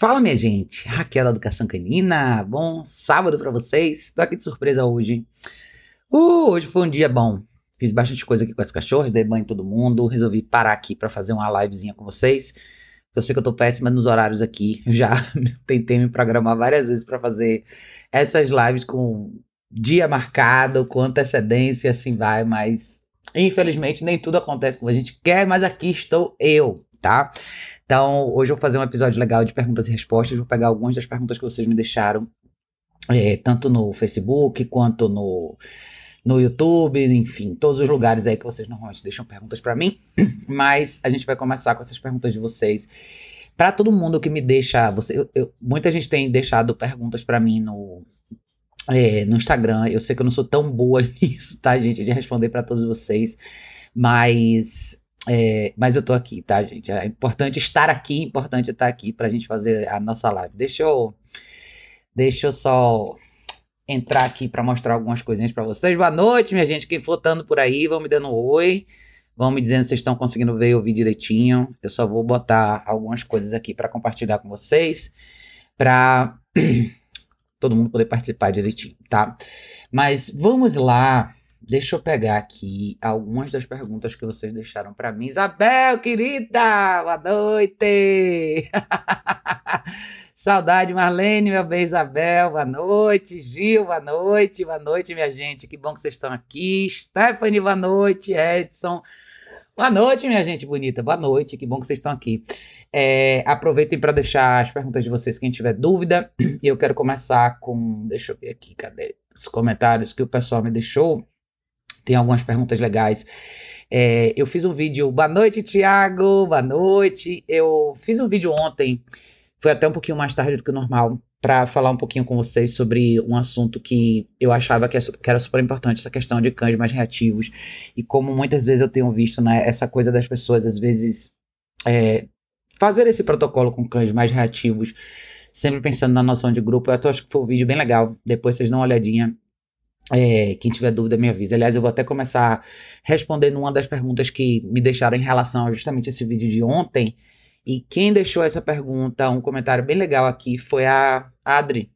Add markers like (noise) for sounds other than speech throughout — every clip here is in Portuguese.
Fala, minha gente. Raquel da Educação Canina. Bom sábado para vocês. Tô aqui de surpresa hoje. Uh, hoje foi um dia bom. Fiz bastante coisa aqui com as cachorras, dei banho em todo mundo. Resolvi parar aqui para fazer uma livezinha com vocês. Eu sei que eu tô péssima nos horários aqui. (laughs) Já (laughs) tentei me programar várias vezes para fazer essas lives com dia marcado, com antecedência, assim vai, mas infelizmente nem tudo acontece como a gente quer, mas aqui estou eu, tá? Então, hoje eu vou fazer um episódio legal de perguntas e respostas. Vou pegar algumas das perguntas que vocês me deixaram, é, tanto no Facebook quanto no, no YouTube, enfim, todos os lugares aí que vocês normalmente deixam perguntas para mim. (clears throat) Mas a gente vai começar com essas perguntas de vocês. Para todo mundo que me deixa, você, eu, eu, muita gente tem deixado perguntas para mim no, é, no Instagram. Eu sei que eu não sou tão boa (laughs) nisso, tá, gente, de responder para todos vocês. Mas é, mas eu tô aqui, tá, gente? É importante estar aqui, importante estar aqui pra gente fazer a nossa live. Deixa eu, deixa eu só entrar aqui para mostrar algumas coisinhas para vocês. Boa noite, minha gente. Quem for estando por aí, vão me dando um oi. Vão me dizendo se estão conseguindo ver e ouvir direitinho. Eu só vou botar algumas coisas aqui para compartilhar com vocês, para (clears throat) todo mundo poder participar direitinho, tá? Mas vamos lá Deixa eu pegar aqui algumas das perguntas que vocês deixaram para mim. Isabel, querida, boa noite. (laughs) Saudade, Marlene, meu bem, Isabel, boa noite. Gil, boa noite, boa noite, minha gente. Que bom que vocês estão aqui. Stephanie, boa noite. Edson, boa noite, minha gente bonita. Boa noite, que bom que vocês estão aqui. É, aproveitem para deixar as perguntas de vocês, quem tiver dúvida. E eu quero começar com. Deixa eu ver aqui, cadê os comentários que o pessoal me deixou tem algumas perguntas legais. É, eu fiz um vídeo. Boa noite, Tiago. Boa noite. Eu fiz um vídeo ontem, foi até um pouquinho mais tarde do que o normal, para falar um pouquinho com vocês sobre um assunto que eu achava que, é era super importante, essa questão de cães mais reativos. E como muitas vezes eu tenho visto, né, essa coisa das pessoas, às vezes, é, fazer esse protocolo com cães mais reativos, sempre pensando na noção de grupo. Eu acho que foi um vídeo bem legal. Depois vocês dão uma olhadinha. É, quem tiver dúvida, me avisa. Aliás, eu vou até começar respondendo uma das perguntas que me deixaram em relação a justamente esse vídeo de ontem. E quem deixou essa pergunta, um comentário bem legal aqui, foi a Adri.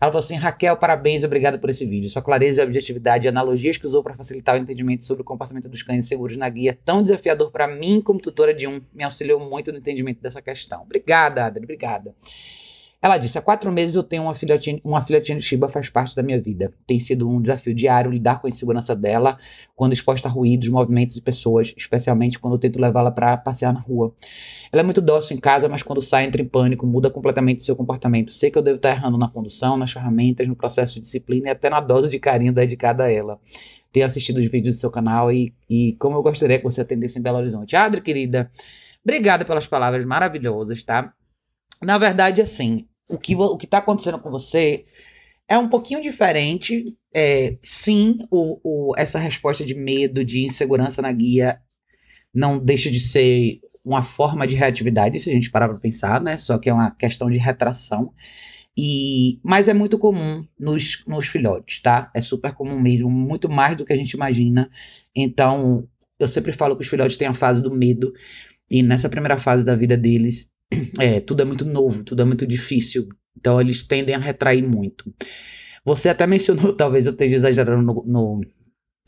Ela falou assim: Raquel, parabéns, obrigado por esse vídeo. Sua clareza e objetividade e analogias que usou para facilitar o entendimento sobre o comportamento dos cães seguros na guia, tão desafiador para mim como tutora de um, me auxiliou muito no entendimento dessa questão. Obrigada, Adri, obrigada. Ela disse: há quatro meses eu tenho uma filhotinha, uma filhotinha de Shiba, faz parte da minha vida. Tem sido um desafio diário lidar com a insegurança dela quando exposta a ruídos, movimentos e pessoas, especialmente quando eu tento levá-la para passear na rua. Ela é muito dócil em casa, mas quando sai entra em pânico, muda completamente seu comportamento. Sei que eu devo estar errando na condução, nas ferramentas, no processo de disciplina e até na dose de carinho dedicada a ela. Tenho assistido os vídeos do seu canal e, e como eu gostaria que você atendesse em Belo Horizonte. Adri, querida, obrigada pelas palavras maravilhosas, tá? Na verdade, assim, o que o está acontecendo com você é um pouquinho diferente. É, sim, o, o, essa resposta de medo, de insegurança na guia não deixa de ser uma forma de reatividade, se a gente parar para pensar, né? Só que é uma questão de retração. E, mas é muito comum nos, nos filhotes, tá? É super comum mesmo, muito mais do que a gente imagina. Então, eu sempre falo que os filhotes têm a fase do medo, e nessa primeira fase da vida deles, é, tudo é muito novo, tudo é muito difícil. Então eles tendem a retrair muito. Você até mencionou, (laughs) talvez eu esteja exagerando no, no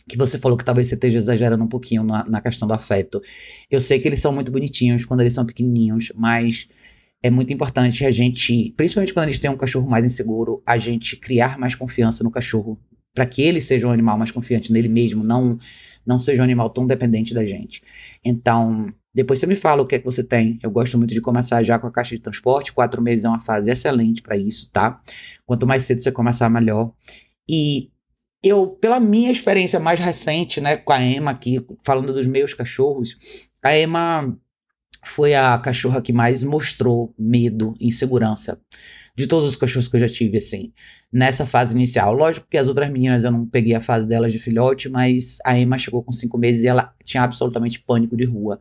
que você falou que talvez você esteja exagerando um pouquinho na, na, questão do afeto. Eu sei que eles são muito bonitinhos quando eles são pequenininhos, mas é muito importante a gente, principalmente quando a gente tem um cachorro mais inseguro, a gente criar mais confiança no cachorro para que ele seja um animal mais confiante nele mesmo, não não seja um animal tão dependente da gente. Então, depois você me fala o que é que você tem. Eu gosto muito de começar já com a caixa de transporte. Quatro meses é uma fase excelente para isso, tá? Quanto mais cedo você começar, melhor. E eu, pela minha experiência mais recente, né, com a Emma aqui, falando dos meus cachorros, a Emma foi a cachorra que mais mostrou medo e insegurança de todos os cachorros que eu já tive, assim, nessa fase inicial. Lógico que as outras meninas eu não peguei a fase delas de filhote, mas a Emma chegou com cinco meses e ela tinha absolutamente pânico de rua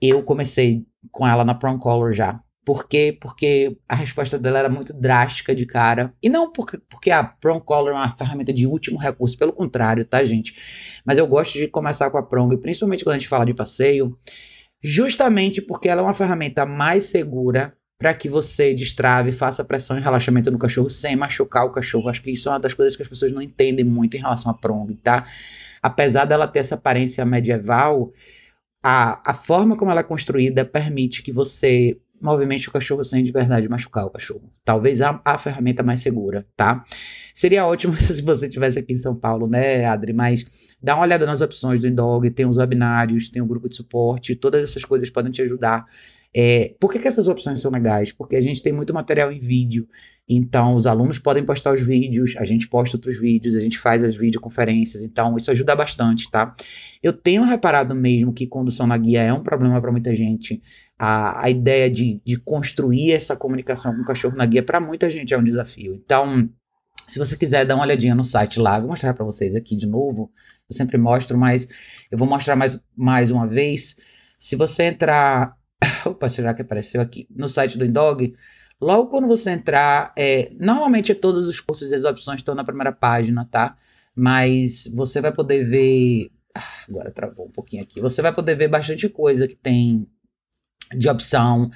eu comecei com ela na Prom Color já. Por quê? Porque a resposta dela era muito drástica de cara. E não porque, porque a Prom Color é uma ferramenta de último recurso, pelo contrário, tá, gente? Mas eu gosto de começar com a Prong, principalmente quando a gente fala de passeio, justamente porque ela é uma ferramenta mais segura para que você destrave, faça pressão e relaxamento no cachorro sem machucar o cachorro. Acho que isso é uma das coisas que as pessoas não entendem muito em relação à prong, tá? Apesar dela ter essa aparência medieval, a, a forma como ela é construída permite que você movimente o cachorro sem de verdade machucar o cachorro. Talvez a, a ferramenta mais segura, tá? Seria ótimo (laughs) se você estivesse aqui em São Paulo, né, Adri? Mas dá uma olhada nas opções do Indog, tem os webinários, tem o um grupo de suporte, todas essas coisas podem te ajudar. É, por que, que essas opções são legais? Porque a gente tem muito material em vídeo, então os alunos podem postar os vídeos, a gente posta outros vídeos, a gente faz as videoconferências, então isso ajuda bastante, tá? Eu tenho reparado mesmo que condução na guia é um problema para muita gente a, a ideia de, de construir essa comunicação com o cachorro na guia, para muita gente é um desafio. Então, se você quiser dar uma olhadinha no site lá, vou mostrar para vocês aqui de novo. Eu sempre mostro, mas eu vou mostrar mais, mais uma vez. Se você entrar. (coughs) Opa, será que apareceu aqui? No site do Indog, logo quando você entrar, é, normalmente todos os cursos e as opções estão na primeira página, tá? Mas você vai poder ver. Agora travou um pouquinho aqui. Você vai poder ver bastante coisa que tem de opção,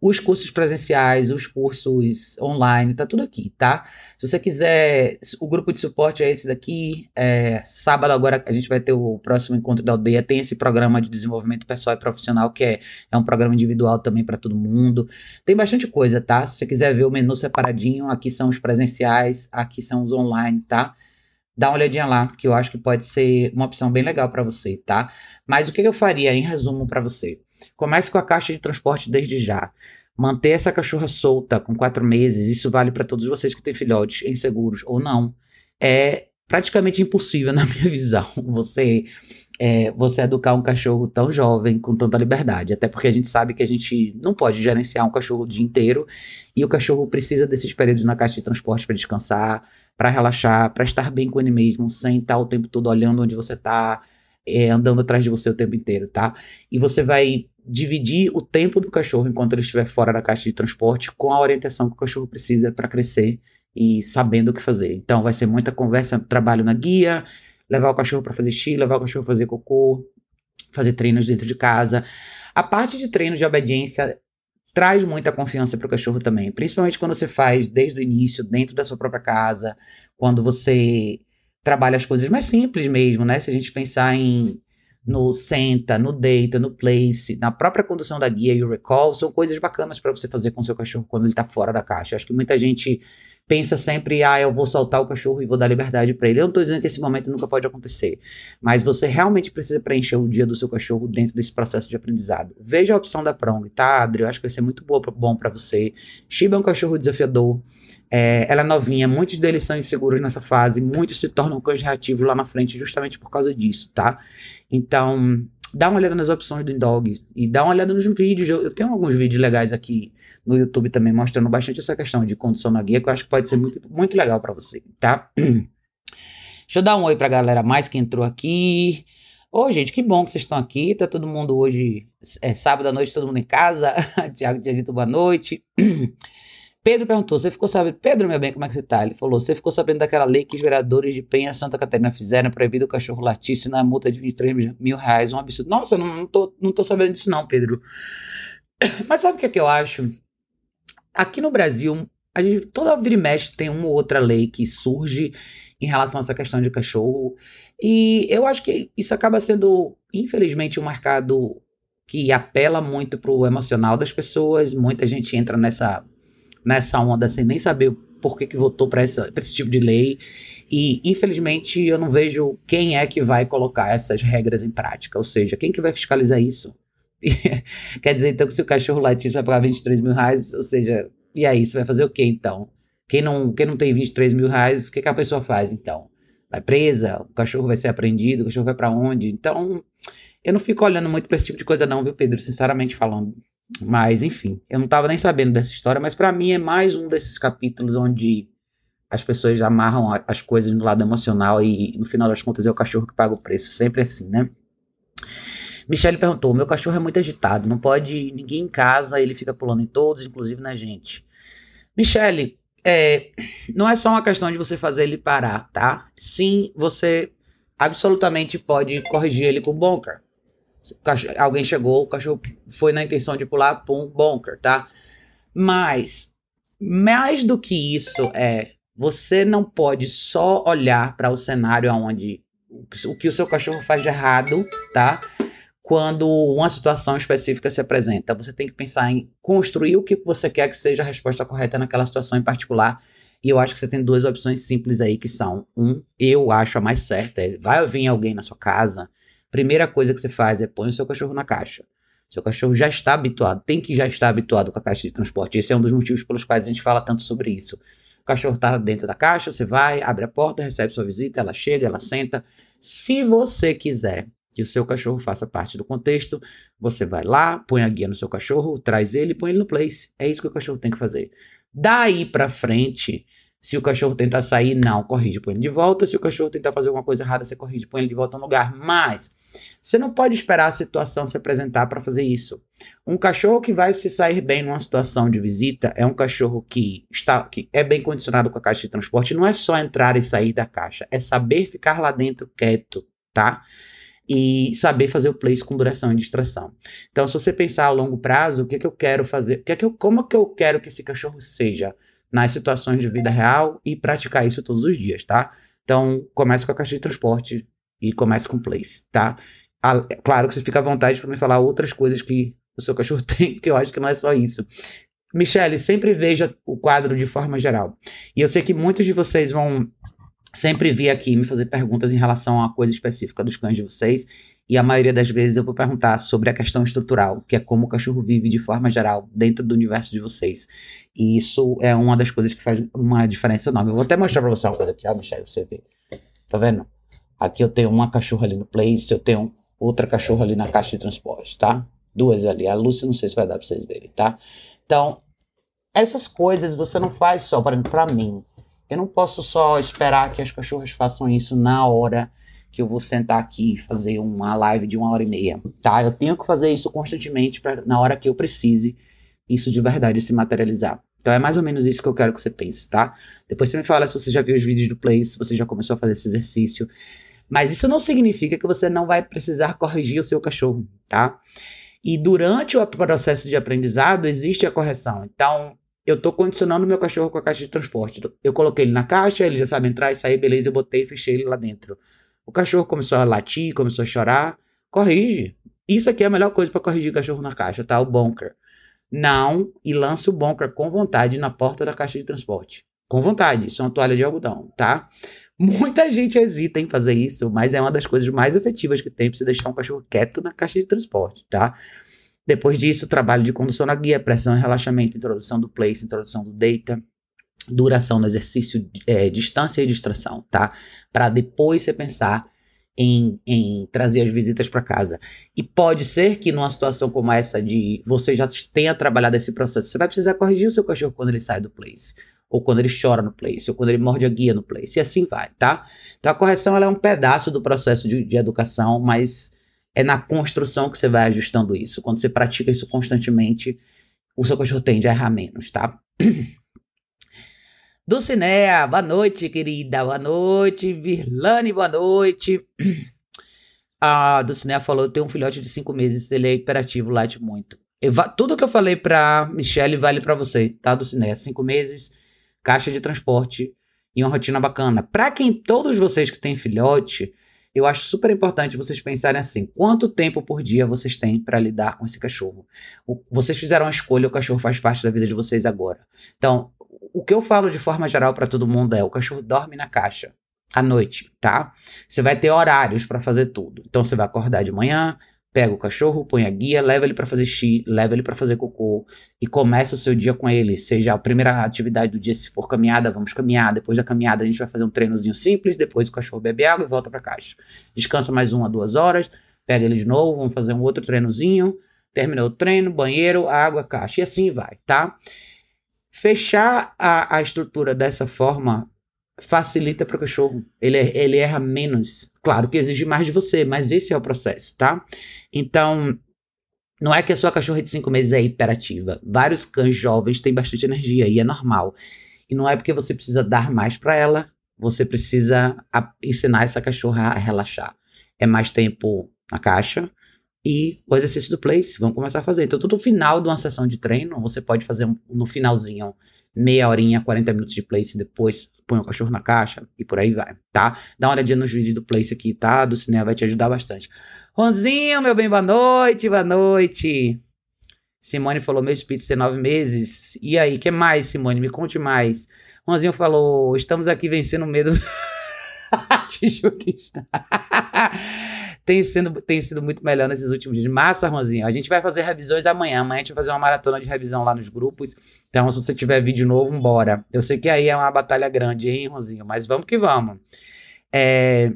os cursos presenciais, os cursos online, tá tudo aqui, tá? Se você quiser, o grupo de suporte é esse daqui. É, sábado agora a gente vai ter o próximo encontro da aldeia. Tem esse programa de desenvolvimento pessoal e profissional que é, é um programa individual também para todo mundo. Tem bastante coisa, tá? Se você quiser ver o menu separadinho, aqui são os presenciais, aqui são os online, tá? Dá uma olhadinha lá, que eu acho que pode ser uma opção bem legal para você, tá? Mas o que eu faria em resumo para você? Comece com a caixa de transporte desde já. Manter essa cachorra solta com quatro meses, isso vale para todos vocês que têm filhotes inseguros ou não. É praticamente impossível, (laughs) na minha visão, você, é, você educar um cachorro tão jovem com tanta liberdade. Até porque a gente sabe que a gente não pode gerenciar um cachorro o dia inteiro e o cachorro precisa desses períodos na caixa de transporte para descansar, para relaxar, para estar bem com ele mesmo, sem estar o tempo todo olhando onde você está é, andando atrás de você o tempo inteiro, tá? E você vai dividir o tempo do cachorro enquanto ele estiver fora da caixa de transporte com a orientação que o cachorro precisa para crescer e sabendo o que fazer. Então vai ser muita conversa, trabalho na guia, levar o cachorro para fazer xixi, levar o cachorro para fazer cocô, fazer treinos dentro de casa. A parte de treino de obediência traz muita confiança para o cachorro também, principalmente quando você faz desde o início, dentro da sua própria casa, quando você trabalha as coisas mais simples mesmo, né? Se a gente pensar em no senta, no deita, no place, na própria condução da guia e o recall, são coisas bacanas para você fazer com seu cachorro quando ele está fora da caixa. Acho que muita gente pensa sempre, ah, eu vou soltar o cachorro e vou dar liberdade para ele. Eu não estou dizendo que esse momento nunca pode acontecer, mas você realmente precisa preencher o dia do seu cachorro dentro desse processo de aprendizado. Veja a opção da Prong, tá, Adri? Eu acho que vai ser muito boa, bom para você. Shiba é um cachorro desafiador. É, ela é novinha, muitos deles são inseguros nessa fase, muitos se tornam cães reativos lá na frente justamente por causa disso, tá? Então, dá uma olhada nas opções do Indog e dá uma olhada nos vídeos. Eu, eu, tenho alguns vídeos legais aqui no YouTube também mostrando bastante essa questão de condução na guia que eu acho que pode ser muito, muito legal para você, tá? (clears throat) Deixa eu dar um oi pra galera mais que entrou aqui. Ô, gente, que bom que vocês estão aqui. Tá todo mundo hoje, é sábado à noite, todo mundo em casa. (laughs) Tiago tinha dito boa noite. (clears throat) Pedro perguntou: você ficou sabendo? Pedro, meu bem, como é que você tá? Ele falou: você ficou sabendo daquela lei que os vereadores de Penha Santa Catarina fizeram proibido o cachorro latir na multa de 23 mil reais? Um absurdo. Nossa, não, não, tô, não tô sabendo disso, não, Pedro. (coughs) Mas sabe o que é que eu acho? Aqui no Brasil, a gente toda vira e mexe tem uma ou outra lei que surge em relação a essa questão de cachorro. E eu acho que isso acaba sendo, infelizmente, um mercado que apela muito pro emocional das pessoas. Muita gente entra nessa nessa onda sem nem saber por que, que votou para esse tipo de lei. E, infelizmente, eu não vejo quem é que vai colocar essas regras em prática. Ou seja, quem que vai fiscalizar isso? (laughs) Quer dizer, então, que se o cachorro latir, vai pagar 23 mil reais, ou seja, e aí, você vai fazer o quê, então? Quem não, quem não tem 23 mil reais, o que, que a pessoa faz, então? Vai presa? O cachorro vai ser apreendido? O cachorro vai para onde? Então, eu não fico olhando muito para esse tipo de coisa não, viu, Pedro? Sinceramente falando. Mas, enfim, eu não estava nem sabendo dessa história, mas para mim é mais um desses capítulos onde as pessoas amarram as coisas no lado emocional e, no final das contas é o cachorro que paga o preço. Sempre assim, né? Michelle perguntou: meu cachorro é muito agitado, não pode ninguém em casa, ele fica pulando em todos, inclusive na gente. Michelle, é, não é só uma questão de você fazer ele parar, tá? Sim, você absolutamente pode corrigir ele com bunker. Cachorro, alguém chegou, o cachorro foi na intenção de pular, pum, bunker, tá? Mas, mais do que isso, é você não pode só olhar para o cenário onde o que o seu cachorro faz de errado, tá? Quando uma situação específica se apresenta, você tem que pensar em construir o que você quer que seja a resposta correta naquela situação em particular. E eu acho que você tem duas opções simples aí que são: um, eu acho a mais certa, é, vai vir alguém na sua casa, primeira coisa que você faz é põe o seu cachorro na caixa. Seu cachorro já está habituado, tem que já estar habituado com a caixa de transporte. Esse é um dos motivos pelos quais a gente fala tanto sobre isso. O cachorro está dentro da caixa, você vai, abre a porta, recebe sua visita, ela chega, ela senta. Se você quiser que o seu cachorro faça parte do contexto, você vai lá, põe a guia no seu cachorro, traz ele põe ele no place. É isso que o cachorro tem que fazer. Daí para frente, se o cachorro tentar sair, não, corrige, põe ele de volta. Se o cachorro tentar fazer alguma coisa errada, você corrige, põe ele de volta no lugar. Mas você não pode esperar a situação se apresentar para fazer isso. Um cachorro que vai se sair bem numa situação de visita é um cachorro que está que é bem condicionado com a caixa de transporte. Não é só entrar e sair da caixa, é saber ficar lá dentro quieto, tá? e saber fazer o place com duração e distração. Então, se você pensar a longo prazo, o que, é que eu quero fazer, o que é que eu, como é que eu quero que esse cachorro seja nas situações de vida real e praticar isso todos os dias, tá? Então, comece com a caixa de transporte e comece com place, tá? claro que você fica à vontade para me falar outras coisas que o seu cachorro (laughs) tem, que eu acho que não é só isso. Michele, sempre veja o quadro de forma geral. E eu sei que muitos de vocês vão sempre vir aqui me fazer perguntas em relação a coisa específica dos cães de vocês. E a maioria das vezes eu vou perguntar sobre a questão estrutural, que é como o cachorro vive de forma geral dentro do universo de vocês. E isso é uma das coisas que faz uma diferença enorme. Eu vou até mostrar pra você uma coisa aqui, ó, Michelle, você vê. Tá vendo? Aqui eu tenho uma cachorra ali no place, eu tenho outra cachorra ali na caixa de transporte, tá? Duas ali. A Lúcia não sei se vai dar pra vocês verem, tá? Então, essas coisas você não faz só para mim. Eu não posso só esperar que as cachorras façam isso na hora que eu vou sentar aqui e fazer uma live de uma hora e meia, tá? Eu tenho que fazer isso constantemente para na hora que eu precise isso de verdade se materializar. Então é mais ou menos isso que eu quero que você pense, tá? Depois você me fala se você já viu os vídeos do Play, se você já começou a fazer esse exercício. Mas isso não significa que você não vai precisar corrigir o seu cachorro, tá? E durante o processo de aprendizado existe a correção. Então, eu estou condicionando meu cachorro com a caixa de transporte. Eu coloquei ele na caixa, ele já sabe entrar e sair, beleza, eu botei e fechei ele lá dentro. O cachorro começou a latir, começou a chorar. Corrige. Isso aqui é a melhor coisa para corrigir cachorro na caixa, tá? O bunker. Não, e lance o bunker com vontade na porta da caixa de transporte. Com vontade, isso é uma toalha de algodão, tá? Muita gente hesita em fazer isso, mas é uma das coisas mais efetivas que tem para você deixar um cachorro quieto na caixa de transporte, tá? Depois disso, trabalho de condução na guia, pressão e relaxamento, introdução do place, introdução do data, duração do exercício, é, distância e distração, tá? Para depois você pensar em, em trazer as visitas para casa. E pode ser que numa situação como essa de você já tenha trabalhado esse processo, você vai precisar corrigir o seu cachorro quando ele sai do place ou quando ele chora no place, ou quando ele morde a guia no place, e assim vai, tá? Então a correção é um pedaço do processo de, de educação, mas é na construção que você vai ajustando isso. Quando você pratica isso constantemente, o seu cachorro tende a errar menos, tá? (clears throat) Dulcinea, boa noite, querida. Boa noite. Virlane, boa noite. (clears throat) A Dulcinea falou: tenho um filhote de cinco meses, ele é hiperativo, late muito. Eu, tudo que eu falei pra Michelle vale para você, tá, Dulcinea? Cinco meses, caixa de transporte e uma rotina bacana. Para quem, todos vocês que têm filhote, eu acho super importante vocês pensarem assim: quanto tempo por dia vocês têm para lidar com esse cachorro? Vocês fizeram a escolha, o cachorro faz parte da vida de vocês agora. Então, o que eu falo de forma geral para todo mundo é: o cachorro dorme na caixa à noite, tá? Você vai ter horários para fazer tudo. Então, você vai acordar de manhã, pega o cachorro, põe a guia, leva ele para fazer xixi, leva ele para fazer cocô e começa o seu dia com ele. Seja a primeira atividade do dia, se for caminhada, vamos caminhar. Depois da caminhada, a gente vai fazer um treinozinho simples. Depois o cachorro bebe água e volta para caixa. Descansa mais uma, duas horas, pega ele de novo, vamos fazer um outro treinozinho. Terminou o treino, banheiro, água, caixa. E assim vai, tá? Fechar a, a estrutura dessa forma facilita para o cachorro. Ele, ele erra menos. Claro que exige mais de você, mas esse é o processo, tá? Então, não é que a sua cachorra de 5 meses é hiperativa. Vários cães jovens têm bastante energia e é normal. E não é porque você precisa dar mais para ela, você precisa ensinar essa cachorra a relaxar. É mais tempo na caixa, e o exercício do place. Vamos começar a fazer. Então, todo final de uma sessão de treino, você pode fazer um, no finalzinho meia horinha, 40 minutos de place, depois põe o cachorro na caixa e por aí vai, tá? Dá uma olhadinha nos vídeos do place aqui, tá? Do cinema vai te ajudar bastante. Ronzinho, meu bem, boa noite, boa noite. Simone falou, meu espírito tem nove meses. E aí, que mais, Simone? Me conte mais. Ronzinho falou, estamos aqui vencendo o medo. (laughs) Tijuquista. Tem, sendo, tem sido muito melhor nesses últimos dias. Massa, Ronzinho. A gente vai fazer revisões amanhã. Amanhã a gente vai fazer uma maratona de revisão lá nos grupos. Então, se você tiver vídeo novo, bora. Eu sei que aí é uma batalha grande, hein, Ronzinho? Mas vamos que vamos. É...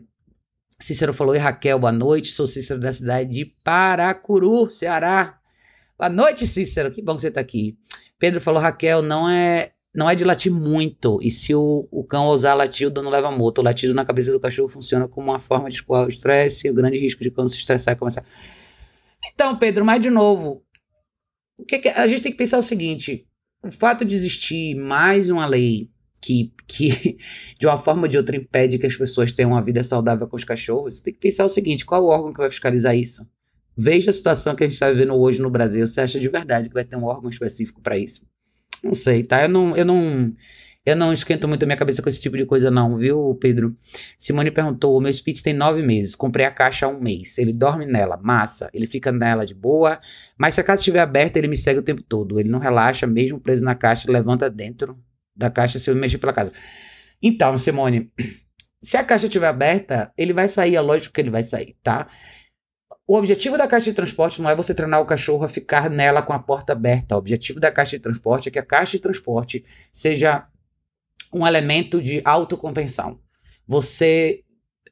Cícero falou, e Raquel, boa noite. Sou Cícero da cidade de Paracuru, Ceará. Boa noite, Cícero. Que bom que você está aqui. Pedro falou, Raquel, não é não é de latir muito. E se o, o cão ousar latir, o dono leva moto. O latido na cabeça do cachorro funciona como uma forma de escoar o estresse o grande risco de quando se estressar e começar. Então, Pedro, mas de novo, o que, que a gente tem que pensar o seguinte: o fato de existir mais uma lei que, que (laughs) de uma forma ou de outra impede que as pessoas tenham uma vida saudável com os cachorros, tem que pensar o seguinte: qual o órgão que vai fiscalizar isso? Veja a situação que a gente está vivendo hoje no Brasil. Você acha de verdade que vai ter um órgão específico para isso? Não sei, tá? Eu não, eu não, eu não esquento muito a minha cabeça com esse tipo de coisa, não, viu, Pedro? Simone perguntou: o meu Spitz tem nove meses, comprei a caixa há um mês. Ele dorme nela, massa, ele fica nela de boa, mas se a caixa estiver aberta, ele me segue o tempo todo. Ele não relaxa, mesmo preso na caixa, levanta dentro da caixa se eu mexer pela casa. Então, Simone, (clears throat) se a caixa estiver aberta, ele vai sair, é lógico que ele vai sair, tá? O objetivo da caixa de transporte não é você treinar o cachorro a ficar nela com a porta aberta. O objetivo da caixa de transporte é que a caixa de transporte seja um elemento de autocontenção. Você.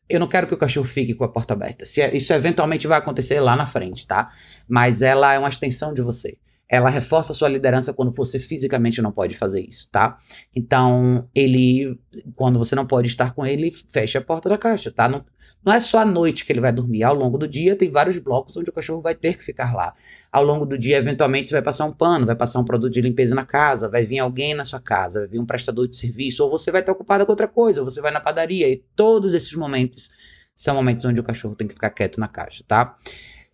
Eu não quero que o cachorro fique com a porta aberta. Se é, isso eventualmente vai acontecer lá na frente, tá? Mas ela é uma extensão de você ela reforça sua liderança quando você fisicamente não pode fazer isso, tá? Então, ele, quando você não pode estar com ele, fecha a porta da caixa, tá? Não, não é só à noite que ele vai dormir, ao longo do dia tem vários blocos onde o cachorro vai ter que ficar lá. Ao longo do dia, eventualmente, você vai passar um pano, vai passar um produto de limpeza na casa, vai vir alguém na sua casa, vai vir um prestador de serviço, ou você vai estar ocupado com outra coisa, ou você vai na padaria, e todos esses momentos são momentos onde o cachorro tem que ficar quieto na caixa, tá?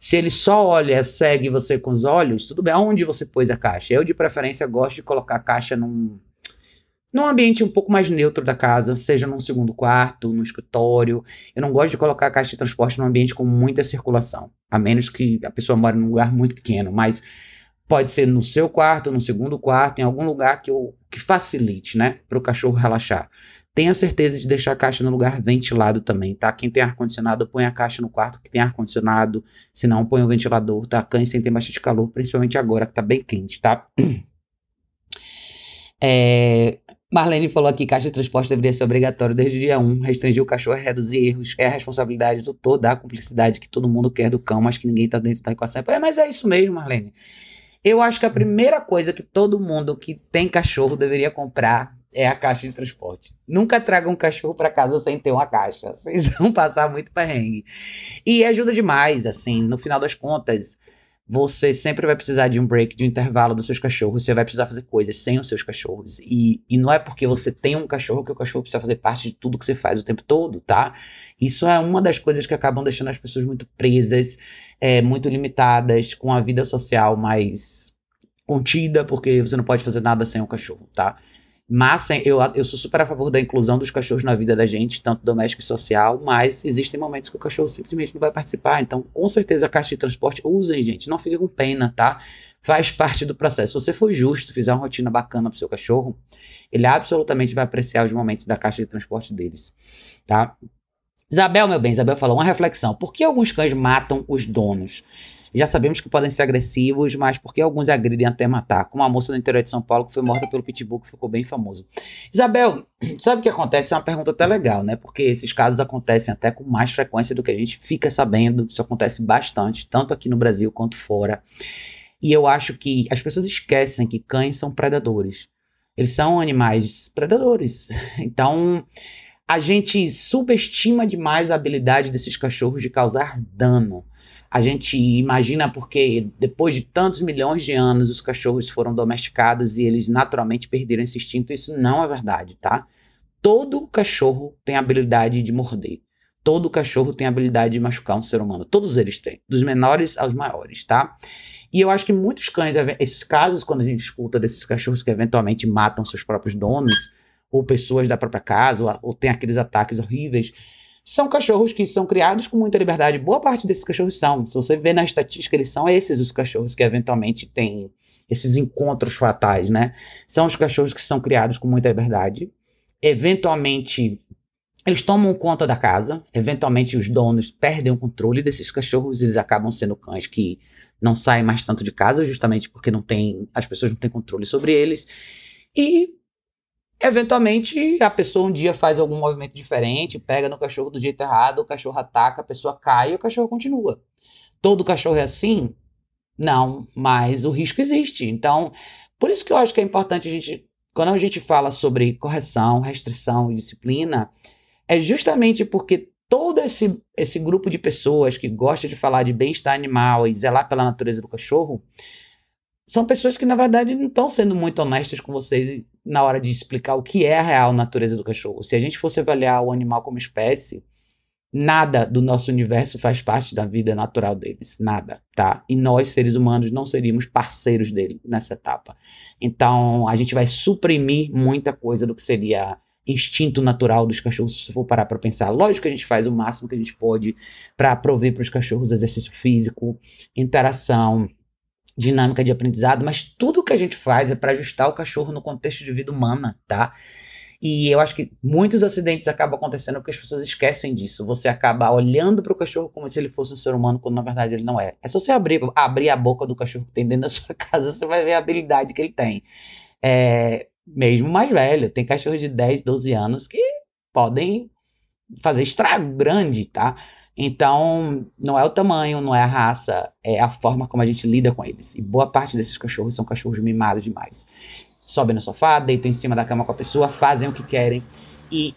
Se ele só olha, segue você com os olhos, tudo bem. Aonde você pôs a caixa? Eu, de preferência, gosto de colocar a caixa num, num ambiente um pouco mais neutro da casa, seja num segundo quarto, no escritório. Eu não gosto de colocar a caixa de transporte num ambiente com muita circulação, a menos que a pessoa mora num lugar muito pequeno, mas pode ser no seu quarto, no segundo quarto, em algum lugar que, eu, que facilite, né, para o cachorro relaxar. Tenha certeza de deixar a caixa no lugar ventilado também, tá? Quem tem ar-condicionado, põe a caixa no quarto que tem ar-condicionado. Se não, põe o ventilador, tá? Cães sentem bastante calor, principalmente agora que tá bem quente, tá? (clears throat) É, Marlene falou aqui: caixa de transporte deveria ser obrigatório desde o dia 1. Restringir o cachorro é reduzir erros. É a responsabilidade do todo, da cumplicidade que todo mundo quer do cão, mas que ninguém tá dentro da equação. É, mas é isso mesmo, Marlene. Eu acho que a primeira coisa que todo mundo que tem cachorro deveria comprar é a caixa de transporte. Nunca traga um cachorro para casa sem ter uma caixa. (laughs) Vocês vão passar muito perrengue. E ajuda demais, assim, no final das contas, você sempre vai precisar de um break, de um intervalo dos seus cachorros. Você vai precisar fazer coisas sem os seus cachorros. E, e não é porque você tem um cachorro que o cachorro precisa fazer parte de tudo que você faz o tempo todo, tá? Isso é uma das coisas que acabam deixando as pessoas muito presas, é, muito limitadas, com a vida social mais contida, porque você não pode fazer nada sem o cachorro, tá? Mas eu, eu sou super a favor da inclusão dos cachorros na vida da gente, tanto doméstica e social, mas existem momentos que o cachorro simplesmente não vai participar. Então, com certeza, a caixa de transporte, usem, gente. Não fiquem com pena, tá? Faz parte do processo. Se você for justo, fizer uma rotina bacana pro seu cachorro, ele absolutamente vai apreciar os momentos da caixa de transporte deles, tá? Isabel, meu bem, Isabel falou uma reflexão. Por que alguns cães matam os donos? Já sabemos que podem ser agressivos, mas por que alguns agridem até matar? Como a moça do interior de São Paulo que foi morta pelo pitbull, que ficou bem famoso. Isabel, (clears throat) sabe o que acontece? É uma pergunta até legal, né? Porque esses casos acontecem até com mais frequência do que a gente fica sabendo. Isso acontece bastante, tanto aqui no Brasil quanto fora. E eu acho que as pessoas esquecem que cães são predadores. Eles são animais predadores. (laughs) Então, a gente subestima demais a habilidade desses cachorros de causar dano a gente imagina porque depois de tantos milhões de anos os cachorros foram domesticados e eles naturalmente perderam esse instinto. Isso não é verdade, tá? Todo cachorro tem a habilidade de morder. Todo cachorro tem a habilidade de machucar um ser humano. Todos eles têm, dos menores aos maiores, tá? E eu acho que muitos cães, esses casos, quando a gente escuta desses cachorros que eventualmente matam seus próprios donos, ou pessoas da própria casa, ou, ou tem aqueles ataques horríveis, são cachorros que são criados com muita liberdade. Boa parte desses cachorros são. Se você vê na estatística, eles são esses os cachorros que eventualmente têm esses encontros fatais, né? São os cachorros que são criados com muita liberdade. Eventualmente eles tomam conta da casa, eventualmente os donos perdem o controle desses cachorros, eles acabam sendo cães que não saem mais tanto de casa, justamente porque não tem, as pessoas não têm controle sobre eles. E eventualmente a pessoa um dia faz algum movimento diferente, pega no cachorro do jeito errado, o cachorro ataca, a pessoa cai e o cachorro continua. Todo cachorro é assim? Não, mas o risco existe. Então, por isso que eu acho que é importante a gente, quando a gente fala sobre correção, restrição e disciplina, é justamente porque todo esse, esse grupo de pessoas que gosta de falar de bem-estar animal e zelar pela natureza do cachorro são pessoas que, na verdade, não estão sendo muito honestas com vocês na hora de explicar o que é a real natureza do cachorro. Se a gente fosse avaliar o animal como espécie, nada do nosso universo faz parte da vida natural deles. Nada, tá? E nós, seres humanos, não seríamos parceiros dele nessa etapa. Então, a gente vai suprimir muita coisa do que seria instinto natural dos cachorros, se for parar para pensar. Lógico que a gente faz o máximo que a gente pode para prover para os cachorros exercício físico, interação, dinâmica de aprendizado, mas tudo que a gente faz é para ajustar o cachorro no contexto de vida humana, tá? E eu acho que muitos acidentes acabam acontecendo porque as pessoas esquecem disso. Você acaba olhando para o cachorro como se ele fosse um ser humano, quando na verdade ele não é. É só você abrir, abrir a boca do cachorro que tem dentro da (laughs) sua casa, você vai ver a habilidade que ele tem. É, mesmo mais velho. Tem cachorros de 10, 12 anos que podem fazer estrago grande, tá? Então, não é o tamanho, não é a raça, é a forma como a gente lida com eles. E boa parte desses cachorros são cachorros mimados demais. Sobem no sofá, deitam em cima da cama com a pessoa, fazem o que querem. E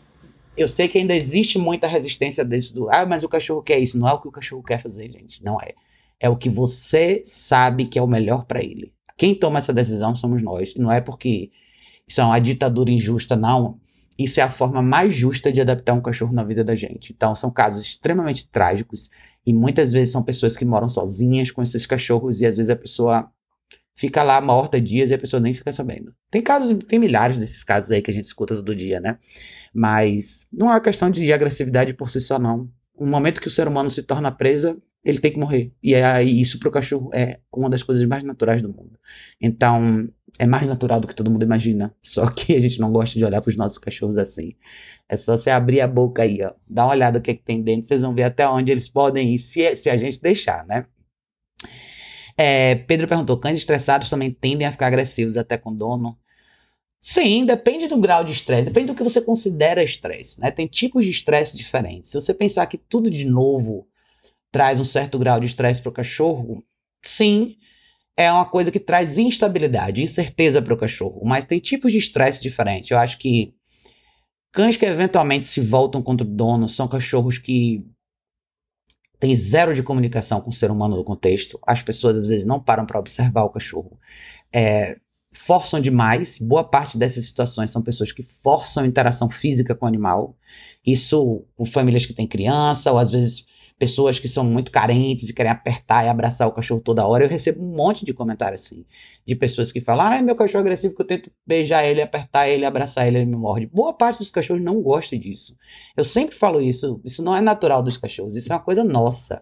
eu sei que ainda existe muita resistência desse do, ah, mas o cachorro quer isso. Não é o que o cachorro quer fazer, gente. Não é. É o que você sabe que é o melhor para ele. Quem toma essa decisão somos nós. Não é porque isso é uma ditadura injusta, não. Isso é a forma mais justa de adaptar um cachorro na vida da gente. Então, são casos extremamente trágicos e muitas vezes são pessoas que moram sozinhas com esses cachorros e às vezes a pessoa fica lá morta dias e a pessoa nem fica sabendo. Tem casos, tem milhares desses casos aí que a gente escuta todo dia, né? Mas não é uma questão de agressividade por si só, não. No momento que o ser humano se torna presa, ele tem que morrer. E é, isso para o cachorro é uma das coisas mais naturais do mundo. Então, é mais natural do que todo mundo imagina. Só que a gente não gosta de olhar para os nossos cachorros assim. É só você abrir a boca aí, ó. Dá uma olhada no que, é que tem dentro, vocês vão ver até onde eles podem ir, se, se a gente deixar, né? É, Pedro perguntou: cães estressados também tendem a ficar agressivos até com dono? Sim, depende do grau de estresse, depende do que você considera estresse, né? Tem tipos de estresse diferentes. Se você pensar que tudo de novo traz um certo grau de estresse para o cachorro, sim, é uma coisa que traz instabilidade, incerteza para o cachorro. Mas tem tipos de estresse diferentes. Eu acho que cães que eventualmente se voltam contra o dono são cachorros que têm zero de comunicação com o ser humano no contexto. As pessoas às vezes não param para observar o cachorro. É, forçam demais. Boa parte dessas situações são pessoas que forçam interação física com o animal. Isso com famílias que têm criança, ou às vezes pessoas que são muito carentes e querem apertar e abraçar o cachorro toda hora. Eu recebo um monte de comentários assim, de pessoas que falam: ah, meu cachorro é agressivo que eu tento beijar ele, apertar ele, abraçar ele, ele me morde. Boa parte dos cachorros não gosta disso. Eu sempre falo isso, isso não é natural dos cachorros, isso é uma coisa nossa.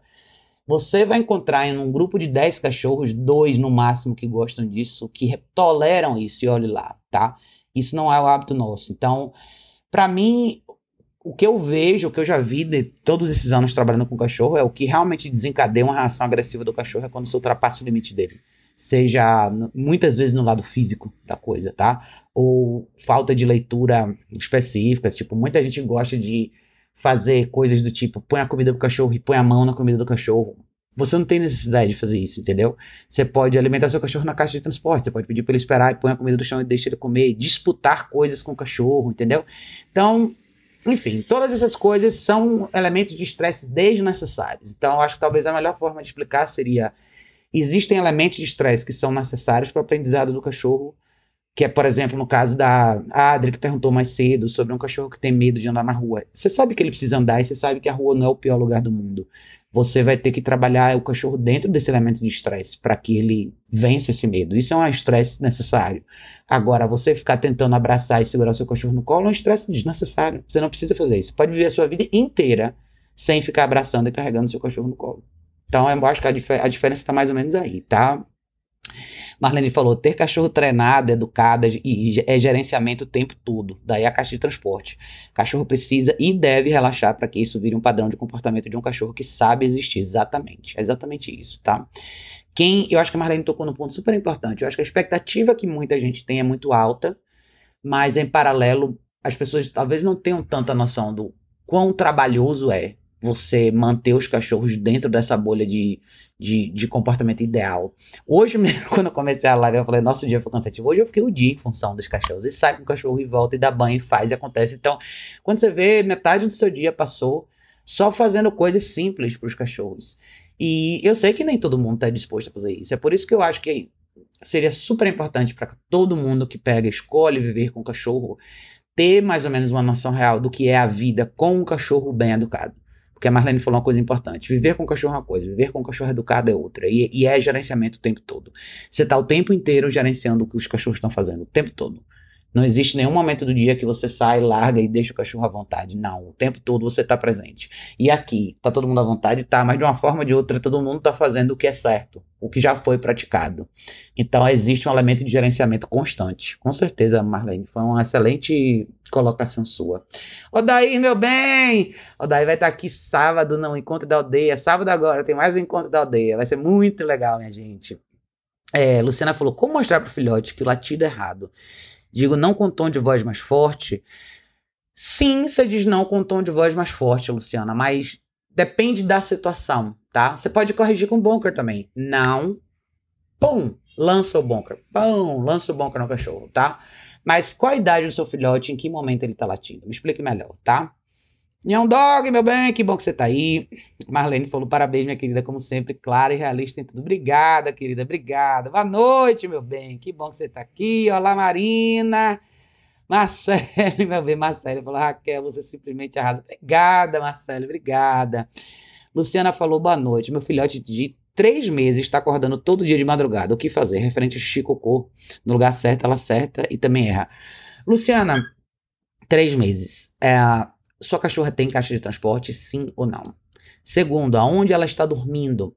Você vai encontrar em um grupo de 10 cachorros, dois no máximo que gostam disso, que toleram isso, e olhe lá, tá? Isso não é o hábito nosso. Então, para mim, o que eu vejo, o que eu já vi de todos esses anos trabalhando com cachorro, é o que realmente desencadeia uma reação agressiva do cachorro é quando você ultrapassa o limite dele. Seja muitas vezes no lado físico da coisa, tá? Ou falta de leitura específica. Tipo, muita gente gosta de fazer coisas do tipo: põe a comida pro cachorro e põe a mão na comida do cachorro. Você não tem necessidade de fazer isso, entendeu? Você pode alimentar seu cachorro na caixa de transporte, você pode pedir para ele esperar e põe a comida do chão e deixa ele comer, disputar coisas com o cachorro, entendeu? Então, enfim, todas essas coisas são elementos de estresse desnecessários. Então, eu acho que talvez a melhor forma de explicar seria: existem elementos de estresse que são necessários para o aprendizado do cachorro, que é, por exemplo, no caso da Adri, que perguntou mais cedo sobre um cachorro que tem medo de andar na rua. Você sabe que ele precisa andar e você sabe que a rua não é o pior lugar do mundo. Você vai ter que trabalhar o cachorro dentro desse elemento de estresse para que ele vença esse medo. Isso é um estresse necessário. Agora, você ficar tentando abraçar e segurar o seu cachorro no colo é um estresse desnecessário. Você não precisa fazer isso. Você pode viver a sua vida inteira sem ficar abraçando e carregando o seu cachorro no colo. Então, eu acho que a, dif a diferença está mais ou menos aí, tá? Marlene falou: ter cachorro treinado, educado e é gerenciamento o tempo todo. Daí a caixa de transporte. Cachorro precisa e deve relaxar para que isso vire um padrão de comportamento de um cachorro que sabe existir. Exatamente. É exatamente isso, tá? Quem, eu acho que a Marlene tocou num ponto super importante. Eu acho que a expectativa que muita gente tem é muito alta, mas em paralelo, as pessoas talvez não tenham tanta noção do quão trabalhoso é você manter os cachorros dentro dessa bolha de, de, de, comportamento ideal. Hoje, (laughs) quando eu comecei a live, eu falei, nosso dia foi cansativo. Hoje eu fiquei o dia em função dos cachorros. E sai com o cachorro e volta, e dá banho, e faz, e acontece. Então, quando você vê, metade do seu dia passou só fazendo coisas simples para os cachorros. E eu sei que nem todo mundo está disposto a fazer isso. É por isso que eu acho que seria super importante para todo mundo que pega, escolhe viver com o cachorro, ter mais ou menos uma noção real do que é a vida com um cachorro bem educado. Porque a Marlene falou uma coisa importante: viver com o cachorro é uma coisa, viver com o cachorro educado é outra. E, e é gerenciamento o tempo todo. Você está o tempo inteiro gerenciando o que os cachorros estão fazendo, o tempo todo. Não existe nenhum momento do dia que você sai, larga e deixa o cachorro à vontade. Não, o tempo todo você está presente. E aqui, tá todo mundo à vontade? Tá, mas de uma forma ou de outra, todo mundo está fazendo o que é certo, o que já foi praticado. Então existe um elemento de gerenciamento constante. Com certeza, Marlene, foi uma excelente colocação sua. Odaí, meu bem! Odaí vai estar tá aqui sábado no Encontro da Aldeia. Sábado agora tem mais um Encontro da Aldeia. Vai ser muito legal, minha gente. É, Luciana falou: como mostrar para o filhote que o latido é errado? Digo não com tom de voz mais forte. Sim, você diz não com tom de voz mais forte, Luciana, mas depende da situação, tá? Você pode corrigir com bunker também. Não. Pum, lança o bunker. Pum, lança o bunker no cachorro, tá? Mas qual a idade do seu filhote? Em que momento ele tá latindo? Me explique melhor, tá? Nhão Dog, meu bem, que bom que você tá aí. Marlene falou parabéns, minha querida, como sempre, clara e realista em tudo. Obrigada, querida, obrigada. Boa noite, meu bem, que bom que você tá aqui. Olá, Marina. Marcele, meu bem, Marcele falou, Raquel, você simplesmente arrasa. Obrigada, Marcele, obrigada. Luciana falou, boa noite. Meu filhote de três meses está acordando todo dia de madrugada. O que fazer? Referente a Chicocô, no lugar certo, ela acerta e também erra. Luciana, três meses. É, sua cachorra tem caixa de transporte, sim ou não? Segundo, aonde ela está dormindo?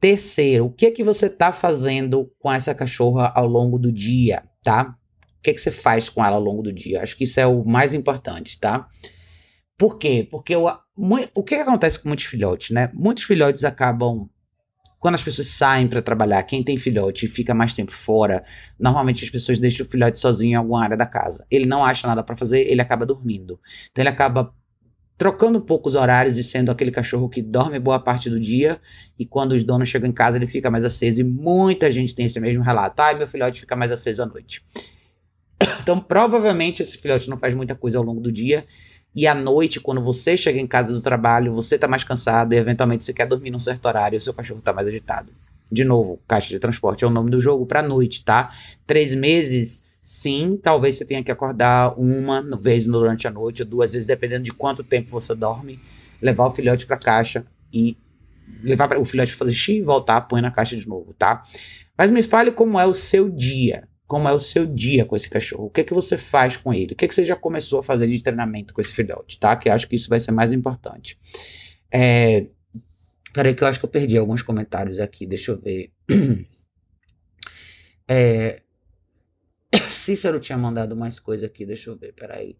Terceiro, o que é que você está fazendo com essa cachorra ao longo do dia, tá? O que é que você faz com ela ao longo do dia? Acho que isso é o mais importante, tá? Por quê? Porque o, o que, que acontece com muitos filhotes, né? Muitos filhotes acabam quando as pessoas saem para trabalhar, quem tem filhote e fica mais tempo fora, normalmente as pessoas deixam o filhote sozinho em alguma área da casa. Ele não acha nada para fazer, ele acaba dormindo. Então ele acaba trocando um pouco os horários e sendo aquele cachorro que dorme boa parte do dia e quando os donos chegam em casa ele fica mais aceso e muita gente tem esse mesmo relato. Ah, meu filhote fica mais aceso à noite. (coughs) Então provavelmente esse filhote não faz muita coisa ao longo do dia e à noite, quando você chega em casa do trabalho, você está mais cansado e eventualmente você quer dormir num certo horário e o seu cachorro está mais agitado. De novo, caixa de transporte é o nome do jogo para noite, tá? Três meses, sim, talvez você tenha que acordar uma vez durante a noite ou duas vezes, dependendo de quanto tempo você dorme, levar o filhote para caixa e levar o filhote para fazer xixi, voltar, põe na caixa de novo, tá? Mas me fale como é o seu dia como é o seu dia com esse cachorro, o que é que você faz com ele, o que é que você já começou a fazer de treinamento com esse filhote, tá? Que eu acho que isso vai ser mais importante. É... Peraí que eu acho que eu perdi alguns comentários aqui, deixa eu ver. (clears throat) É... (coughs) Cícero tinha mandado mais coisa aqui, deixa eu ver, peraí.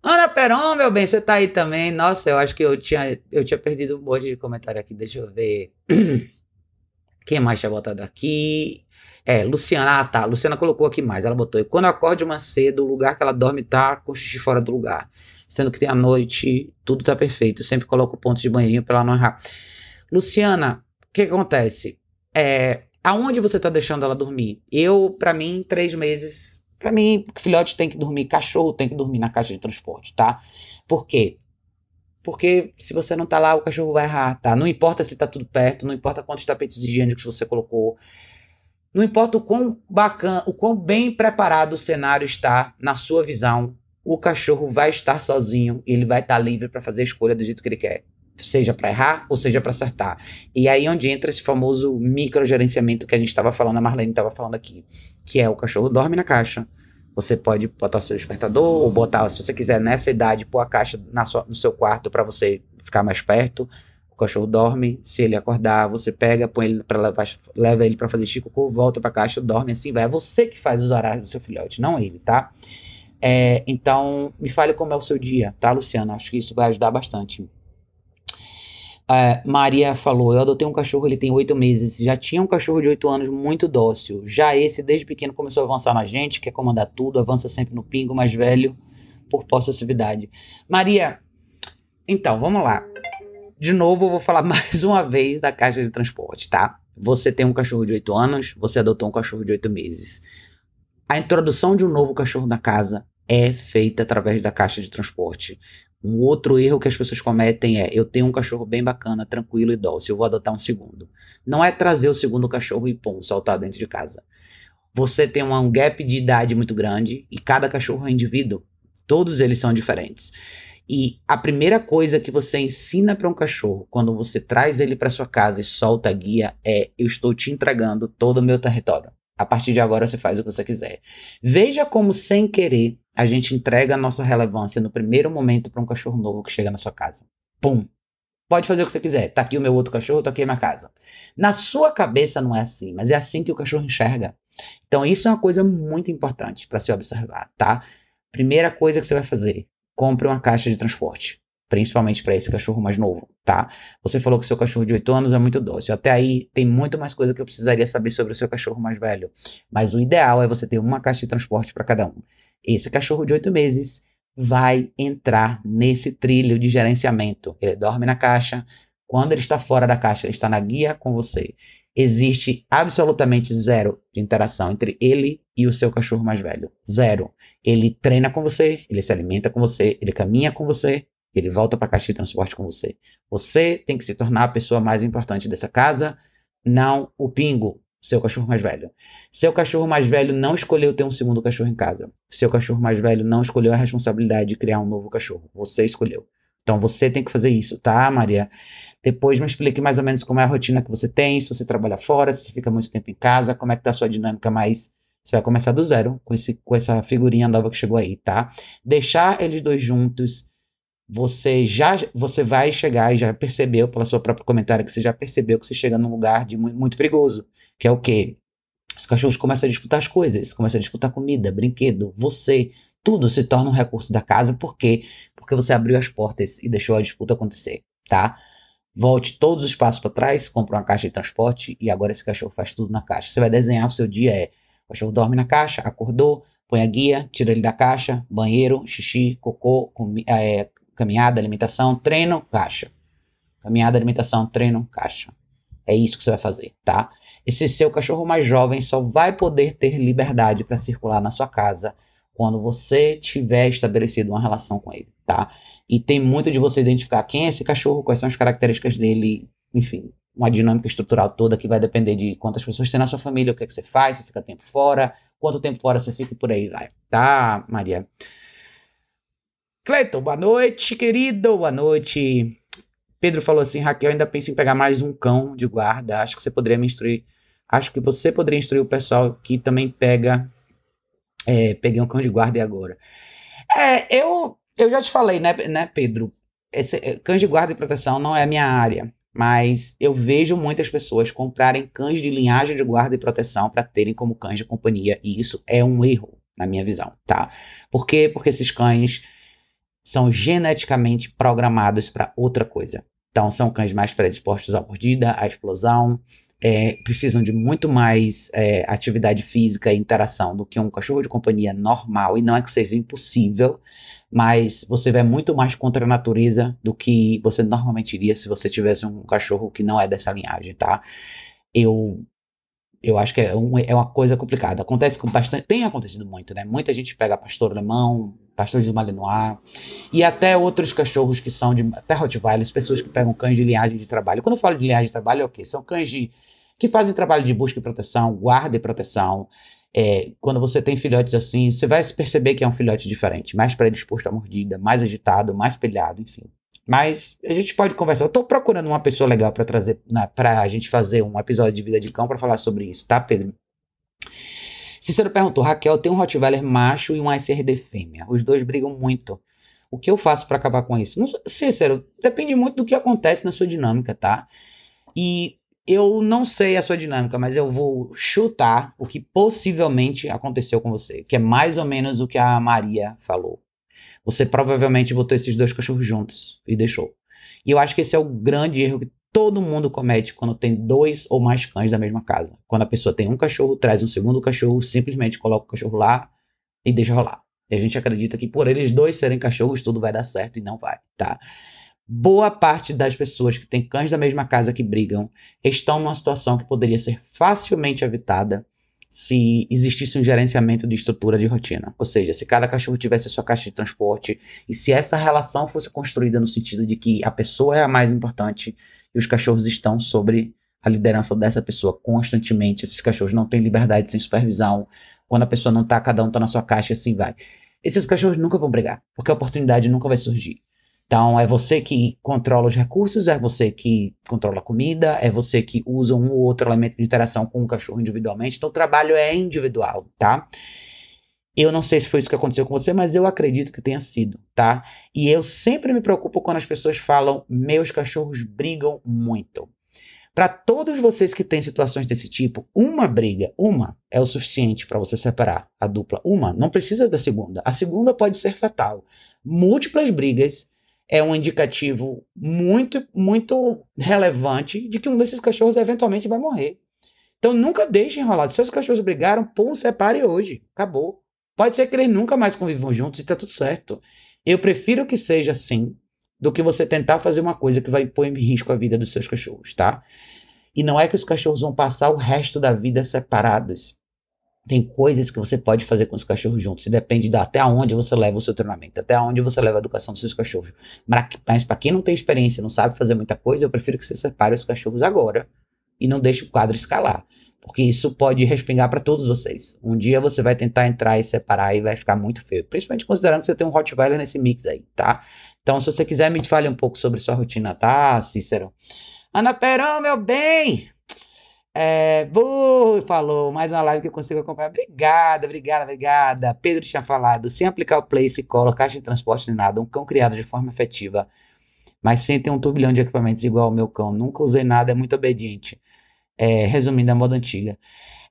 Ana Peron, meu bem, você tá aí também? Nossa, eu acho que eu tinha, eu tinha perdido um monte de comentário aqui, deixa eu ver. (clears throat) Quem mais tinha botado aqui? É, Luciana, ah tá, Luciana colocou aqui mais, ela botou, e quando acorda uma cedo, o lugar que ela dorme tá com xixi fora do lugar, sendo que tem a noite, tudo tá perfeito, eu sempre coloco pontos de banheirinho pra ela não errar. Luciana, o que, que acontece? É, aonde você tá deixando ela dormir? Eu, para mim, três meses, para mim, filhote tem que dormir, cachorro tem que dormir na caixa de transporte, tá? Por quê? Porque se você não tá lá, o cachorro vai errar, tá? Não importa se tá tudo perto, não importa quantos tapetes higiênicos você colocou, Não importa o quão bacana, o quão bem preparado o cenário está na sua visão, o cachorro vai estar sozinho e ele vai estar livre para fazer a escolha do jeito que ele quer. Seja para errar ou seja para acertar. E aí onde entra esse famoso microgerenciamento que a gente estava falando, a Marlene estava falando aqui. Que é o cachorro dorme na caixa. Você pode botar seu despertador ou botar, se você quiser, nessa idade, pôr a caixa na sua, no seu quarto para você ficar mais perto cachorro dorme, se ele acordar, você pega, põe ele para levar, leva ele para fazer xicocô, volta para caixa, dorme assim, vai. É você que faz os horários do seu filhote, não ele, tá? É, então, me fale como é o seu dia, tá, Luciana? Acho que isso vai ajudar bastante. É, Maria falou: Eu adotei um cachorro, ele tem oito meses. Já tinha um cachorro de oito anos muito dócil. Já esse, desde pequeno, começou a avançar na gente, quer comandar tudo, avança sempre no pingo, mais velho, por possessividade. Maria, então, vamos lá. De novo, eu vou falar (laughs) mais uma vez da caixa de transporte, tá? Você tem um cachorro de 8 anos, você adotou um cachorro de 8 meses. A introdução de um novo cachorro na casa é feita através da caixa de transporte. Um outro erro que as pessoas cometem é: eu tenho um cachorro bem bacana, tranquilo e dócil, eu vou adotar um segundo. Não é trazer o segundo cachorro e pum, soltar dentro de casa. Você tem um gap de idade muito grande e cada cachorro é indivíduo. Todos eles são diferentes. E a primeira coisa que você ensina para um cachorro quando você traz ele para sua casa e solta a guia é: eu estou te entregando todo o meu território. A partir de agora você faz o que você quiser. Veja como, sem querer, a gente entrega a nossa relevância no primeiro momento para um cachorro novo que chega na sua casa. Pum! Pode fazer o que você quiser. Tá aqui o meu outro cachorro, tá aqui a minha casa. Na sua cabeça não é assim, mas é assim que o cachorro enxerga. Então isso é uma coisa muito importante para se observar, tá? Primeira coisa que você vai fazer, compre uma caixa de transporte. Principalmente para esse cachorro mais novo, tá? Você falou que seu cachorro de 8 anos é muito dócil. Até aí tem muito mais coisa que eu precisaria saber sobre o seu cachorro mais velho. Mas o ideal é você ter uma caixa de transporte para cada um. Esse cachorro de 8 meses vai entrar nesse trilho de gerenciamento. Ele dorme na caixa. Quando ele está fora da caixa, ele está na guia com você existe absolutamente zero de interação entre ele e o seu cachorro mais velho. Zero. Ele treina com você, ele se alimenta com você, ele caminha com você, ele volta para a caixa de transporte com você. Você tem que se tornar a pessoa mais importante dessa casa, não o pingo, seu cachorro mais velho. Seu cachorro mais velho não escolheu ter um segundo cachorro em casa. Seu cachorro mais velho não escolheu a responsabilidade de criar um novo cachorro. Você escolheu. Então você tem que fazer isso, tá, Maria? Depois me explique mais ou menos como é a rotina que você tem, se você trabalha fora, se você fica muito tempo em casa, como é que tá a sua dinâmica mais. Você vai começar do zero com, esse, com essa figurinha nova que chegou aí, tá? Deixar eles dois juntos, você já você vai chegar e já percebeu pela sua própria comentário que você já percebeu que você chega num lugar de muito, muito perigoso, que é o quê? Os cachorros começam a disputar as coisas, começam a disputar comida, brinquedo, você, tudo se torna um recurso da casa, por quê? Porque você abriu as portas e deixou a disputa acontecer, tá? Volte todos os passos para trás, compra uma caixa de transporte e agora esse cachorro faz tudo na caixa. Você vai desenhar o seu dia é, o cachorro dorme na caixa, acordou, põe a guia, tira ele da caixa, banheiro, xixi, cocô, é, caminhada, alimentação, treino, caixa. Caminhada, alimentação, treino, caixa. É isso que você vai fazer, tá? Esse seu cachorro mais jovem só vai poder ter liberdade para circular na sua casa quando você tiver estabelecido uma relação com ele, tá? E tem muito de você identificar quem é esse cachorro, quais são as características dele, enfim, uma dinâmica estrutural toda que vai depender de quantas pessoas tem na sua família, o que é que você faz, se fica tempo fora, quanto tempo fora você fica e por aí vai. Tá, Maria? Cleiton, boa noite, querido, boa noite. Pedro falou assim, Raquel, ainda penso em pegar mais um cão de guarda, acho que você poderia me instruir, acho que você poderia instruir o pessoal que também pega, é, peguei um cão de guarda e agora. É, eu eu já te falei, né, né Pedro? Esse, eh, cães de guarda e proteção não é a minha área, mas eu vejo muitas pessoas comprarem cães de linhagem de guarda e proteção para terem como cães de companhia, e isso é um erro, na minha visão, tá? Por quê? Porque esses cães são geneticamente programados para outra coisa. Então, são cães mais predispostos à mordida, à explosão, é, precisam de muito mais é, atividade física e interação do que um cachorro de companhia normal, e não é que seja impossível, mas você vai muito mais contra a natureza do que você normalmente iria se você tivesse um cachorro que não é dessa linhagem, tá? Eu eu acho que é, um, é uma coisa complicada. Acontece com bastante, tem acontecido muito, né? Muita gente pega pastor alemão, pastor de Malinois e até outros cachorros que são de até Rottweilers, pessoas que pegam cães de linhagem de trabalho. Quando eu falo de linhagem de trabalho é o quê? São cães de que fazem trabalho de busca e proteção, guarda e proteção. É, quando você tem filhotes assim, você vai perceber que é um filhote diferente, mais predisposto à mordida, mais agitado, mais pilhado, enfim. Mas a gente pode conversar. Eu tô procurando uma pessoa legal para trazer, para a gente fazer um episódio de vida de cão para falar sobre isso, tá, Pedro? Cícero perguntou: Raquel, tem um Rottweiler macho e um SRD fêmea. Os dois brigam muito. O que eu faço para acabar com isso? Não, Cícero, depende muito do que acontece na sua dinâmica, tá? E eu não sei a sua dinâmica, mas eu vou chutar o que possivelmente aconteceu com você, que é mais ou menos o que a Maria falou. Você provavelmente botou esses dois cachorros juntos e deixou. E eu acho que esse é o grande erro que todo mundo comete quando tem dois ou mais cães da mesma casa. Quando a pessoa tem um cachorro, traz um segundo cachorro, simplesmente coloca o cachorro lá e deixa rolar. E a gente acredita que por eles dois serem cachorros, tudo vai dar certo e não vai, tá? Boa parte das pessoas que têm cães da mesma casa que brigam estão numa situação que poderia ser facilmente evitada se existisse um gerenciamento de estrutura de rotina. Ou seja, se cada cachorro tivesse a sua caixa de transporte e se essa relação fosse construída no sentido de que a pessoa é a mais importante e os cachorros estão sobre a liderança dessa pessoa constantemente. Esses cachorros não têm liberdade sem supervisão. Quando a pessoa não tá, cada um tá na sua caixa e assim vai. Esses cachorros nunca vão brigar, porque a oportunidade nunca vai surgir. Então, é você que controla os recursos, é você que controla a comida, é você que usa um ou outro elemento de interação com o cachorro individualmente. Então, o trabalho é individual, tá? Eu não sei se foi isso que aconteceu com você, mas eu acredito que tenha sido, tá? E eu sempre me preocupo quando as pessoas falam: meus cachorros brigam muito. Para todos vocês que têm situações desse tipo, uma briga, uma, é o suficiente para você separar a dupla. Uma, não precisa da segunda. A segunda pode ser fatal. Múltiplas brigas é um indicativo muito, muito relevante de que um desses cachorros eventualmente vai morrer. Então nunca deixe enrolar. Se seus cachorros brigaram, pum, separe hoje. Acabou. Pode ser que eles nunca mais convivam juntos e tá tudo certo. Eu prefiro que seja assim do que você tentar fazer uma coisa que vai pôr em risco a vida dos seus cachorros, tá? E não é que os cachorros vão passar o resto da vida separados. Tem coisas que você pode fazer com os cachorros juntos. Depende de até onde você leva o seu treinamento, até onde você leva a educação dos seus cachorros. Mas para quem não tem experiência, não sabe fazer muita coisa, eu prefiro que você separe os cachorros agora e não deixe o quadro escalar. Porque isso pode respingar para todos vocês. Um dia você vai tentar entrar e separar e vai ficar muito feio. Principalmente considerando que você tem um Rottweiler nesse mix aí, tá? Então, se você quiser, me fale um pouco sobre sua rotina, tá, Cícero? Ana Perão, meu bem! É, boa, falou, mais uma live que eu consigo acompanhar. Obrigada, obrigada, obrigada. Pedro tinha falado, sem aplicar o place, cola, caixa de transporte nem nada, um cão criado de forma efetiva, mas sem ter um turbilhão de equipamentos igual ao meu cão. Nunca usei nada, é muito obediente. É, resumindo, a moda antiga.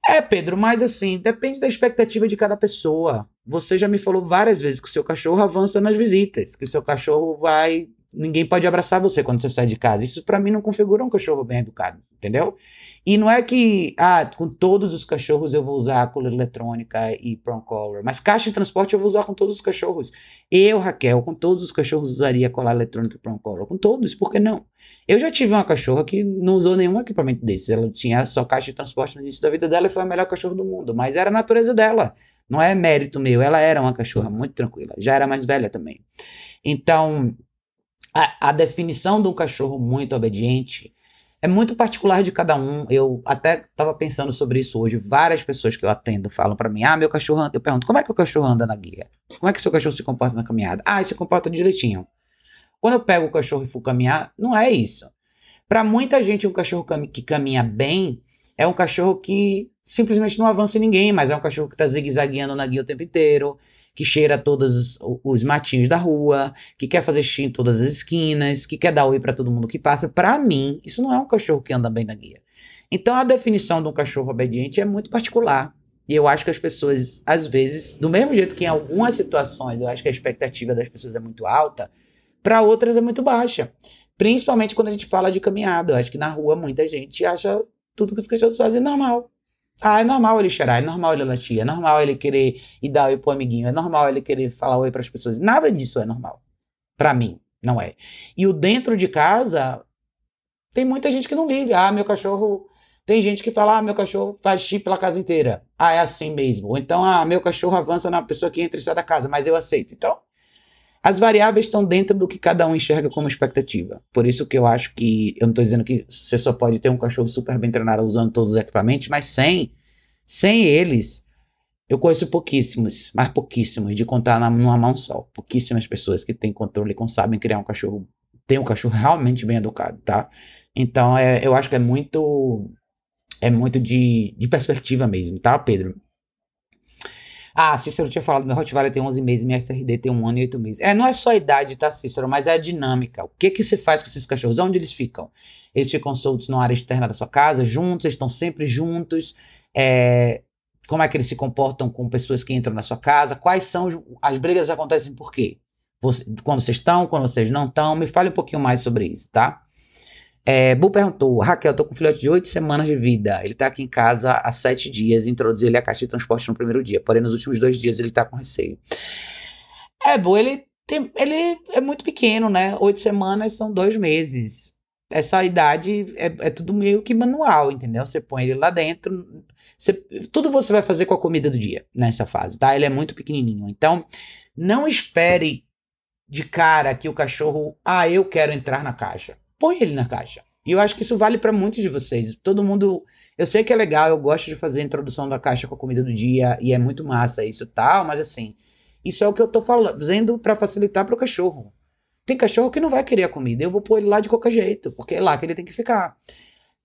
É, Pedro, mas assim, depende da expectativa de cada pessoa. Você já me falou várias vezes que o seu cachorro avança nas visitas, que o seu cachorro vai. Ninguém pode abraçar você quando você sai de casa. Isso para mim não configura um cachorro bem educado, entendeu? E não é que, ah, com todos os cachorros eu vou usar a coleira eletrônica e prong collar, mas caixa de transporte eu vou usar com todos os cachorros. Eu, Raquel, com todos os cachorros usaria colar eletrônica e prong collar, com todos, por que não? Eu já tive uma cachorra que não usou nenhum equipamento desses, ela tinha só caixa de transporte no início da vida dela e foi a melhor cachorro do mundo, mas era a natureza dela, não é mérito meu, ela era uma cachorra muito tranquila, já era mais velha também. Então, a, a definição de um cachorro muito obediente é muito particular de cada um. Eu até estava pensando sobre isso hoje. Várias pessoas que eu atendo falam para mim: Ah, meu cachorro anda. Eu pergunto: Como é que o cachorro anda na guia? Como é que seu cachorro se comporta na caminhada? Ah, ele se comporta direitinho. Quando eu pego o cachorro e for caminhar, não é isso. Para muita gente, um cachorro que caminha bem é um cachorro que simplesmente não avança em ninguém, mas é um cachorro que está zigue-zagueando na guia o tempo inteiro, que cheira todos os, os, matinhos da rua, que quer fazer xixi em todas as esquinas, que quer dar oi para todo mundo que passa. Para mim, isso não é um cachorro que anda bem na guia. Então a definição de um cachorro obediente é muito particular. E eu acho que as pessoas, às vezes, do mesmo jeito que em algumas situações eu acho que a expectativa das pessoas é muito alta, para outras é muito baixa. Principalmente quando a gente fala de caminhada. Eu acho que na rua muita gente acha tudo que os cachorros fazem normal. Ah, é normal ele chorar, é normal ele latir, é normal ele querer ir dar oi pro amiguinho, é normal ele querer falar oi para as pessoas. Nada disso é normal. Para mim, não é. E o dentro de casa, tem muita gente que não liga. Ah, meu cachorro. Tem gente que fala, ah, meu cachorro faz xixi pela casa inteira. Ah, é assim mesmo. Ou então, ah, meu cachorro avança na pessoa que entra e sai da casa, mas eu aceito. Então, As variáveis estão dentro do que cada um enxerga como expectativa. Por isso que eu acho que eu não estou dizendo que você só pode ter um cachorro super bem treinado usando todos os equipamentos, mas sem, sem eles, eu conheço pouquíssimos, mas pouquíssimos, de contar na, numa mão só. Pouquíssimas pessoas que têm controle e sabem criar um cachorro, tem um cachorro realmente bem educado, tá? Então, é, eu acho que é muito, é muito de, de perspectiva mesmo, tá, Pedro? Ah, Cícero tinha falado, meu Rottweiler tem 11 meses, minha SRD tem um ano e 8 meses. É, não é só a idade, tá, Cícero, mas é a dinâmica. O que que você faz com esses cachorros? Onde eles ficam? Eles ficam soltos na área externa da sua casa, juntos, eles estão sempre juntos. É, como é que eles se comportam com pessoas que entram na sua casa? Quais são as brigas acontecem por quê? Você, quando vocês estão, quando vocês não estão? Me fale um pouquinho mais sobre isso, tá? É, Bu perguntou: Raquel, tô com um filhote de oito semanas de vida. Ele tá aqui em casa há sete dias. Introduzi ele à caixa de transporte no primeiro dia. Porém, nos últimos dois dias ele tá com receio. É, Bu, ele, tem, ele é muito pequeno, né? Oito semanas são dois meses. Essa idade é, é tudo meio que manual, entendeu? Você põe ele lá dentro. Você, tudo você vai fazer com a comida do dia nessa fase, tá? Ele é muito pequenininho. Então, não espere de cara que o cachorro, ah, eu quero entrar na caixa põe ele na caixa. E eu acho que isso vale para muitos de vocês. Todo mundo. Eu sei que é legal, eu gosto de fazer a introdução da caixa com a comida do dia e é muito massa isso tal, mas assim, isso é o que eu tô fazendo para facilitar para o cachorro. Tem cachorro que não vai querer a comida, eu vou pôr ele lá de qualquer jeito, porque é lá que ele tem que ficar.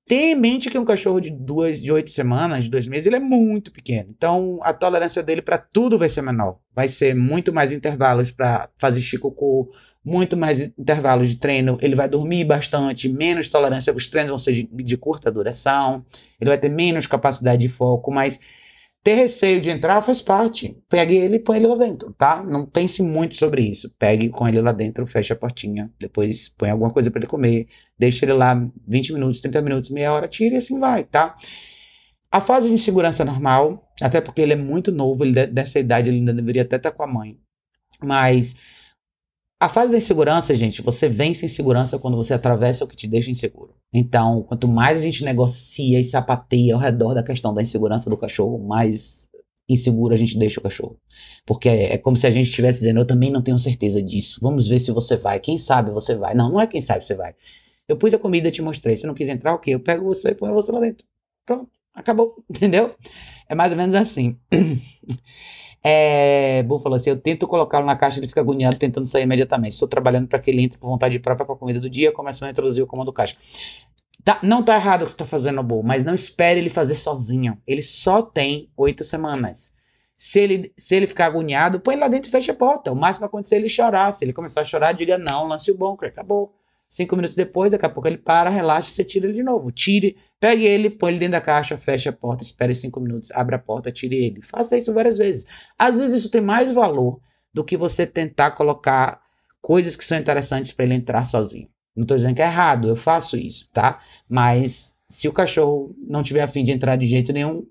Tenha em mente que um cachorro de duas, de oito semanas, de dois meses, ele é muito pequeno. Então, a tolerância dele para tudo vai ser menor. Vai ser muito mais intervalos para fazer chicocô, muito mais intervalos de treino, ele vai dormir bastante, menos tolerância, os treinos vão ser de, de, curta duração, ele vai ter menos capacidade de foco, mas ter receio de entrar faz parte. Pegue ele e põe ele lá dentro, tá? Não pense muito sobre isso. Pegue com ele lá dentro, feche a portinha, depois põe alguma coisa para ele comer, deixa ele lá 20 minutos, 30 minutos, meia hora, tira e assim vai, tá? A fase de insegurança é normal, até porque ele é muito novo, ele dessa idade ele ainda deveria até estar tá com a mãe. Mas a fase da insegurança, gente, você vence a insegurança quando você atravessa o que te deixa inseguro. Então, quanto mais a gente negocia e sapateia ao redor da questão da insegurança do cachorro, mais inseguro a gente deixa o cachorro. Porque é, como se a gente estivesse dizendo, eu também não tenho certeza disso. Vamos ver se você vai. Quem sabe você vai. Não, não é quem sabe você vai. Eu pus a comida te mostrei. Se não quis entrar, ok. Eu pego você e ponho você lá dentro. Pronto. Acabou. (laughs) Entendeu? É mais ou menos assim. (clears throat) É, Bom falou assim: eu tento colocá-lo na caixa, ele fica agoniado tentando sair imediatamente. Estou trabalhando para que ele entre por vontade própria com a comida do dia, começando a introduzir o comando caixa. Tá, não tá errado o que você tá fazendo, Bo, mas não espere ele fazer sozinho. Ele só tem oito semanas. Se ele, se ele ficar agoniado, põe ele lá dentro e fecha a porta. O máximo vai acontecer é ele chorar. Se ele começar a chorar, diga não, lance o bunker, acabou. Cinco minutos depois, daqui a pouco ele para, relaxa você tira ele de novo. Tire, pegue ele, põe ele dentro da caixa, feche a porta, espere cinco minutos, abre a porta, tire ele. Faça isso várias vezes. Às vezes isso tem mais valor do que você tentar colocar coisas que são interessantes para ele entrar sozinho. Não estou dizendo que é errado, eu faço isso, tá? Mas se o cachorro não tiver afim de entrar de jeito nenhum,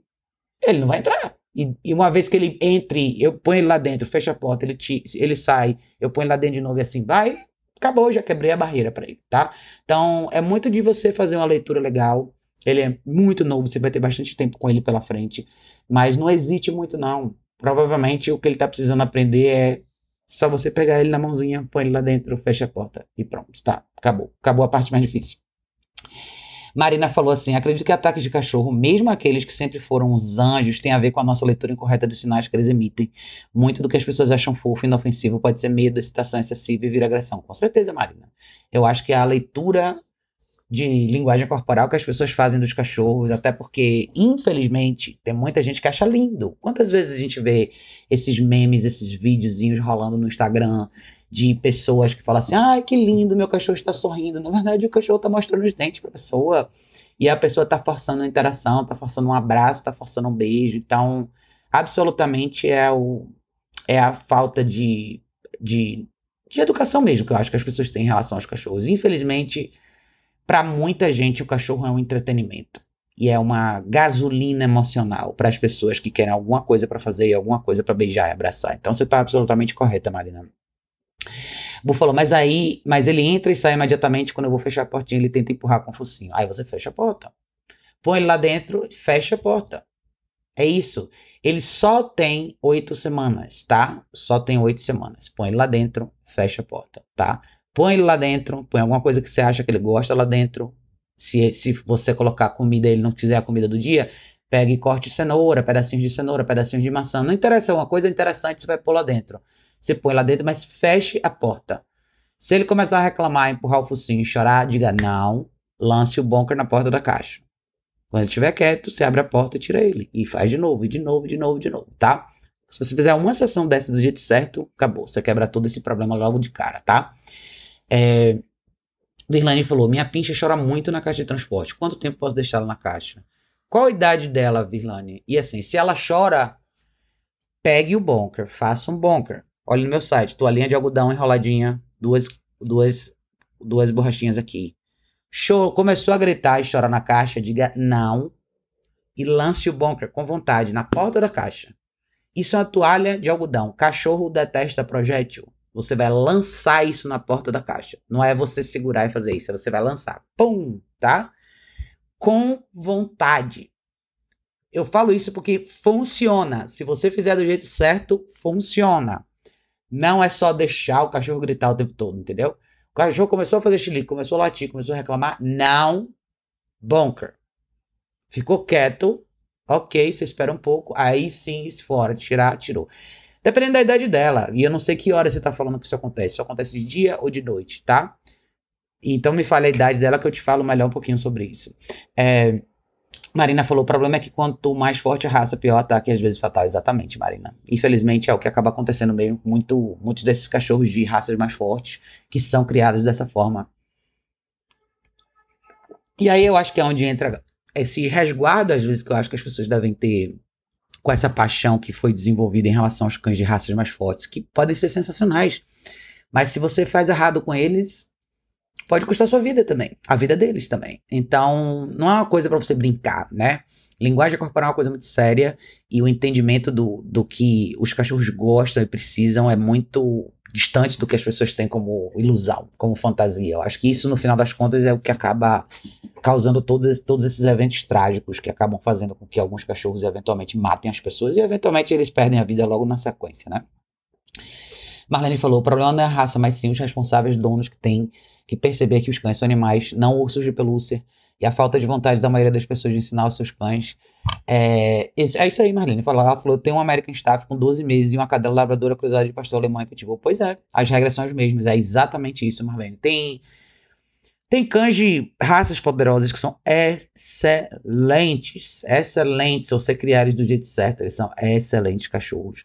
ele não vai entrar. E, e, uma vez que ele entre, eu ponho ele lá dentro, fecho a porta, ele, te, ele sai, eu ponho ele lá dentro de novo e assim vai, acabou, já quebrei a barreira para ele, tá? Então, é muito de você fazer uma leitura legal. Ele é muito novo, você vai ter bastante tempo com ele pela frente, mas não hesite muito não. Provavelmente o que ele tá precisando aprender é só você pegar ele na mãozinha, põe ele lá dentro, fecha a porta e pronto, tá? Acabou. Acabou a parte mais difícil. Marina falou assim: acredito que ataques de cachorro, mesmo aqueles que sempre foram os anjos, tem a ver com a nossa leitura incorreta dos sinais que eles emitem. Muito do que as pessoas acham fofo e inofensivo pode ser medo, excitação excessiva e vir agressão. Com certeza, Marina. Eu acho que a leitura de linguagem corporal que as pessoas fazem dos cachorros, até porque, infelizmente, tem muita gente que acha lindo. Quantas vezes a gente vê esses memes, esses videozinhos rolando no Instagram de pessoas que falam assim: ai, que lindo, meu cachorro está sorrindo. Na verdade, o cachorro está mostrando os dentes para a pessoa e a pessoa está forçando a interação, está forçando um abraço, está forçando um beijo. Então, absolutamente é, o, é a falta de, de, de educação mesmo que eu acho que as pessoas têm em relação aos cachorros. Infelizmente, para muita gente, o cachorro é um entretenimento. E é uma gasolina emocional para as pessoas que querem alguma coisa para fazer e alguma coisa para beijar e abraçar. Então você está absolutamente correta, Marina. Bu falou, mas aí, mas ele entra e sai imediatamente quando eu vou fechar a portinha, ele tenta empurrar com o focinho. Aí você fecha a porta. Põe ele lá dentro, fecha a porta. É isso. Ele só tem oito semanas, tá? Só tem oito semanas. Põe ele lá dentro, fecha a porta, tá? Põe ele lá dentro, põe alguma coisa que você acha que ele gosta lá dentro. Se, se você colocar comida e ele não quiser a comida do dia, pega e corte cenoura, pedacinhos de cenoura, pedacinhos de maçã. Não interessa, uma coisa interessante você vai pôr lá dentro. Você põe lá dentro, mas feche a porta. Se ele começar a reclamar, empurrar o focinho e chorar, diga não, lance o bunker na porta da caixa. Quando ele estiver quieto, você abre a porta e tira ele. E faz de novo, e de novo, de novo, de novo, tá? Se você fizer uma sessão dessa do jeito certo, acabou. Você quebra todo esse problema logo de cara, tá? É... Virlane falou: Minha pincha chora muito na caixa de transporte. Quanto tempo posso deixá-la na caixa? Qual a idade dela, Virlane? E assim, se ela chora, pegue o bunker, faça um bunker. Olha no meu site, toalhinha de algodão enroladinha, duas, duas, duas borrachinhas aqui. Show, começou a gritar e chorar na caixa, diga não e lance o bunker com vontade na porta da caixa. Isso é uma toalha de algodão. Cachorro detesta projétil. Você vai lançar isso na porta da caixa. Não é você segurar e fazer isso, é você vai lançar. Pum, tá? Com vontade. Eu falo isso porque funciona. Se você fizer do jeito certo, funciona. Não é só deixar o cachorro gritar o tempo todo, entendeu? O cachorro começou a fazer xilique, começou a latir, começou a reclamar. Não. Bunker. Ficou quieto. Ok, você espera um pouco. Aí sim, fora, tirar, tirou. Dependendo da idade dela. E eu não sei que hora você tá falando que isso acontece. Isso acontece de dia ou de noite, tá? Então me fale a idade dela que eu te falo melhor um pouquinho sobre isso. É, Marina falou: o problema é que quanto mais forte a raça, pior ataque e às vezes fatal. Exatamente, Marina. Infelizmente é o que acaba acontecendo mesmo muito, muitos desses cachorros de raças mais fortes que são criados dessa forma. E aí eu acho que é onde entra esse resguardo, às vezes, que eu acho que as pessoas devem ter com essa paixão que foi desenvolvida em relação aos cães de raças mais fortes, que podem ser sensacionais. Mas se você faz errado com eles, pode custar sua vida também, a vida deles também. Então, não é uma coisa para você brincar, né? Linguagem corporal é uma coisa muito séria e o entendimento do, do que os cachorros gostam e precisam é muito distante do que as pessoas têm como ilusão, como fantasia. Eu acho que isso, no final das contas, é o que acaba causando todos, todos esses eventos trágicos que acabam fazendo com que alguns cachorros eventualmente matem as pessoas e eventualmente eles perdem a vida logo na sequência, né? Marlene falou: o problema não é a raça, mas sim os responsáveis donos que têm que perceber que os cães são animais, não ursos de pelúcia, e a falta de vontade da maioria das pessoas de ensinar os seus cães. É, é isso aí, Marlene. Ela falou: tem um American Staff com 12 meses e uma cadela labradora cruzada de pastor alemão e pitbull. Pois é, as regras são as mesmas. É exatamente isso, Marlene. Tem. Tem cães de raças poderosas que são excelentes. Excelentes. Se você criar eles do jeito certo, eles são excelentes cachorros.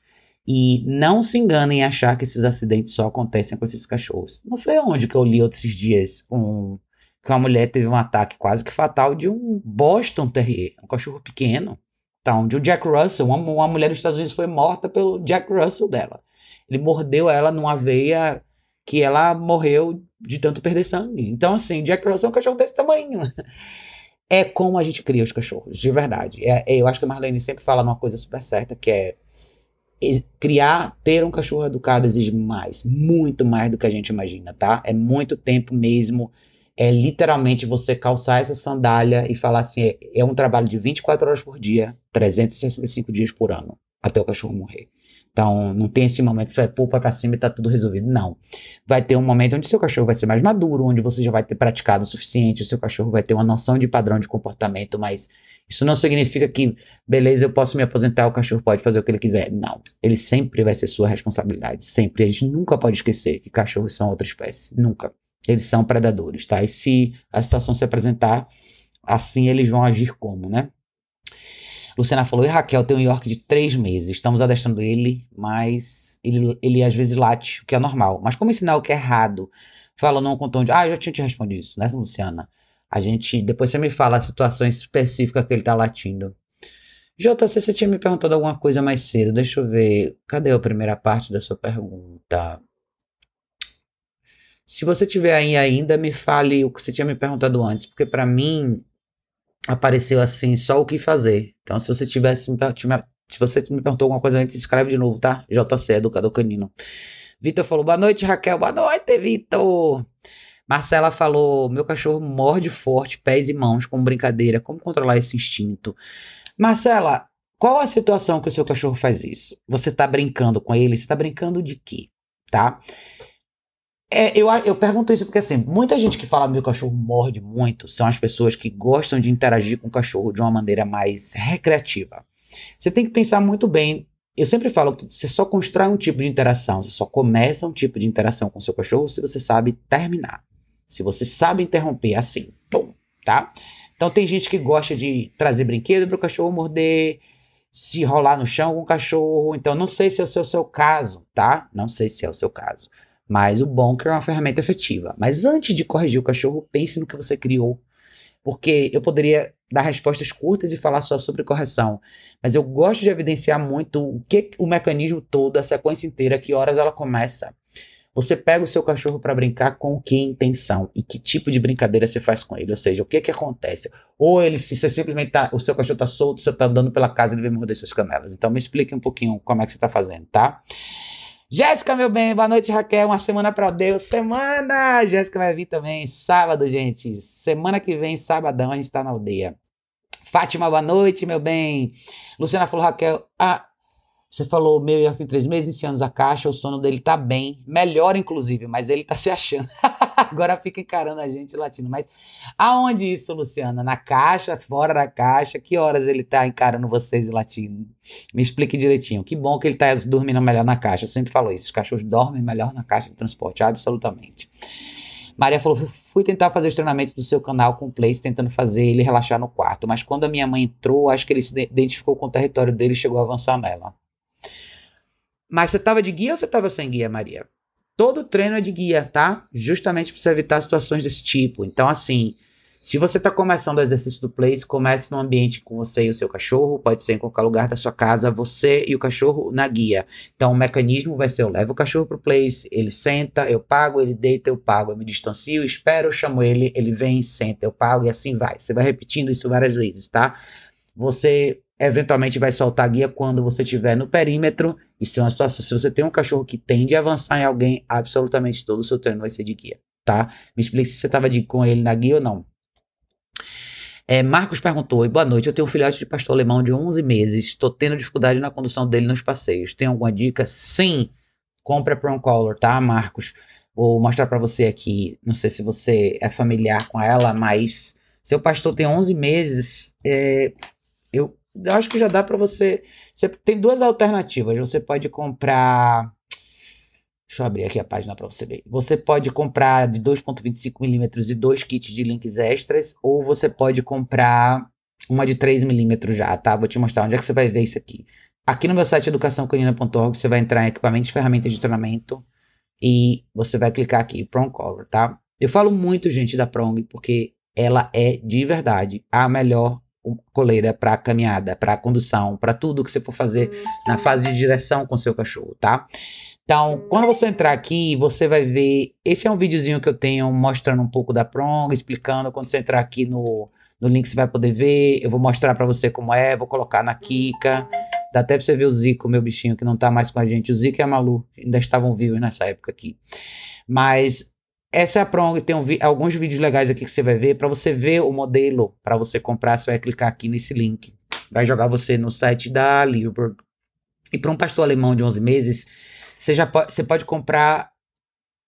E não se enganem em achar que esses acidentes só acontecem com esses cachorros. Não foi onde que eu li outros dias um, que uma mulher teve um ataque quase que fatal de um Boston Terrier, um cachorro pequeno. Tá, onde o Jack Russell, uma, uma mulher nos Estados Unidos foi morta pelo Jack Russell dela. Ele mordeu ela numa veia que ela morreu de tanto perder sangue. Então, assim, Jack Russell é um cachorro desse tamanho. (laughs) É como a gente cria os cachorros, de verdade. É, é, eu acho que a Marlene sempre fala uma coisa super certa, que é criar, ter um cachorro educado exige mais, muito mais do que a gente imagina, tá? É muito tempo mesmo. É literalmente você calçar essa sandália e falar assim: é, é um trabalho de 24 horas por dia, 365 dias por ano, até o cachorro morrer. Então, não tem esse momento, você vai pôr para cima e tá tudo resolvido. Não. Vai ter um momento onde seu cachorro vai ser mais maduro, onde você já vai ter praticado o suficiente, o seu cachorro vai ter uma noção de padrão de comportamento mais isso não significa que, beleza, eu posso me aposentar, o cachorro pode fazer o que ele quiser. Não. Ele sempre vai ser sua responsabilidade. Sempre. A gente nunca pode esquecer que cachorros são outra espécie. Nunca. Eles são predadores, tá? E se a situação se apresentar, assim eles vão agir como, né? Luciana falou: e Raquel tem um York de três meses. Estamos adestrando ele, mas ele, ele às vezes late, o que é normal. Mas como ensinar o que é errado? Fala não com tom de. Ah, eu já tinha te respondido isso, né, Luciana? A gente. Depois você me fala a situação específica que ele tá latindo. JC, você tinha me perguntado alguma coisa mais cedo. Deixa eu ver. Cadê a primeira parte da sua pergunta? Se você tiver aí ainda, me fale o que você tinha me perguntado antes, porque para mim apareceu assim só o que fazer. Então, se você tivesse se você me perguntou alguma coisa antes, escreve de novo, tá? JC, educador canino. Vitor falou: "Boa noite, Raquel. Boa noite, Vitor." Marcela falou: meu cachorro morde forte, pés e mãos, como brincadeira. Como controlar esse instinto? Marcela, qual a situação que o seu cachorro faz isso? Você está brincando com ele? Você está brincando de quê? Tá? É, eu, eu pergunto isso porque, assim, muita gente que fala meu cachorro morde muito são as pessoas que gostam de interagir com o cachorro de uma maneira mais recreativa. Você tem que pensar muito bem. Eu sempre falo que você só constrói um tipo de interação, você só começa um tipo de interação com seu cachorro se você sabe terminar. Se você sabe interromper assim, pum, tá? Então tem gente que gosta de trazer brinquedo para o cachorro morder, se rolar no chão com o cachorro. Então não sei se é o seu, seu caso, tá? Não sei se é o seu caso. Mas o Bonker é uma ferramenta efetiva. Mas antes de corrigir o cachorro, pense no que você criou. Porque eu poderia dar respostas curtas e falar só sobre correção. Mas eu gosto de evidenciar muito o que o mecanismo todo, a sequência inteira, que horas ela começa. Você pega o seu cachorro para brincar com que intenção e que tipo de brincadeira você faz com ele, ou seja, o que que acontece? Ou ele se você simplesmente tá, o seu cachorro tá solto, você tá andando pela casa e ele vem morder suas canelas. Então me explique um pouquinho como é que você tá fazendo, tá? Jéssica, meu bem, boa noite, Raquel. Uma semana para Deus. Semana! Jéssica vai vir também, sábado, gente. Semana que vem, sabadão, a gente tá na aldeia. Fátima, boa noite, meu bem. Luciana falou, Raquel, ah, você falou meio em três meses, iniciamos a caixa, o sono dele tá bem, melhor inclusive, mas ele tá (laughs) se achando. Agora fica encarando a gente latino. Mas aonde isso, Luciana? Na caixa, fora da caixa? Que horas ele tá encarando vocês latino? Me explique direitinho. Que bom que ele tá dormindo melhor na caixa. Eu sempre falo isso. Os cachorros dormem melhor na caixa de transporte, absolutamente. Maria falou: fui tentar fazer os treinamentos do seu canal com o Place, tentando fazer ele relaxar no quarto. Mas quando a minha mãe entrou, acho que ele se identificou com o território dele e chegou a avançar nela. Mas você estava de guia ou você estava sem guia, Maria? Todo treino é de guia, tá? Justamente para você evitar situações desse tipo. Então, assim, se você está começando o exercício do place, comece no ambiente com você e o seu cachorro, pode ser em qualquer lugar da sua casa, você e o cachorro na guia. Então, o mecanismo vai ser: eu levo o cachorro para o place, ele senta, eu pago, ele deita, eu pago, eu me distancio, espero, eu chamo ele, ele vem, senta, eu pago e assim vai. Você vai repetindo isso várias vezes, tá? Você eventualmente vai soltar a guia quando você estiver no perímetro. Se é uma situação, se você tem um cachorro que tende a avançar em alguém, absolutamente todo o seu treino vai ser de guia, tá? Me explique se você estava com ele na guia ou não. É, Marcos perguntou: Boa noite, eu tenho um filhote de pastor alemão de 11 meses. Estou tendo dificuldade na condução dele nos passeios. Tem alguma dica? Sim. Compre a Prong Collar, tá, Marcos? Vou mostrar para você aqui. Não sei se você é familiar com ela, mas seu pastor tem 11 meses. É, eu acho que já dá para você. Você tem duas alternativas. Você pode comprar. Deixa eu abrir aqui a página para você ver. Você pode comprar de 2.25mm e dois kits de links extras, ou você pode comprar uma de 3mm já, tá? Vou te mostrar onde é que você vai ver isso aqui. Aqui no meu site educaçãocanina.org você vai entrar em equipamentos ferramentas de treinamento e você vai clicar aqui, Prong Collar, tá? Eu falo muito, gente, da Prong, porque ela é de verdade a melhor coleira para caminhada, para condução, para tudo que você for fazer na uhum. fase de direção com seu cachorro, tá? Então, quando você entrar aqui, você vai ver. Esse é um videozinho que eu tenho mostrando um pouco da Prong, explicando. Quando você entrar aqui no, no link, você vai poder ver. Eu vou mostrar para você como é, vou colocar na Kika. Dá até pra você ver o Zico, meu bichinho, que não tá mais com a gente. O Zico e a Malu ainda estavam vivos nessa época aqui. Mas essa é a Prong, tem um, alguns vídeos legais aqui que você vai ver. Para você ver o modelo, para você comprar, você vai clicar aqui nesse link. Vai jogar você no site da Liverpool. E para um pastor alemão de 11 meses, você, já pode, você pode comprar.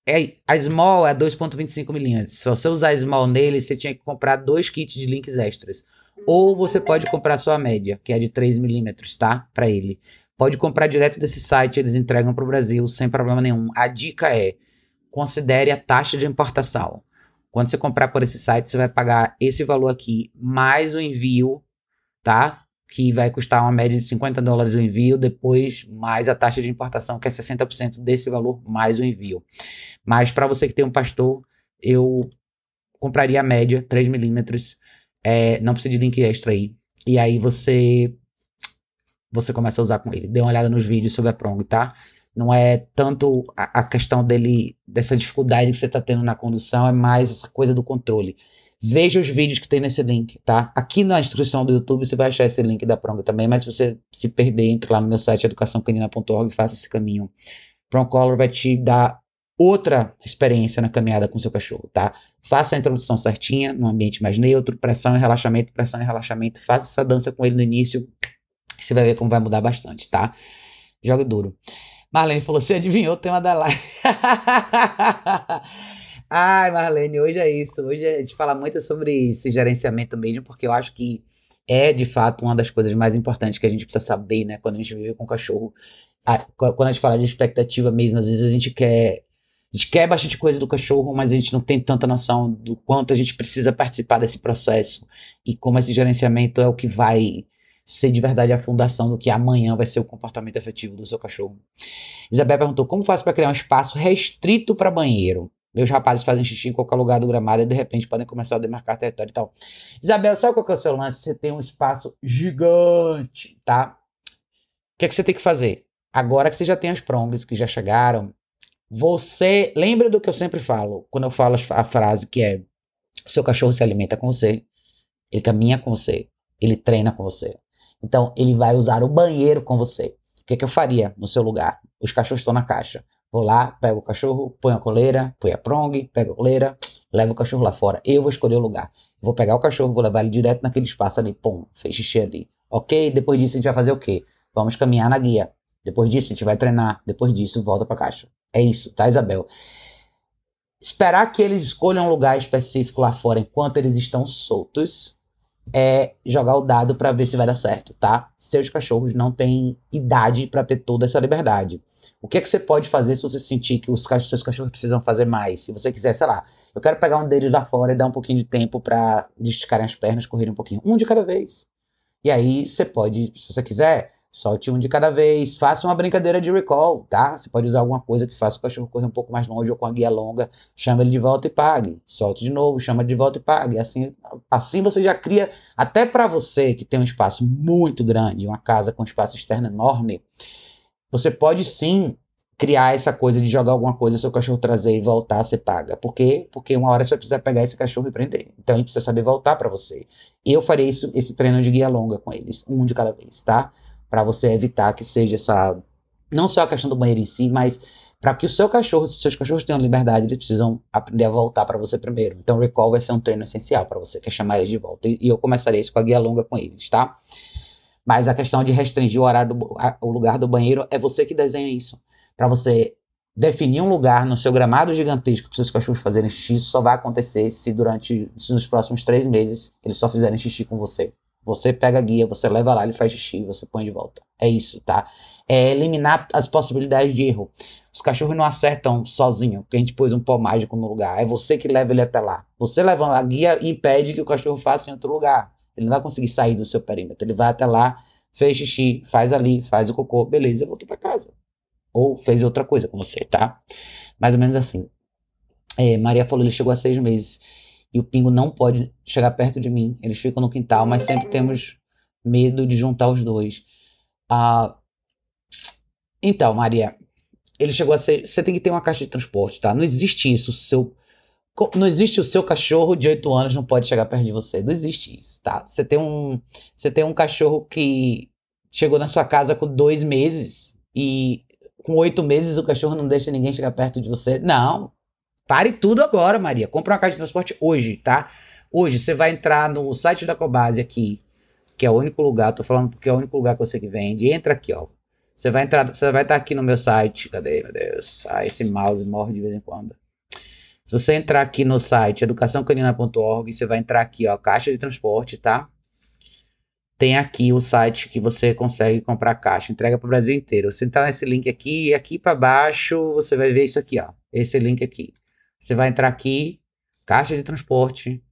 É, a Small é 2,25mm. Se você usar a Small nele, você tinha que comprar dois kits de links extras. Ou você pode comprar sua média, que é de 3mm, tá? Para ele. Pode comprar direto desse site, eles entregam para o Brasil sem problema nenhum. A dica é considere a taxa de importação. Quando você comprar por esse site, você vai pagar esse valor aqui, mais o envio, tá? Que vai custar uma média de 50 dólares o envio, depois mais a taxa de importação, que é 60% desse valor, mais o envio. Mas para você que tem um pastor, eu compraria a média, 3 milímetros, é, não precisa de link extra aí. E aí você você começa a usar com ele. Dê uma olhada nos vídeos sobre a Prong, tá? Não é tanto a, a questão dele, dessa dificuldade que você está tendo na condução, é mais essa coisa do controle. Veja os vídeos que tem nesse link, tá? Aqui na instrução do YouTube você vai achar esse link da Prong também, mas se você se perder, entre lá no meu site educaçãocanina.org e faça esse caminho. Prong Color vai te dar outra experiência na caminhada com seu cachorro, tá? Faça a introdução certinha, num ambiente mais neutro, pressão e relaxamento, pressão e relaxamento. Faça essa dança com ele no início Você vai ver como vai mudar bastante, tá? Jogue duro. Marlene falou: você adivinhou o tema da live. (laughs) Ai, Marlene, hoje é isso. Hoje a gente fala muito sobre esse gerenciamento mesmo, porque eu acho que é de fato uma das coisas mais importantes que a gente precisa saber, né? Quando a gente vive com cachorro. Quando a gente fala de expectativa mesmo, às vezes a gente quer. A gente quer bastante coisa do cachorro, mas a gente não tem tanta noção do quanto a gente precisa participar desse processo e como esse gerenciamento é o que vai ser de verdade a fundação do que amanhã vai ser o comportamento efetivo do seu cachorro. Isabel perguntou: como faço para criar um espaço restrito para banheiro? Meus rapazes fazem xixi em qualquer lugar do gramado e de repente podem começar a demarcar território e tal. Isabel, sabe qual que é o seu lance? Você tem um espaço gigante, tá? O que, é que você tem que fazer? Agora que você já tem as prongas que já chegaram, você lembra do que eu sempre falo quando eu falo a frase que é: seu cachorro se alimenta com você, ele caminha com você, ele treina com você. Então, ele vai usar o banheiro com você. O que, que eu faria no seu lugar? Os cachorros estão na caixa. Vou lá, pego o cachorro, põe a coleira, põe a prong, pego a coleira, levo o cachorro lá fora. Eu vou escolher o lugar. Vou pegar o cachorro, vou levar ele direto naquele espaço ali. Pum, fez xixi ali. Ok? Depois disso a gente vai fazer o quê? Vamos caminhar na guia. Depois disso a gente vai treinar. Depois disso volta pra caixa. É isso, tá, Isabel? Esperar que eles escolham um lugar específico lá fora enquanto eles estão soltos é jogar o dado para ver se vai dar certo, tá? Seus cachorros não têm idade para ter toda essa liberdade. O que é que você pode fazer se você sentir que os seus cachorros precisam fazer mais? Se você quiser, sei lá, eu quero pegar um deles lá fora e dar um pouquinho de tempo para esticarem as pernas, correrem um pouquinho, um de cada vez. E aí você pode, se você quiser, Solte um de cada vez. Faça uma brincadeira de recall, tá? Você pode usar alguma coisa que faça o cachorro correr um pouco mais longe ou com a guia longa. Chama ele de volta e pague. Solte de novo, chama de volta e pague. Assim, assim você já cria, até para você que tem um espaço muito grande, uma casa com um espaço externo enorme, você pode sim criar essa coisa de jogar alguma coisa, seu cachorro trazer e voltar, você paga. Por quê? Porque uma hora você vai precisar pegar esse cachorro e prender. Então ele precisa saber voltar para você. Eu farei isso, esse treino de guia longa com eles, um de cada vez, tá? Para você evitar que seja essa não só a questão do banheiro em si, mas para que o seu cachorro, se seus cachorros tenham liberdade, eles precisam aprender a voltar para você primeiro. Então, recall vai ser um treino essencial para você, que é chamar eles de volta. E, eu começaria isso com a guia longa com eles, tá? Mas a questão de restringir o horário, do, a, o lugar do banheiro, é você que desenha isso. Para você definir um lugar no seu gramado gigantesco para seus cachorros fazerem xixi, isso só vai acontecer se durante, se nos próximos três meses eles só fizerem xixi com você. Você pega a guia, você leva lá, ele faz xixi, você põe de volta. É isso, tá? É eliminar as possibilidades de erro. Os cachorros não acertam sozinho, porque a gente pôs um pó mágico no lugar. É você que leva ele até lá. Você leva a guia e impede que o cachorro faça em outro lugar. Ele não vai conseguir sair do seu perímetro. Ele vai até lá, fez xixi, faz ali, faz o cocô, beleza, voltou para casa. Ou fez outra coisa com você, tá? Mais ou menos assim. É, Maria falou, ele chegou a seis meses e o pingo não pode chegar perto de mim. Eles ficam no quintal, mas sempre temos medo de juntar os dois. Ah, então, Maria, ele chegou a ser. Você tem que ter uma caixa de transporte, tá? Não existe isso. Seu, não existe o seu cachorro de 8 anos não pode chegar perto de você. Não existe isso, tá? Você tem um, você tem um cachorro que chegou na sua casa com dois meses e com oito meses o cachorro não deixa ninguém chegar perto de você. Não, Pare tudo agora, Maria. Compre uma caixa de transporte hoje, tá? Hoje você vai entrar no site da Cobase aqui, que é o único lugar, tô falando porque é o único lugar que você que vende. Entra aqui, ó. Você vai entrar, você vai estar aqui no meu site. Cadê, meu Deus? Ah, esse mouse morre de vez em quando. Se você entrar aqui no site educaçãocanina.org, você vai entrar aqui, ó, caixa de transporte, tá? Tem aqui o site que você consegue comprar caixa, entrega para o Brasil inteiro. Você entrar nesse link aqui e aqui para baixo, você vai ver isso aqui, ó. Esse link aqui. Você vai entrar aqui, caixa de transporte,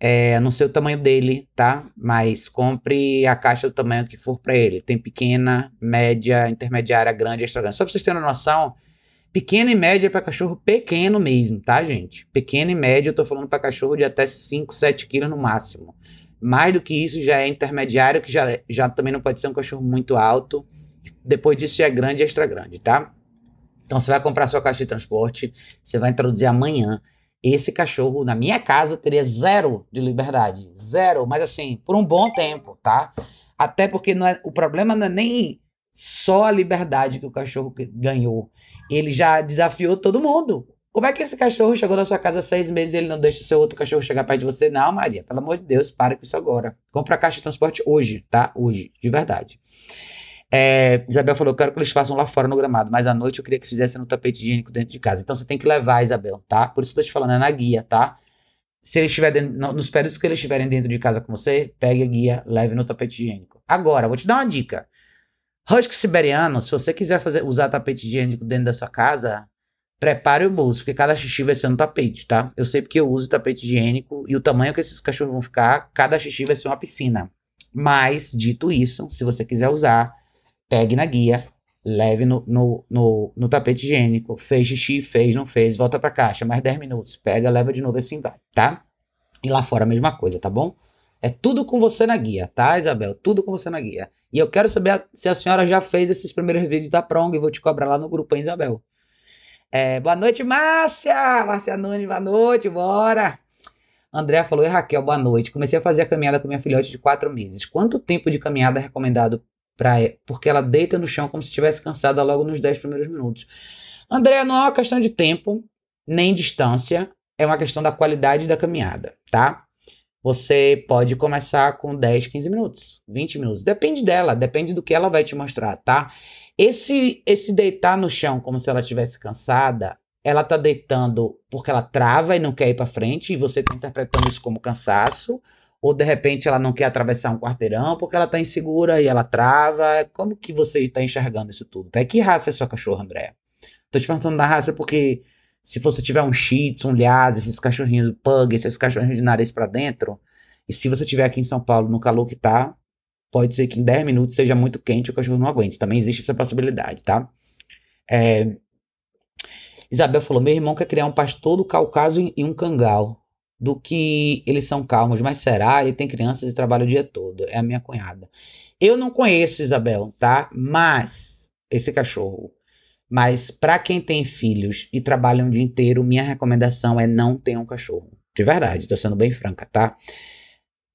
é, não sei o tamanho dele, tá? Mas compre a caixa do tamanho que for para ele. Tem pequena, média, intermediária, grande, extra grande. Só para vocês terem uma noção, pequena e média é para cachorro pequeno mesmo, tá, gente? Pequena e média, eu tô falando para cachorro de até 5, 7 quilos no máximo. Mais do que isso já é intermediário, que já, já também não pode ser um cachorro muito alto. Depois disso já é grande e extra grande, tá? Então você vai comprar sua caixa de transporte, você vai introduzir amanhã. Esse cachorro na minha casa teria zero de liberdade, zero, mas assim, por um bom tempo, tá? Até porque é, o problema não é nem só a liberdade que o cachorro ganhou, ele já desafiou todo mundo. Como é que esse cachorro chegou na sua casa há seis meses e ele não deixa o seu outro cachorro chegar perto de você? Não, Maria, pelo amor de Deus, para com isso agora. Compra a caixa de transporte hoje, tá? Hoje, de verdade. É, Isabel falou: quero que eles façam lá fora no gramado, mas à noite eu queria que fizessem no tapete higiênico dentro de casa. Então você tem que levar, Isabel, tá? Por isso que eu tô te falando, é na guia, tá? Se ele estiver dentro, nos períodos que eles estiverem dentro de casa com você, pegue a guia, leve no tapete higiênico. Agora, vou te dar uma dica. Husky siberiano, se você quiser fazer, usar tapete higiênico dentro da sua casa, prepare o bolso, porque cada xixi vai ser no tapete, tá? Eu sei porque eu uso tapete higiênico e o tamanho que esses cachorros vão ficar, cada xixi vai ser uma piscina. Mas, dito isso, se você quiser usar, pegue na guia, leve no, no, no, no tapete higiênico, fez xixi, fez, não fez, volta pra caixa, mais 10 minutos, pega, leva de novo assim vai, tá? E lá fora a mesma coisa, tá bom? É tudo com você na guia, tá, Isabel? Tudo com você na guia. E eu quero saber se a senhora já fez esses primeiros vídeos da Prong e vou te cobrar lá no grupo, hein, Isabel? É, boa noite, Márcia! Márcia Nunes, boa noite, bora! André falou, e Raquel, boa noite. Comecei a fazer a caminhada com minha filhote de quatro meses. Quanto tempo de caminhada é recomendado para Porque ela deita no chão como se estivesse cansada logo nos 10 primeiros minutos. André, não é uma questão de tempo, nem distância, é uma questão da qualidade da caminhada, tá? Você pode começar com 10, 15 minutos, 20 minutos. Depende dela, depende do que ela vai te mostrar, tá? Esse, esse deitar no chão como se ela estivesse cansada, ela tá deitando porque ela trava e não quer ir para frente, e você tá interpretando isso como cansaço, ou de repente ela não quer atravessar um quarteirão porque ela tá insegura e ela trava. Como que você está enxergando isso tudo? Tá? Que raça é sua cachorra, André? Tô te perguntando da raça porque se você tiver um Shih um Lhasa, esses cachorrinhos Pug, esses cachorrinhos de nariz para dentro, e se você tiver aqui em São Paulo no calor que tá, pode ser que em 10 minutos seja muito quente e o cachorro não aguente. Também existe essa possibilidade, tá? É... Isabel falou: meu irmão quer criar um pastor do Cáucaso e um cangal. Do que eles são calmos, mas será? Ele tem crianças e trabalha o dia todo. É a minha cunhada. Eu não conheço Isabel, tá? Mas esse cachorro. Mas para quem tem filhos e trabalha um dia inteiro, minha recomendação é não ter um cachorro. De verdade, tô sendo bem franca, tá?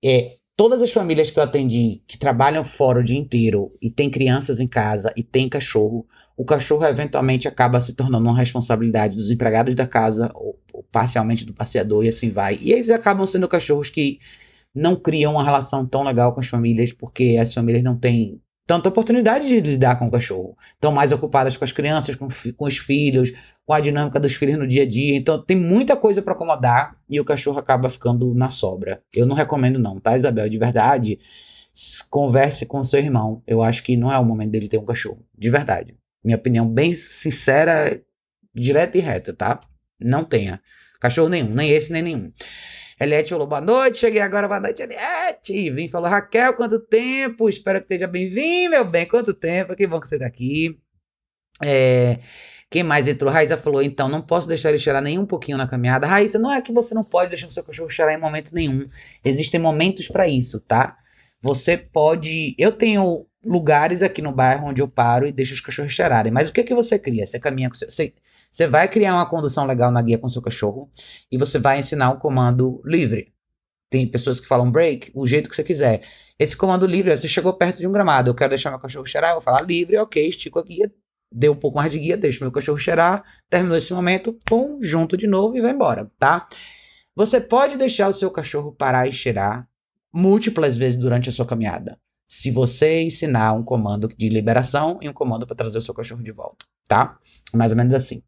É, todas as famílias que eu atendi que trabalham fora o dia inteiro e tem crianças em casa e tem cachorro, o cachorro eventualmente acaba se tornando uma responsabilidade dos empregados da casa ou, ou parcialmente do passeador e assim vai. E eles acabam sendo cachorros que não criam uma relação tão legal com as famílias porque as famílias não têm tanta oportunidade de lidar com o cachorro. Estão mais ocupadas com as crianças, com, com os filhos, com a dinâmica dos filhos no dia a dia. Então tem muita coisa para acomodar e o cachorro acaba ficando na sobra. Eu não recomendo não, tá, Isabel? De verdade, converse com seu irmão. Eu acho que não é o momento dele ter um cachorro. De verdade. Minha opinião bem sincera, direta e reta, tá? Não tenha. Cachorro nenhum, nem esse, nem nenhum. Eliette falou boa noite, cheguei agora, boa noite, Eliette. Vim falou, Raquel, quanto tempo? Espero que esteja bem-vindo, meu bem, quanto tempo? Que bom que você está aqui. É, quem mais entrou? Raíssa falou, então, não posso deixar ele cheirar nem um pouquinho na caminhada. Raíssa, não é que você não pode deixar o seu cachorro cheirar em momento nenhum. Existem momentos para isso, tá? Você pode. Eu tenho lugares aqui no bairro onde eu paro e deixo os cachorros cheirarem. Mas o que que você cria? Você caminha com seu. Você, você vai criar uma condução legal na guia com seu cachorro e você vai ensinar um comando livre. Tem pessoas que falam break, o jeito que você quiser. Esse comando livre, você chegou perto de um gramado, eu quero deixar meu cachorro cheirar, eu vou falar livre, ok, estico a guia, deu um pouco mais de guia, deixo meu cachorro cheirar, terminou esse momento, pum, junto de novo e vai embora, tá? Você pode deixar o seu cachorro parar e cheirar múltiplas vezes durante a sua caminhada. Se você ensinar um comando de liberação e um comando para trazer o seu cachorro de volta, tá? Mais ou menos assim.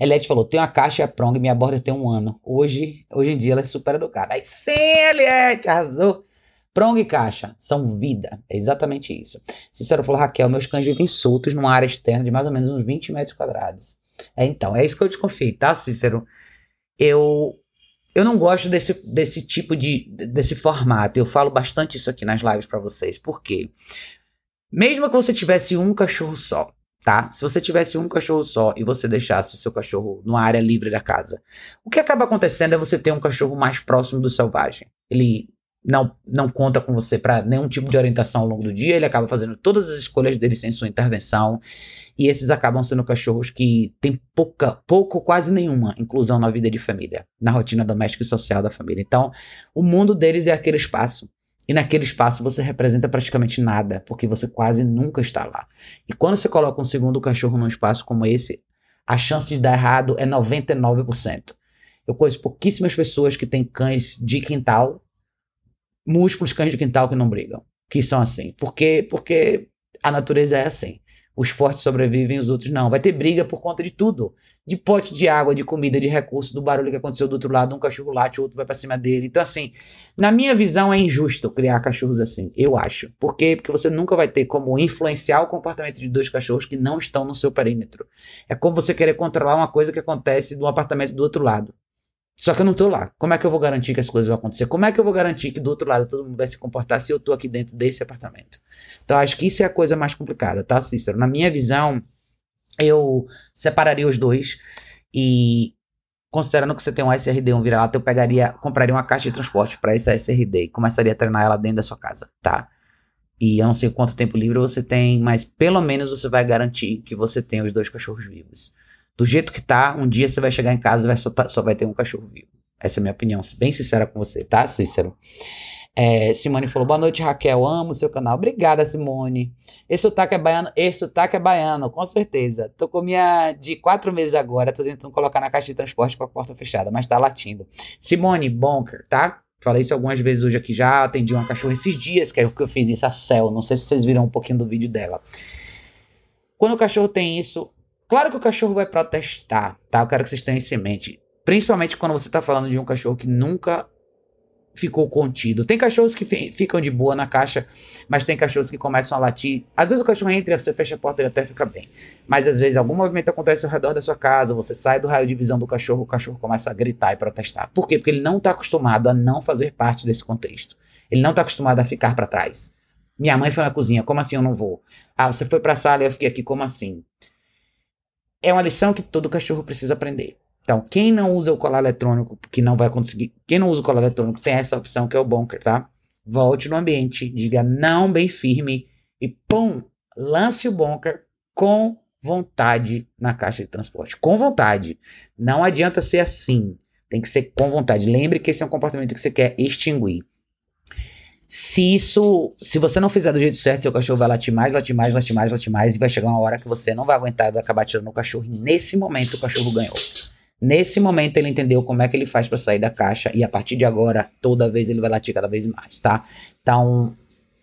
Eliette falou: tem uma caixa e a Prong me aborda tem um ano. Hoje, hoje em dia ela é super educada. Aí sim, Eliette, arrasou. Prong e caixa são vida. É exatamente isso. Cícero falou: Raquel, meus cães vivem soltos numa área externa de mais ou menos uns 20 metros quadrados. É, então, é isso que eu desconfiei, tá, Cícero? Eu. Eu não gosto desse, desse tipo de desse formato. Eu falo bastante isso aqui nas lives para vocês. Por quê? Mesmo que você tivesse um cachorro só, tá? Se você tivesse um cachorro só e você deixasse o seu cachorro numa área livre da casa, o que acaba acontecendo é você ter um cachorro mais próximo do selvagem. Ele não, não conta com você para nenhum tipo de orientação ao longo do dia, ele acaba fazendo todas as escolhas dele sem sua intervenção, e esses acabam sendo cachorros que têm pouca, pouco, quase nenhuma inclusão na vida de família, na rotina doméstica e social da família. Então, o mundo deles é aquele espaço e naquele espaço você representa praticamente nada, porque você quase nunca está lá. E quando você coloca um segundo cachorro num espaço como esse, a chance de dar errado é 99%. Eu conheço pouquíssimas pessoas que têm cães de quintal, múltiplos cães de quintal que não brigam, que são assim. Porque, porque a natureza é assim. Os fortes sobrevivem, os outros não. Vai ter briga por conta de tudo. De pote de água, de comida, de recurso, do barulho que aconteceu do outro lado, um cachorro late, o outro vai para cima dele. Então, assim, na minha visão, é injusto criar cachorros assim. Eu acho. Por quê? Porque você nunca vai ter como influenciar o comportamento de dois cachorros que não estão no seu perímetro. É como você querer controlar uma coisa que acontece no apartamento do outro lado. Só que eu não tô lá. Como é que eu vou garantir que as coisas vão acontecer? Como é que eu vou garantir que do outro lado todo mundo vai se comportar se eu tô aqui dentro desse apartamento? Então acho que isso é a coisa mais complicada, tá, Cícero? Na minha visão, eu separaria os dois e considerando que você tem um SRD, um vira-lata, eu pegaria, compraria uma caixa de transporte para esse SRD e começaria a treinar ela dentro da sua casa, tá? E eu não sei quanto tempo livre você tem, mas pelo menos você vai garantir que você tem os dois cachorros vivos do jeito que tá, um dia você vai chegar em casa e vai só, tá, só vai ter um cachorro vivo. Essa é a minha opinião, bem sincera com você, tá, Cícero? É, Simone falou, boa noite, Raquel, amo seu canal. Obrigada, Simone. Esse sotaque é baiano, esse sotaque é baiano, com certeza. Tô com minha de quatro meses agora, tô tentando colocar na caixa de transporte com a porta fechada, mas tá latindo. Simone, Bonker, tá? Falei isso algumas vezes hoje aqui já, atendi uma cachorra esses dias, que é o que eu fiz isso, a Cel. Não sei se vocês viram um pouquinho do vídeo dela. Quando o cachorro tem isso, Claro que o cachorro vai protestar, tá? Eu quero que vocês tenham isso em mente. Principalmente quando você tá falando de um cachorro que nunca ficou contido. Tem cachorros que ficam de boa na caixa, mas tem cachorros que começam a latir. Às vezes o cachorro entra, você fecha a porta e até fica bem. Mas às vezes algum movimento acontece ao redor da sua casa, você sai do raio de visão do cachorro, o cachorro começa a gritar e protestar. Por quê? Porque ele não está acostumado a não fazer parte desse contexto. Ele não está acostumado a ficar para trás. Minha mãe foi na cozinha, como assim eu não vou? Ah, você foi para a sala e eu fiquei aqui, como assim? é uma lição que todo cachorro precisa aprender. Então, quem não usa o colar eletrônico, que não vai conseguir. Quem não usa o colar eletrônico tem essa opção que é o bunker, tá? Volte no ambiente, diga não bem firme e pum, lance o bunker com vontade na caixa de transporte. Com vontade. Não adianta ser assim. Tem que ser com vontade. Lembre que esse é um comportamento que você quer extinguir. Se isso, se você não fizer do jeito certo, seu cachorro vai latir mais, latir mais, latir mais, latir mais, e vai chegar uma hora que você não vai aguentar e vai acabar tirando o cachorro. E nesse momento o cachorro ganhou. Nesse momento ele entendeu como é que ele faz para sair da caixa e a partir de agora toda vez ele vai latir cada vez mais, tá? Então,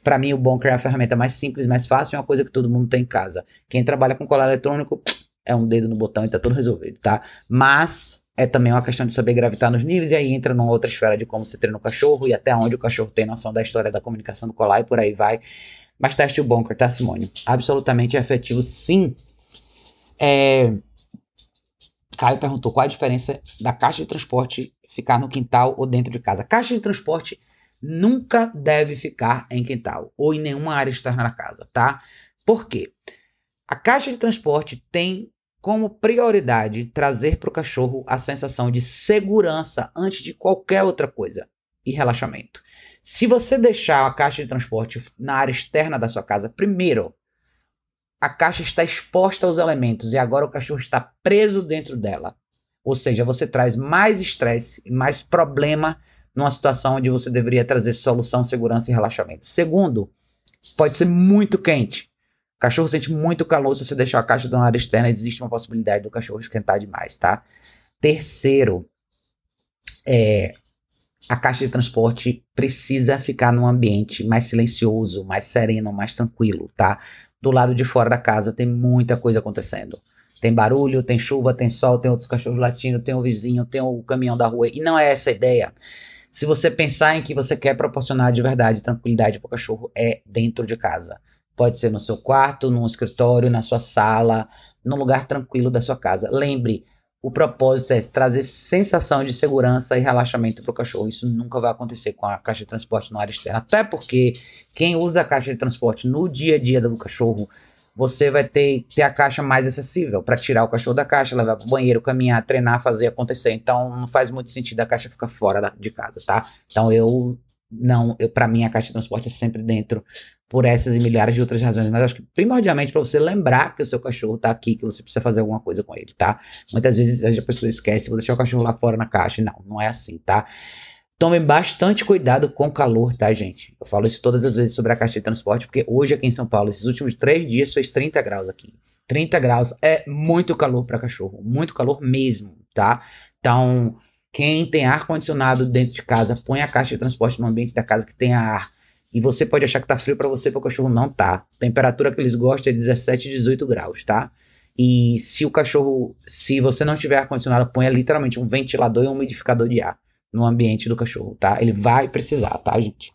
para mim o Bonker é a ferramenta mais simples, mais fácil, é uma coisa que todo mundo tem em casa. Quem trabalha com colar eletrônico (tsk) é um dedo no botão e tá tudo resolvido, tá? Mas é também uma questão de saber gravitar nos níveis, e aí entra numa outra esfera de como você treina o cachorro e até onde o cachorro tem noção da história da comunicação do colar e por aí vai. Mas teste o bunker, tá, Simone? Absolutamente efetivo, sim. É... Caio perguntou qual a diferença da caixa de transporte ficar no quintal ou dentro de casa. Caixa de transporte nunca deve ficar em quintal ou em nenhuma área externa da casa, tá? Por quê? A caixa de transporte tem como prioridade trazer para o cachorro a sensação de segurança antes de qualquer outra coisa e relaxamento. Se você deixar a caixa de transporte na área externa da sua casa, primeiro, a caixa está exposta aos elementos e agora o cachorro está preso dentro dela. Ou seja, você traz mais estresse e mais problema numa situação onde você deveria trazer solução, segurança e relaxamento. Segundo, pode ser muito quente cachorro sente muito calor se você deixar a caixa na área externa, existe uma possibilidade do cachorro esquentar demais, tá? Terceiro, é, a caixa de transporte precisa ficar num ambiente mais silencioso, mais sereno, mais tranquilo, tá? Do lado de fora da casa tem muita coisa acontecendo. Tem barulho, tem chuva, tem sol, tem outros cachorros latindo, tem o vizinho, tem o caminhão da rua. E não é essa a ideia. Se você pensar em que você quer proporcionar de verdade tranquilidade para o cachorro, é dentro de casa. Pode ser no seu quarto, no escritório, na sua sala, num lugar tranquilo da sua casa. Lembre, o propósito é trazer sensação de segurança e relaxamento para o cachorro. Isso nunca vai acontecer com a caixa de transporte na área externa. Até porque quem usa a caixa de transporte no dia a dia do cachorro, você vai ter, ter a caixa mais acessível para tirar o cachorro da caixa, levar para o banheiro, caminhar, treinar, fazer acontecer. Então não faz muito sentido a caixa ficar fora de casa, tá? Então eu não, para mim a caixa de transporte é sempre dentro por essas e milhares de outras razões, mas acho que primordialmente para você lembrar que o seu cachorro tá aqui, que você precisa fazer alguma coisa com ele, tá? Muitas vezes a pessoa esquece, vou deixar o cachorro lá fora na caixa. Não, não é assim, tá? Tomem bastante cuidado com o calor, tá, gente? Eu falo isso todas as vezes sobre a caixa de transporte, porque hoje aqui em São Paulo, esses últimos três dias, fez 30 graus aqui. 30 graus é muito calor para cachorro, muito calor mesmo, tá? Então, quem tem ar condicionado dentro de casa, põe a caixa de transporte no ambiente da casa que tenha ar. E você pode achar que tá frio para você, para o cachorro não tá. A temperatura que eles gostam é 17, 18 graus, tá? E se o cachorro, se você não tiver ar condicionado, ponha literalmente um ventilador e um umidificador de ar no ambiente do cachorro, tá? Ele vai precisar, tá, gente?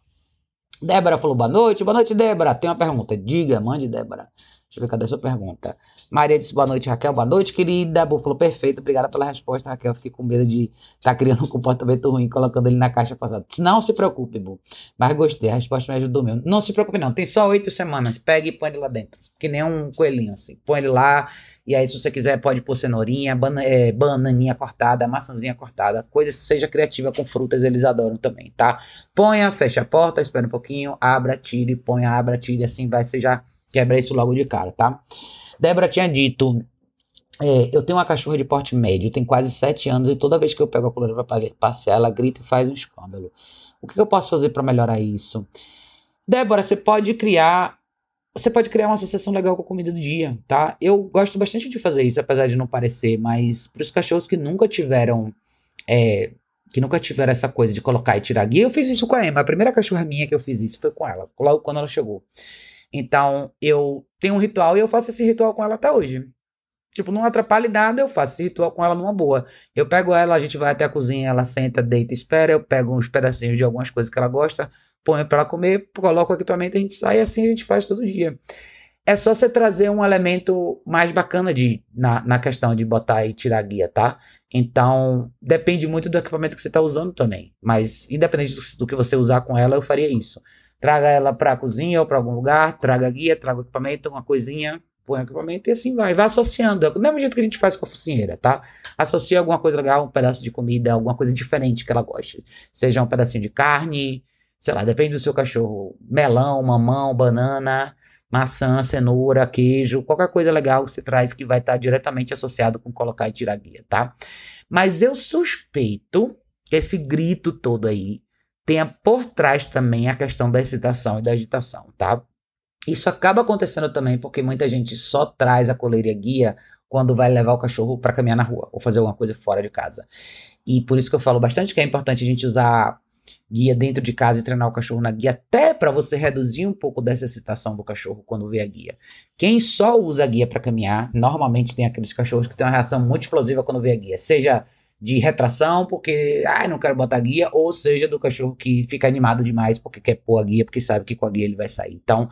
Débora falou boa noite. Boa noite, Débora. Tem uma pergunta. Diga, mande, Débora. Deixa eu ver cadê a sua pergunta. Maria disse boa noite, Raquel. Boa noite, querida. Bu falou perfeito. Obrigada pela resposta, Raquel. Fiquei com medo de estar tá criando um comportamento ruim colocando ele na caixa passada. Não se preocupe, Bu. Mas gostei. A resposta me ajudou mesmo. Não se preocupe, não. Tem só oito semanas. Pegue e põe ele lá dentro. Que nem um coelhinho, assim. Põe ele lá. E aí, se você quiser, pode pôr cenourinha, bana é, bananinha cortada, maçãzinha cortada. Coisa que seja criativa com frutas, eles adoram também, tá? Ponha, fecha a porta, espera um pouquinho, abra, tire, ponha, abra, tire. Assim vai, ser já Quebra isso logo de cara, tá? Débora tinha dito. É, eu tenho uma cachorra de porte médio, tem quase 7 anos, e toda vez que eu pego a coleira para passear, ela grita e faz um escândalo. O que eu posso fazer para melhorar isso? Débora, você pode criar. Você pode criar uma associação legal com a comida do dia, tá? Eu gosto bastante de fazer isso, apesar de não parecer, mas para os cachorros que nunca tiveram. É, que nunca tiveram essa coisa de colocar e tirar guia, eu fiz isso com a Emma. A primeira cachorra minha que eu fiz isso foi com ela, logo quando ela chegou. Então, eu tenho um ritual e eu faço esse ritual com ela até hoje. Tipo, não atrapalha nada, eu faço esse ritual com ela numa boa. Eu pego ela, a gente vai até a cozinha, ela senta, deita, espera, eu pego uns pedacinhos de algumas coisas que ela gosta, ponho para ela comer, coloco o equipamento, a gente sai e assim a gente faz todo dia. É só você trazer um elemento mais bacana de, na, na questão de botar e tirar a guia, tá? Então, depende muito do equipamento que você está usando também. Mas, independente do, do que você usar com ela, eu faria isso. Traga ela para a cozinha ou para algum lugar, traga guia, traga equipamento, uma coisinha, põe o equipamento e assim vai. Vai associando. Do mesmo jeito que a gente faz com a focinheira, tá? Associa alguma coisa legal, um pedaço de comida, alguma coisa diferente que ela goste. Seja um pedacinho de carne, sei lá, depende do seu cachorro. Melão, mamão, banana, maçã, cenoura, queijo, qualquer coisa legal que você traz que vai estar diretamente associado com colocar e tirar guia, tá? Mas eu suspeito que esse grito todo aí tenha por trás também a questão da excitação e da agitação, tá? Isso acaba acontecendo também porque muita gente só traz a coleira guia quando vai levar o cachorro para caminhar na rua ou fazer alguma coisa fora de casa. E por isso que eu falo bastante que é importante a gente usar guia dentro de casa e treinar o cachorro na guia, até para você reduzir um pouco dessa excitação do cachorro quando vê a guia. Quem só usa a guia para caminhar, normalmente tem aqueles cachorros que têm uma reação muito explosiva quando vê a guia, seja de retração, porque, ah, não quero botar guia, ou seja, do cachorro que fica animado demais porque quer pôr a guia, porque sabe que com a guia ele vai sair. Então,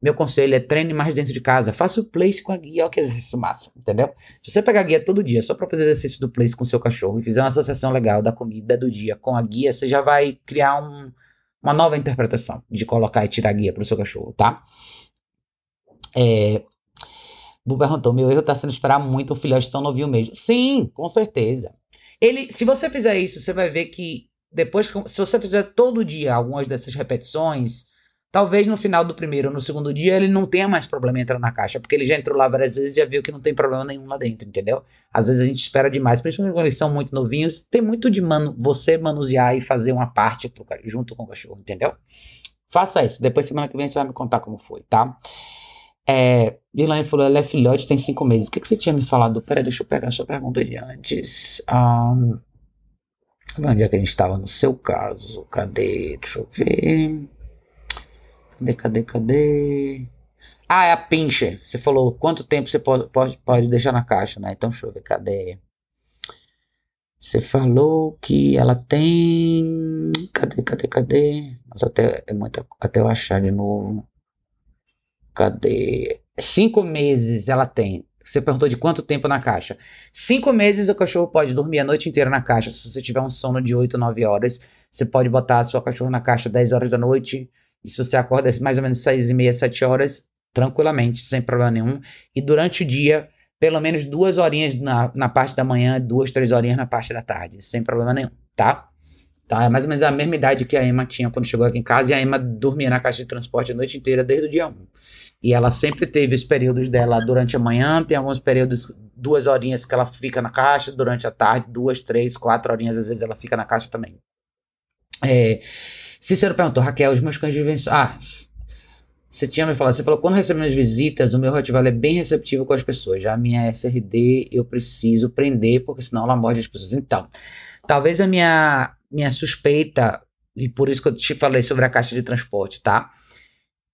meu conselho é treine mais dentro de casa, faça o place com a guia, olha que exercício massa, entendeu? Se você pegar a guia todo dia só para fazer exercício do place com seu cachorro e fizer uma associação legal da comida do dia com a guia, você já vai criar um, uma nova interpretação de colocar e tirar a guia para o seu cachorro, tá? É, Bu perguntou: meu erro está sendo esperar muito um filhote tão novinho mesmo. Sim, com certeza. Ele, se você fizer isso, você vai ver que depois, se você fizer todo dia algumas dessas repetições, talvez no final do primeiro ou no segundo dia ele não tenha mais problema entrar na caixa, porque ele já entrou lá várias vezes e já viu que não tem problema nenhum lá dentro, entendeu? Às vezes a gente espera demais, principalmente quando eles são muito novinhos, tem muito de manu você manusear e fazer uma parte junto com o cachorro, entendeu? Faça isso, depois semana que vem você vai me contar como foi, tá? É, Dilane falou, ela é filhote, tem cinco meses. O que, que você tinha me falado? Peraí, deixa eu pegar a sua pergunta de antes. Um, onde é que a gente estava no seu caso? Cadê? Deixa eu ver. Cadê, cadê, cadê? Ah, é a pincher. Você falou quanto tempo você pode, pode, pode deixar na caixa, né? Então deixa eu ver, cadê? Você falou que ela tem. Cadê, cadê, cadê? Mas até, é muito, até eu achar de novo. Cadê? Cinco meses ela tem. Você perguntou de quanto tempo na caixa. Cinco meses o cachorro pode dormir a noite inteira na caixa. Se você tiver um sono de 8, 9 horas, você pode botar a sua cachorra na caixa 10 horas da noite. E se você acorda mais ou menos 6 e meia, 7 horas, tranquilamente, sem problema nenhum. E durante o dia, pelo menos duas horinhas na, na parte da manhã, duas, três horinhas na parte da tarde, sem problema nenhum, tá? Tá? É mais ou menos a mesma idade que a Emma tinha quando chegou aqui em casa, e a Emma dormia na caixa de transporte a noite inteira desde o dia 1. E ela sempre teve os períodos dela durante a manhã, tem alguns períodos, duas horinhas que ela fica na caixa, durante a tarde, duas, três, quatro horinhas, às vezes ela fica na caixa também. É, Cícero perguntou, Raquel, os meus cães vivem... Ah, você tinha me falado, você falou, quando recebemos visitas, o meu Rottweiler é bem receptivo com as pessoas. Já a minha SRD eu preciso prender, porque senão ela morde as pessoas. Então, talvez a minha, minha suspeita, e por isso que eu te falei sobre a caixa de transporte, tá?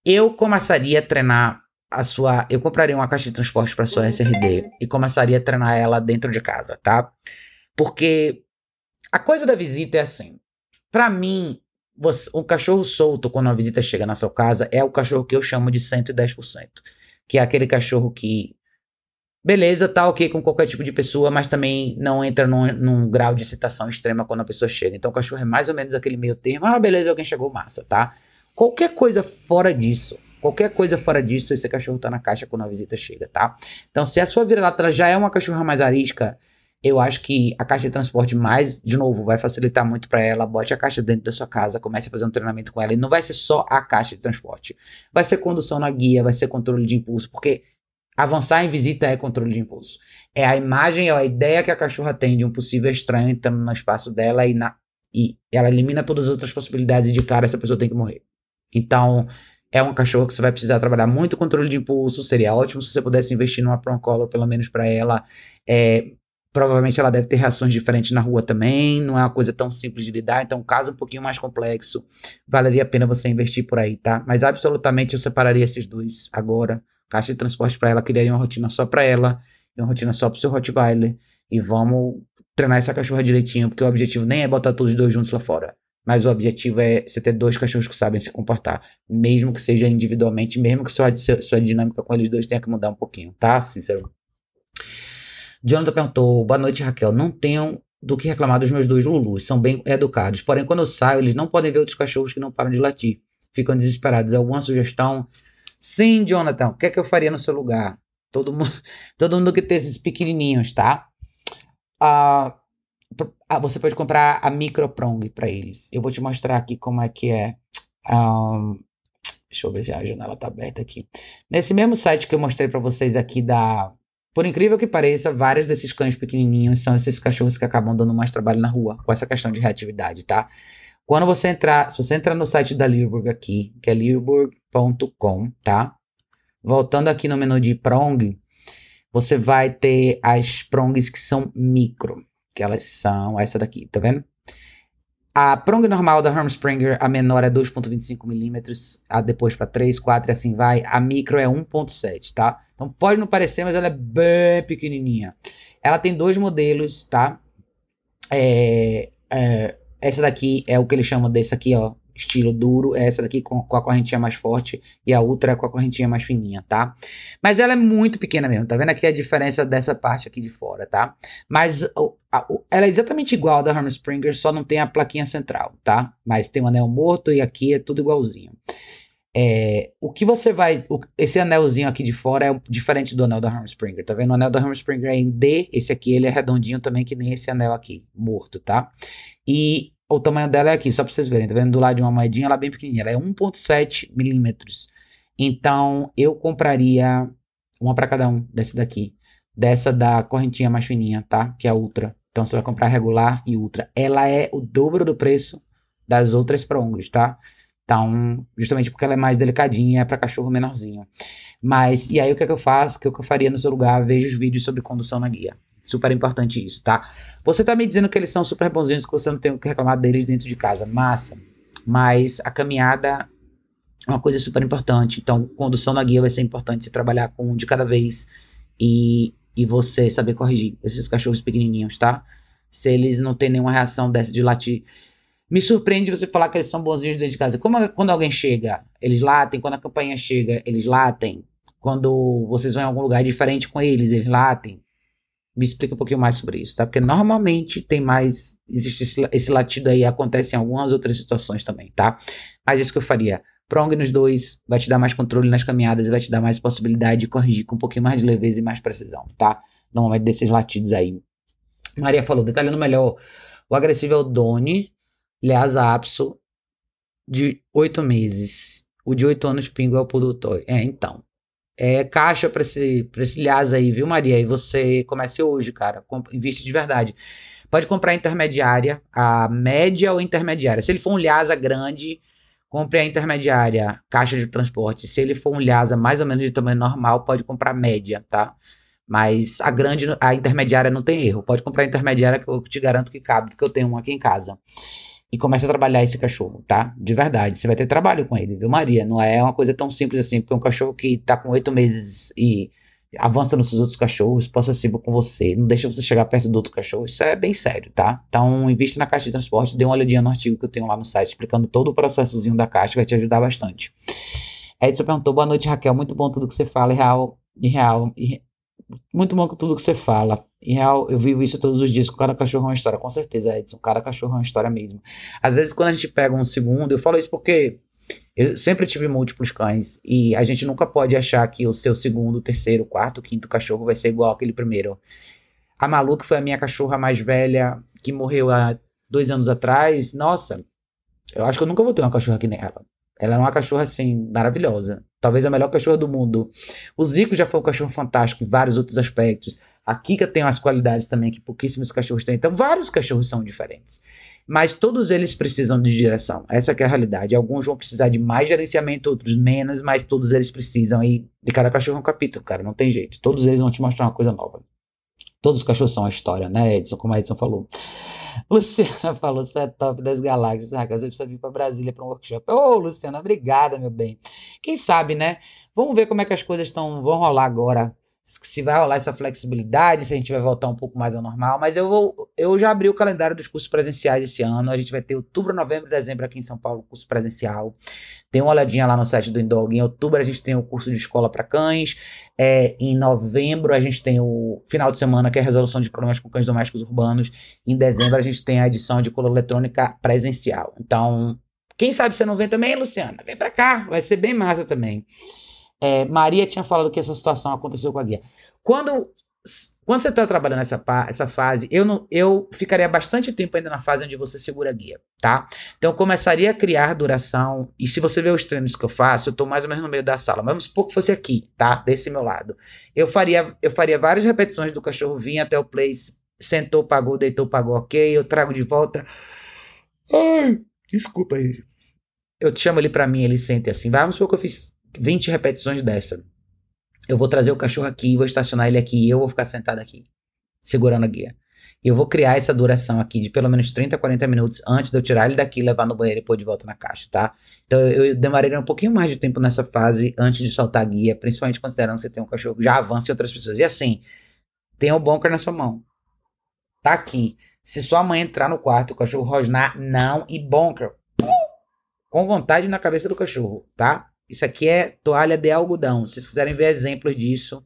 Eu começaria a treinar a sua. Eu compraria uma caixa de transporte para sua SRD e começaria a treinar ela dentro de casa, tá? Porque a coisa da visita é assim. Para mim, você, um cachorro solto, quando a visita chega na sua casa, é o cachorro que eu chamo de 110%. Que é aquele cachorro que. Beleza, tá ok com qualquer tipo de pessoa, mas também não entra num, num grau de excitação extrema quando a pessoa chega. Então o cachorro é mais ou menos aquele meio termo. Ah, beleza, alguém chegou, massa, tá? Qualquer coisa fora disso, qualquer coisa fora disso, esse cachorro tá na caixa quando a visita chega, tá? Então, se a sua vira-lata já é uma cachorra mais arisca, eu acho que a caixa de transporte mais, de novo, vai facilitar muito para ela. Bote a caixa dentro da sua casa, comece a fazer um treinamento com ela. E não vai ser só a caixa de transporte. Vai ser condução na guia, vai ser controle de impulso, porque avançar em visita é controle de impulso. É a imagem, é a ideia que a cachorra tem de um possível estranho entrando no espaço dela e, na, e ela elimina todas as outras possibilidades de cara essa pessoa tem que morrer. Então, é uma cachorra que você vai precisar trabalhar muito controle de impulso. Seria ótimo se você pudesse investir numa Proncolo, pelo menos para ela. É, Provavelmente ela deve ter reações diferentes na rua também, não é uma coisa tão simples de lidar, então caso um pouquinho mais complexo, valeria a pena você investir por aí, tá? Mas absolutamente eu separaria esses dois agora. Caixa de transporte para ela, criaria uma rotina só para ela, e uma rotina só pro seu Rottweiler, e vamos treinar essa cachorra direitinho, porque o objetivo nem é botar todos os dois juntos lá fora. Mas o objetivo é você ter dois cachorros que sabem se comportar, mesmo que seja individualmente, mesmo que sua, sua dinâmica com eles dois tenha que mudar um pouquinho, tá, Cícero? Jonathan perguntou: Boa noite, Raquel. Não tenho do que reclamar dos meus dois Lulus. São bem educados. Porém, quando eu saio, eles não podem ver outros cachorros que não param de latir. Ficam desesperados. Alguma sugestão? Sim, Jonathan. O que é que eu faria no seu lugar? Todo mundo, (laughs) todo mundo que tem esses pequenininhos, tá? Ah, ah, você pode comprar a microprong para eles. Eu vou te mostrar aqui como é que é. Um, deixa eu ver se a janela tá aberta aqui. Nesse mesmo site que eu mostrei para vocês aqui da por incrível que pareça, vários desses cães pequenininhos são esses cachorros que acabam dando mais trabalho na rua, com essa questão de reatividade, tá? Quando você entrar, se você entrar no site da Learburg aqui, que é learburg.com, tá? Voltando aqui no menu de prong, você vai ter as prongs que são micro, que elas são essa daqui, tá vendo? A prong normal da Hermspringer, a menor é 2.25 milímetros, a depois para 3, 4 e assim vai. A micro é 1.7, tá? Então pode não parecer, mas ela é bem pequenininha. Ela tem dois modelos, tá? É, é, essa daqui é o que eles chamam desse aqui, ó, estilo duro, essa daqui com, com, a correntinha mais forte e a outra com a correntinha mais fininha, tá? Mas ela é muito pequena mesmo, tá vendo aqui a diferença dessa parte aqui de fora, tá? Mas o, a, o, ela é exatamente igual a da Hermes Springer, só não tem a plaquinha central, tá? Mas tem o um anel morto e aqui é tudo igualzinho. É, o que você vai. O, esse anelzinho aqui de fora é diferente do anel da Hermes Springer, tá vendo? O anel da Hermes Springer é em D, esse aqui ele é redondinho também, que nem esse anel aqui, morto, tá? E o tamanho dela é aqui, só para vocês verem, tá vendo? Do lado de uma moedinha, ela é bem pequenininha, ela é 1.7 milímetros. Então, eu compraria uma para cada um desse daqui. Dessa da correntinha mais fininha, tá? Que é a Ultra. Então, você vai comprar regular e Ultra. Ela é o dobro do preço das outras prongos, tá? Então, justamente porque ela é mais delicadinha, é para cachorro menorzinho. Mas, e aí o que, é que eu faço? O que, é que eu faria no seu lugar? Veja os vídeos sobre condução na guia. Super importante isso, tá? Você tá me dizendo que eles são super bonzinhos, que você não tem o que reclamar deles dentro de casa. Massa. Mas a caminhada é uma coisa super importante. Então, condução na guia vai ser importante você trabalhar com um de cada vez e, e você saber corrigir esses cachorros pequenininhos, tá? Se eles não têm nenhuma reação dessa de latir. Me surpreende você falar que eles são bonzinhos dentro de casa. Como quando alguém chega, eles latem. Quando a campanha chega, eles latem. Quando vocês vão em algum lugar diferente com eles, eles latem me explica um pouquinho mais sobre isso, tá? Porque normalmente tem mais. Existe esse, esse latido aí, acontece em algumas outras situações também, tá? Mas isso que eu faria. Prong nos dois vai te dar mais controle nas caminhadas vai te dar mais possibilidade de corrigir com um pouquinho mais de leveza e mais precisão, tá? Normalmente desses latidos aí. Maria falou, detalhando melhor. O agressivo é o Doni, Lhasa Apso, de oito meses. O de oito anos, Pingo é o Poodle Toy. É, então. É caixa para esse, esse Lhasa aí, viu, Maria? E você comece hoje, cara. Investe de verdade. Pode comprar intermediária, a média ou intermediária. Se ele for um Lhasa grande, compre a intermediária, caixa de transporte. Se ele for um Lhasa mais ou menos de tamanho normal, pode comprar média, tá? Mas a grande, a intermediária não tem erro. Pode comprar a intermediária que eu te garanto que cabe, porque eu tenho uma aqui em casa e começa a trabalhar esse cachorro, tá? De verdade. Você vai ter trabalho com ele, viu, Maria? Não é uma coisa tão simples assim, porque um cachorro que tá com oito meses e avança nos seus outros cachorros, possa ser com você, não deixa você chegar perto do outro cachorro, isso é bem sério, tá? Então, investe na caixa de transporte, dê uma olhadinha no artigo que eu tenho lá no site, explicando todo o processozinho da caixa, vai te ajudar bastante. Edson perguntou, boa noite, Raquel, muito bom tudo que você fala, e real, e real, muito bom com tudo que você fala. Em real, eu vivo isso todos os dias. Cada cachorro é uma história. Com certeza, Edson. Cada cachorro é uma história mesmo. Às vezes, quando a gente pega um segundo, eu falo isso porque eu sempre tive múltiplos cães. E a gente nunca pode achar que o seu segundo, terceiro, quarto, quinto cachorro vai ser igual aquele primeiro. A Malu, que foi a minha cachorra mais velha, que morreu há dois anos atrás. Nossa, eu acho que eu nunca vou ter uma cachorra que nem ela. Ela é uma cachorra, assim, maravilhosa. Talvez a melhor cachorra do mundo. O Zico já foi um cachorro fantástico em vários outros aspectos. A Kika tem umas qualidades também que pouquíssimos cachorros têm. Então, vários cachorros são diferentes. Mas todos eles precisam de direção. Essa é a realidade. Alguns vão precisar de mais gerenciamento, outros menos, mas todos eles precisam. E de cada cachorro é um capítulo, cara. Não tem jeito. Todos eles vão te mostrar uma coisa nova. Todos os cachorros são a história, né, Edson? Como a Edson falou. (laughs) Luciana falou, você é top das galáxias. Ah, você precisa vir para Brasília para um workshop. Ô, oh, Luciana, obrigada, meu bem. Quem sabe, né? Vamos ver como é que as coisas estão, vão rolar agora se vai rolar essa flexibilidade, se a gente vai voltar um pouco mais ao normal, mas eu vou, eu já abri o calendário dos cursos presenciais esse ano, a gente vai ter outubro, novembro e dezembro aqui em São Paulo, curso presencial, tem uma olhadinha lá no site do Indog, em outubro a gente tem o curso de escola para cães, é, em novembro a gente tem o final de semana, que é a resolução de problemas com cães domésticos urbanos, em dezembro a gente tem a edição de cola eletrônica presencial, então, quem sabe você não vem também, Luciana? Vem para cá, vai ser bem massa também. É, Maria tinha falado que essa situação aconteceu com a guia. Quando, quando você está trabalhando essa, essa fase, eu, não, eu ficaria bastante tempo ainda na fase onde você segura a guia, tá? Então eu começaria a criar duração. E se você ver os treinos que eu faço, eu estou mais ou menos no meio da sala. Vamos supor que fosse aqui, tá? Desse meu lado. Eu faria, eu faria várias repetições do cachorro vir até o place, sentou, pagou, deitou, pagou, ok. Eu trago de volta. Ai, desculpa aí. Eu te chamo ele para mim, ele sente assim. Vamos supor que eu fiz 20 repetições dessa. Eu vou trazer o cachorro aqui, vou estacionar ele aqui e eu vou ficar sentado aqui, segurando a guia. E eu vou criar essa duração aqui de pelo menos 30, 40 minutos antes de eu tirar ele daqui, levar no banheiro e pôr de volta na caixa, tá? Então eu demoraria um pouquinho mais de tempo nessa fase antes de soltar a guia, principalmente considerando que você tem um cachorro que já avança em outras pessoas. E assim, tem o bunker na sua mão. Tá aqui. Se sua mãe entrar no quarto, o cachorro rosnar, não, e bunker. Com vontade na cabeça do cachorro, tá? Isso aqui é toalha de algodão. Se vocês quiserem ver exemplos disso,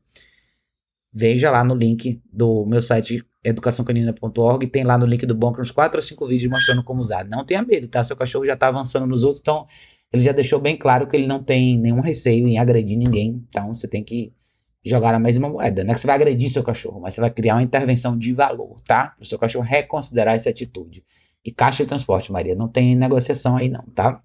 veja lá no link do meu site educaçãocanina.org. Tem lá no link do Bunker uns 4 ou 5 vídeos mostrando como usar. Não tenha medo, tá? Seu cachorro já tá avançando nos outros, então ele já deixou bem claro que ele não tem nenhum receio em agredir ninguém. Então você tem que jogar a mesma moeda. Não é que você vai agredir seu cachorro, mas você vai criar uma intervenção de valor, tá? Para o seu cachorro reconsiderar essa atitude. E caixa de transporte, Maria, não tem negociação aí não, tá?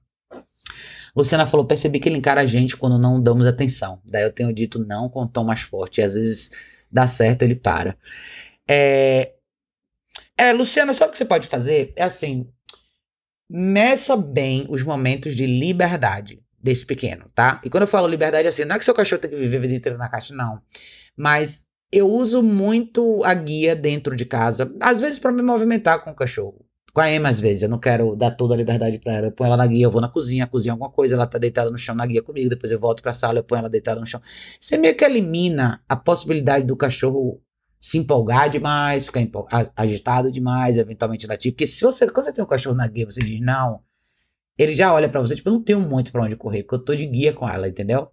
Luciana falou: percebi que ele encara a gente quando não damos atenção. Daí eu tenho dito não com um tom mais forte. E às vezes dá certo, ele para. É, é, Luciana, sabe o que você pode fazer? É assim: meça bem os momentos de liberdade desse pequeno, tá? E quando eu falo liberdade, assim, não é que seu cachorro tem que viver a vida inteira na caixa, não. Mas eu uso muito a guia dentro de casa, às vezes para me movimentar com o cachorro com a Emma às vezes. Eu não quero dar toda a liberdade para ela. Eu ponho ela na guia, eu vou na cozinha, cozinho alguma coisa, ela tá deitada no chão na guia comigo, depois eu volto pra sala, eu ponho ela deitada no chão. Você meio que elimina a possibilidade do cachorro se empolgar demais, ficar agitado demais, eventualmente latir. Porque se você, quando você tem um cachorro na guia, você diz não, ele já olha para você, tipo, eu não tenho muito para onde correr, porque eu tô de guia com ela, entendeu?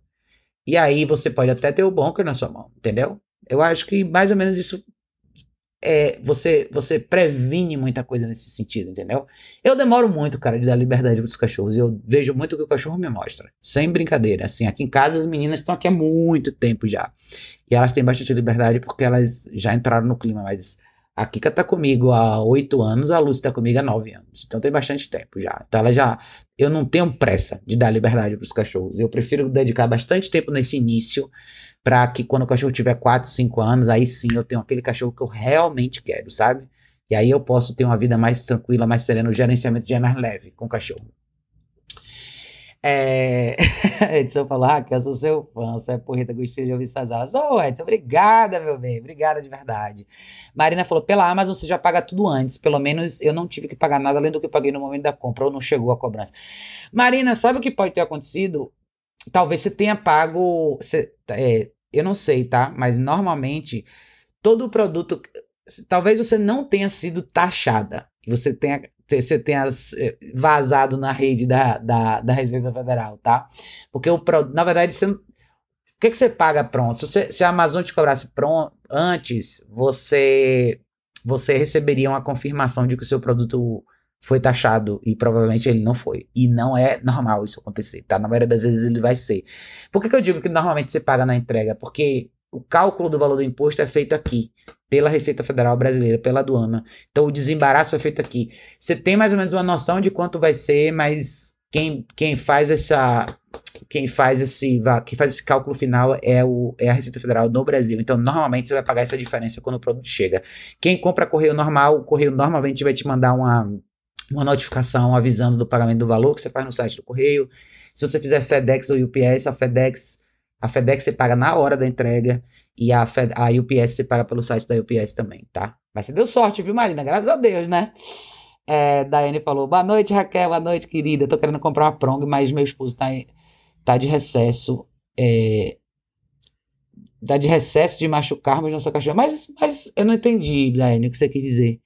E aí você pode até ter o bunker na sua mão, entendeu? Eu acho que mais ou menos isso é, você, você previne muita coisa nesse sentido, entendeu? Eu demoro muito, cara, de dar liberdade para os cachorros. Eu vejo muito o que o cachorro me mostra. Sem brincadeira. Assim, aqui em casa as meninas estão aqui há muito tempo já. E elas têm bastante liberdade porque elas já entraram no clima, mas A Kika tá comigo há oito anos, a Lucy tá comigo há nove anos. Então tem bastante tempo já. Então ela já. Eu não tenho pressa de dar liberdade para os cachorros. Eu prefiro dedicar bastante tempo nesse início para que quando o cachorro tiver 4, 5 anos, aí sim eu tenho aquele cachorro que eu realmente quero, sabe? E aí eu posso ter uma vida mais tranquila, mais serena, o gerenciamento já é mais leve com o cachorro. É... (laughs) Edson falou, ah, que eu sou seu fã, você é porreta, gostei de ouvir suas aulas. Ô, oh, Edson, obrigada, meu bem, obrigada de verdade. Marina falou, pela Amazon você já paga tudo antes, pelo menos eu não tive que pagar nada além do que eu paguei no momento da compra, ou não chegou a cobrança. Marina, sabe o que pode ter acontecido? Talvez você tenha pago. Você, é, eu não sei, tá? Mas normalmente todo produto. Talvez você não tenha sido taxada. Você tenha, você tenha é, vazado na rede da, da, da Receita Federal, tá? Porque o na verdade, você, o que, que você paga pronto? Se, você, se a Amazon te cobrasse pronto, antes, você, você receberia uma confirmação de que o seu produto foi taxado e provavelmente ele não foi. E não é normal isso acontecer, tá? Na maioria das vezes ele vai ser. Por que, que eu digo que normalmente você paga na entrega? Porque o cálculo do valor do imposto é feito aqui, pela Receita Federal Brasileira, pela aduana. Então o desembaraço é feito aqui. Você tem mais ou menos uma noção de quanto vai ser, mas quem, quem faz essa quem faz esse quem faz esse cálculo final é, o, é a Receita Federal no Brasil. Então, normalmente você vai pagar essa diferença quando o produto chega. Quem compra correio normal, o correio normalmente vai te mandar uma uma notificação avisando do pagamento do valor que você faz no site do correio. Se você fizer FedEx ou UPS, a FedEx, a FedEx você paga na hora da entrega e a, Fed, a UPS você paga pelo site da UPS também, tá? Mas você deu sorte, viu, Marina? Graças a Deus, né? É, Daiane falou: Boa noite, Raquel. Boa noite, querida. Tô querendo comprar uma prong, mas meu esposo tá, tá de recesso. É, tá de recesso de machucar, mas não sou cachorro. Mas, mas eu não entendi, Daiane, o que você quis dizer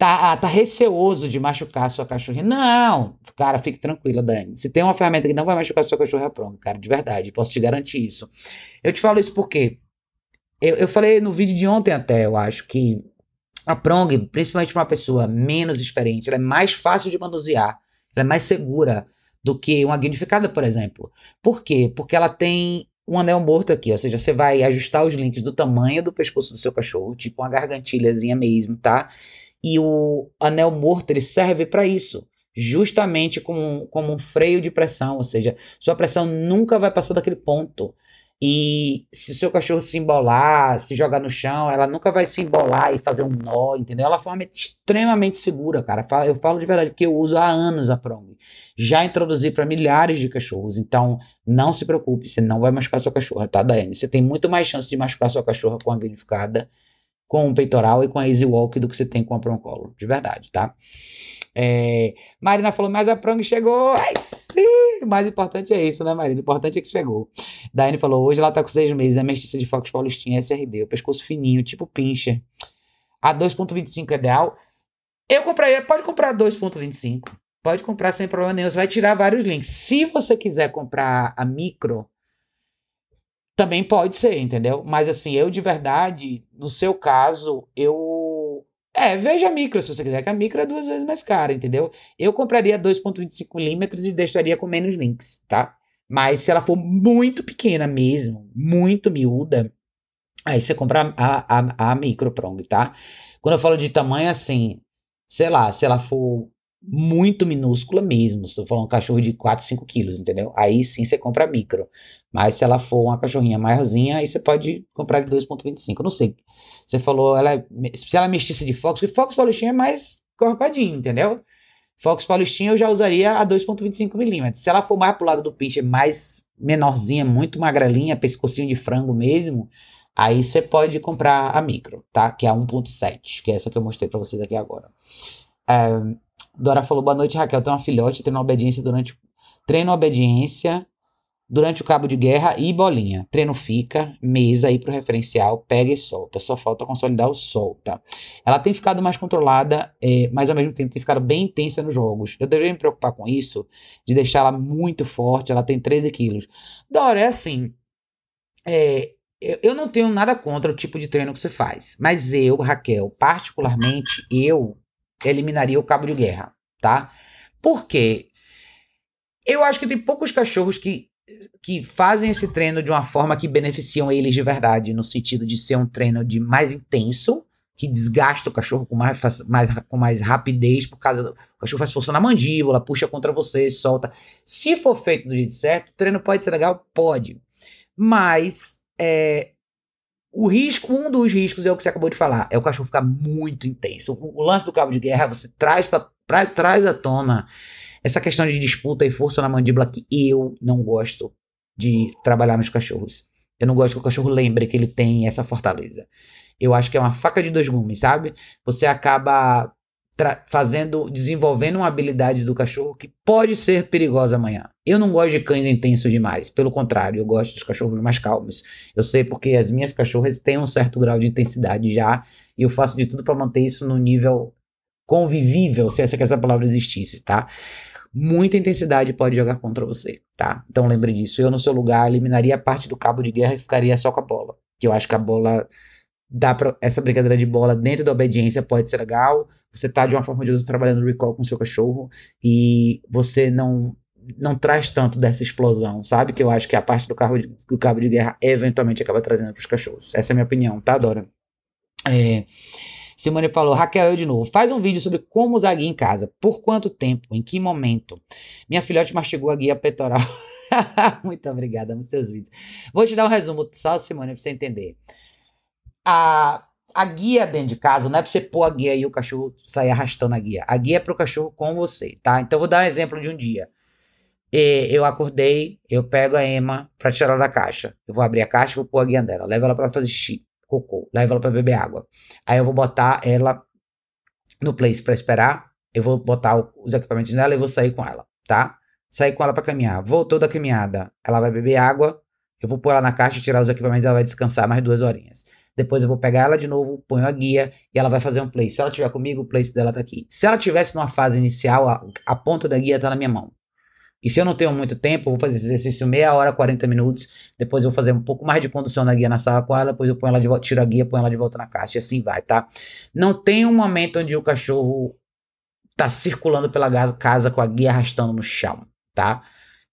tá, ah, tá receoso de machucar a sua cachorrinha. Não, cara, fique tranquila, Dani. Se tem uma ferramenta que não vai machucar a sua cachorra, pronto, cara, de verdade, posso te garantir isso. Eu te falo isso porque eu, eu falei no vídeo de ontem até, eu acho que a prong, principalmente para uma pessoa menos experiente, ela é mais fácil de manusear, ela é mais segura do que uma guinificada, por exemplo. Por quê? Porque ela tem um anel morto aqui, ou seja, você vai ajustar os links do tamanho do pescoço do seu cachorro, tipo uma gargantilhazinha mesmo, tá? E o anel morto ele serve para isso, justamente como, como um freio de pressão, ou seja, sua pressão nunca vai passar daquele ponto. E se o seu cachorro se embolar, se jogar no chão, ela nunca vai se embolar e fazer um nó, entendeu? Ela é uma forma extremamente segura, cara. Eu falo de verdade porque eu uso há anos a Prong. Já introduzi para milhares de cachorros, então não se preocupe, você não vai machucar sua cachorra, tá, Daiane? Você tem muito mais chance de machucar sua cachorra com a gamificada com o peitoral e com a Easy Walk do que você tem com a Proncolo, de verdade, tá? É, Marina falou, mas a Prong chegou, ai sim, o mais importante é isso, né, Marina? O importante é que chegou. Daiane falou, hoje ela tá com seis meses, é mestiça de Fox Paulistinha SRD, o pescoço fininho, tipo pincher. A 2.25 é ideal. Eu compraria, pode comprar 2.25, pode comprar sem problema nenhum, você vai tirar vários links. Se você quiser comprar a micro, também pode ser, entendeu? Mas assim, eu de verdade, no seu caso, eu. É, veja a micro se você quiser, que a micro é duas vezes mais cara, entendeu? Eu compraria 2,25mm e deixaria com menos links, tá? Mas se ela for muito pequena mesmo, muito miúda, aí você compra a, a, a micro prong, tá? Quando eu falo de tamanho, assim, sei lá, se ela for muito minúscula mesmo. Estou falando um cachorro de 4, 5 quilos, entendeu? Aí sim você compra micro. Mas se ela for uma cachorrinha maiorzinha, aí você pode comprar de 2,25. Não sei. Você falou, ela é, se ela é de Fox, porque Fox Paulistinha é mais corpadinho, entendeu? Fox Paulistinha eu já usaria a 2,25 milímetros. Se ela for mais pro lado do pincher, mais menorzinha, muito magrelinha, pescocinho de frango mesmo, aí você pode comprar a micro, tá? Que é a 1.7, que é essa que eu mostrei para vocês aqui agora. É, Dora falou: boa noite, Raquel. Tem uma filhote, treino obediência durante. Treino obediência durante o cabo de guerra e bolinha. Treino fica, mesa aí pro referencial, pega e solta. Só falta consolidar o solta. Ela tem ficado mais controlada, é, mas ao mesmo tempo tem ficado bem intensa nos jogos. Eu deveria me preocupar com isso, de deixar ela muito forte. Ela tem 13 quilos. Dora, é assim. É, eu não tenho nada contra o tipo de treino que você faz, mas eu, Raquel, particularmente, eu eliminaria o cabo de guerra, tá? Por quê? Eu acho que tem poucos cachorros que, que fazem esse treino de uma forma que beneficiam eles de verdade, no sentido de ser um treino de mais intenso, que desgasta o cachorro com mais, mais, com mais rapidez, por causa do o cachorro faz força na mandíbula, puxa contra você, solta. Se for feito do jeito certo, o treino pode ser legal? Pode. Mas é, o risco, um dos riscos é o que você acabou de falar, é o cachorro ficar muito intenso. O, o lance do cabo de guerra, você traz para traz à tona essa questão de disputa e força na mandíbula que eu não gosto de trabalhar nos cachorros. Eu não gosto que o cachorro lembre que ele tem essa fortaleza. Eu acho que é uma faca de dois gumes, sabe? Você acaba fazendo, desenvolvendo uma habilidade do cachorro que pode ser perigosa amanhã. Eu não gosto de cães intensos demais, pelo contrário, eu gosto dos cachorros mais calmos. Eu sei porque as minhas cachorras têm um certo grau de intensidade já, e eu faço de tudo para manter isso no nível convivível, se essa, essa palavra existisse, tá? Muita intensidade pode jogar contra você, tá? Então lembre disso. Eu, no seu lugar, eliminaria parte do cabo de guerra e ficaria só com a bola. Que eu acho que a bola dá pra, essa brincadeira de bola dentro da obediência pode ser legal. Você tá de uma forma de outra trabalhando recall com seu cachorro e você não não traz tanto dessa explosão, sabe? Que eu acho que a parte do, carro de, do cabo de guerra eventualmente acaba trazendo para os cachorros. Essa é a minha opinião, tá, Dora? É, Simone falou, Raquel, eu de novo. Faz um vídeo sobre como usar guia em casa. Por quanto tempo? Em que momento? Minha filhote mastigou a guia peitoral. (laughs) Muito obrigada nos seus vídeos. Vou te dar um resumo, só, Simone, para você entender a, a guia dentro de casa não é pra você pôr a guia e o cachorro sair arrastando a guia. A guia é pro cachorro com você, tá? Então vou dar um exemplo de um dia. E eu acordei, eu pego a Emma pra tirar da caixa. Eu vou abrir a caixa, vou pôr a guia dela, levo ela pra fazer xixi, cocô, levo ela pra beber água. Aí eu vou botar ela no place pra esperar. Eu vou botar os equipamentos nela e vou sair com ela, tá? Sair com ela pra caminhar. Voltou da caminhada, ela vai beber água. Eu vou pôr ela na caixa, tirar os equipamentos, ela vai descansar mais duas horinhas. Depois eu vou pegar ela de novo, ponho a guia e ela vai fazer um place. Se ela tiver comigo, o place dela tá aqui. Se ela tivesse numa fase inicial, a, a ponta da guia tá na minha mão. E se eu não tenho muito tempo, eu vou fazer esse exercício meia hora, 40 minutos. Depois eu vou fazer um pouco mais de condução na guia na sala com ela. Depois eu ponho ela de volta, tiro a guia, ponho ela de volta na caixa. E assim vai, tá? Não tem um momento onde o cachorro tá circulando pela casa com a guia arrastando no chão, tá?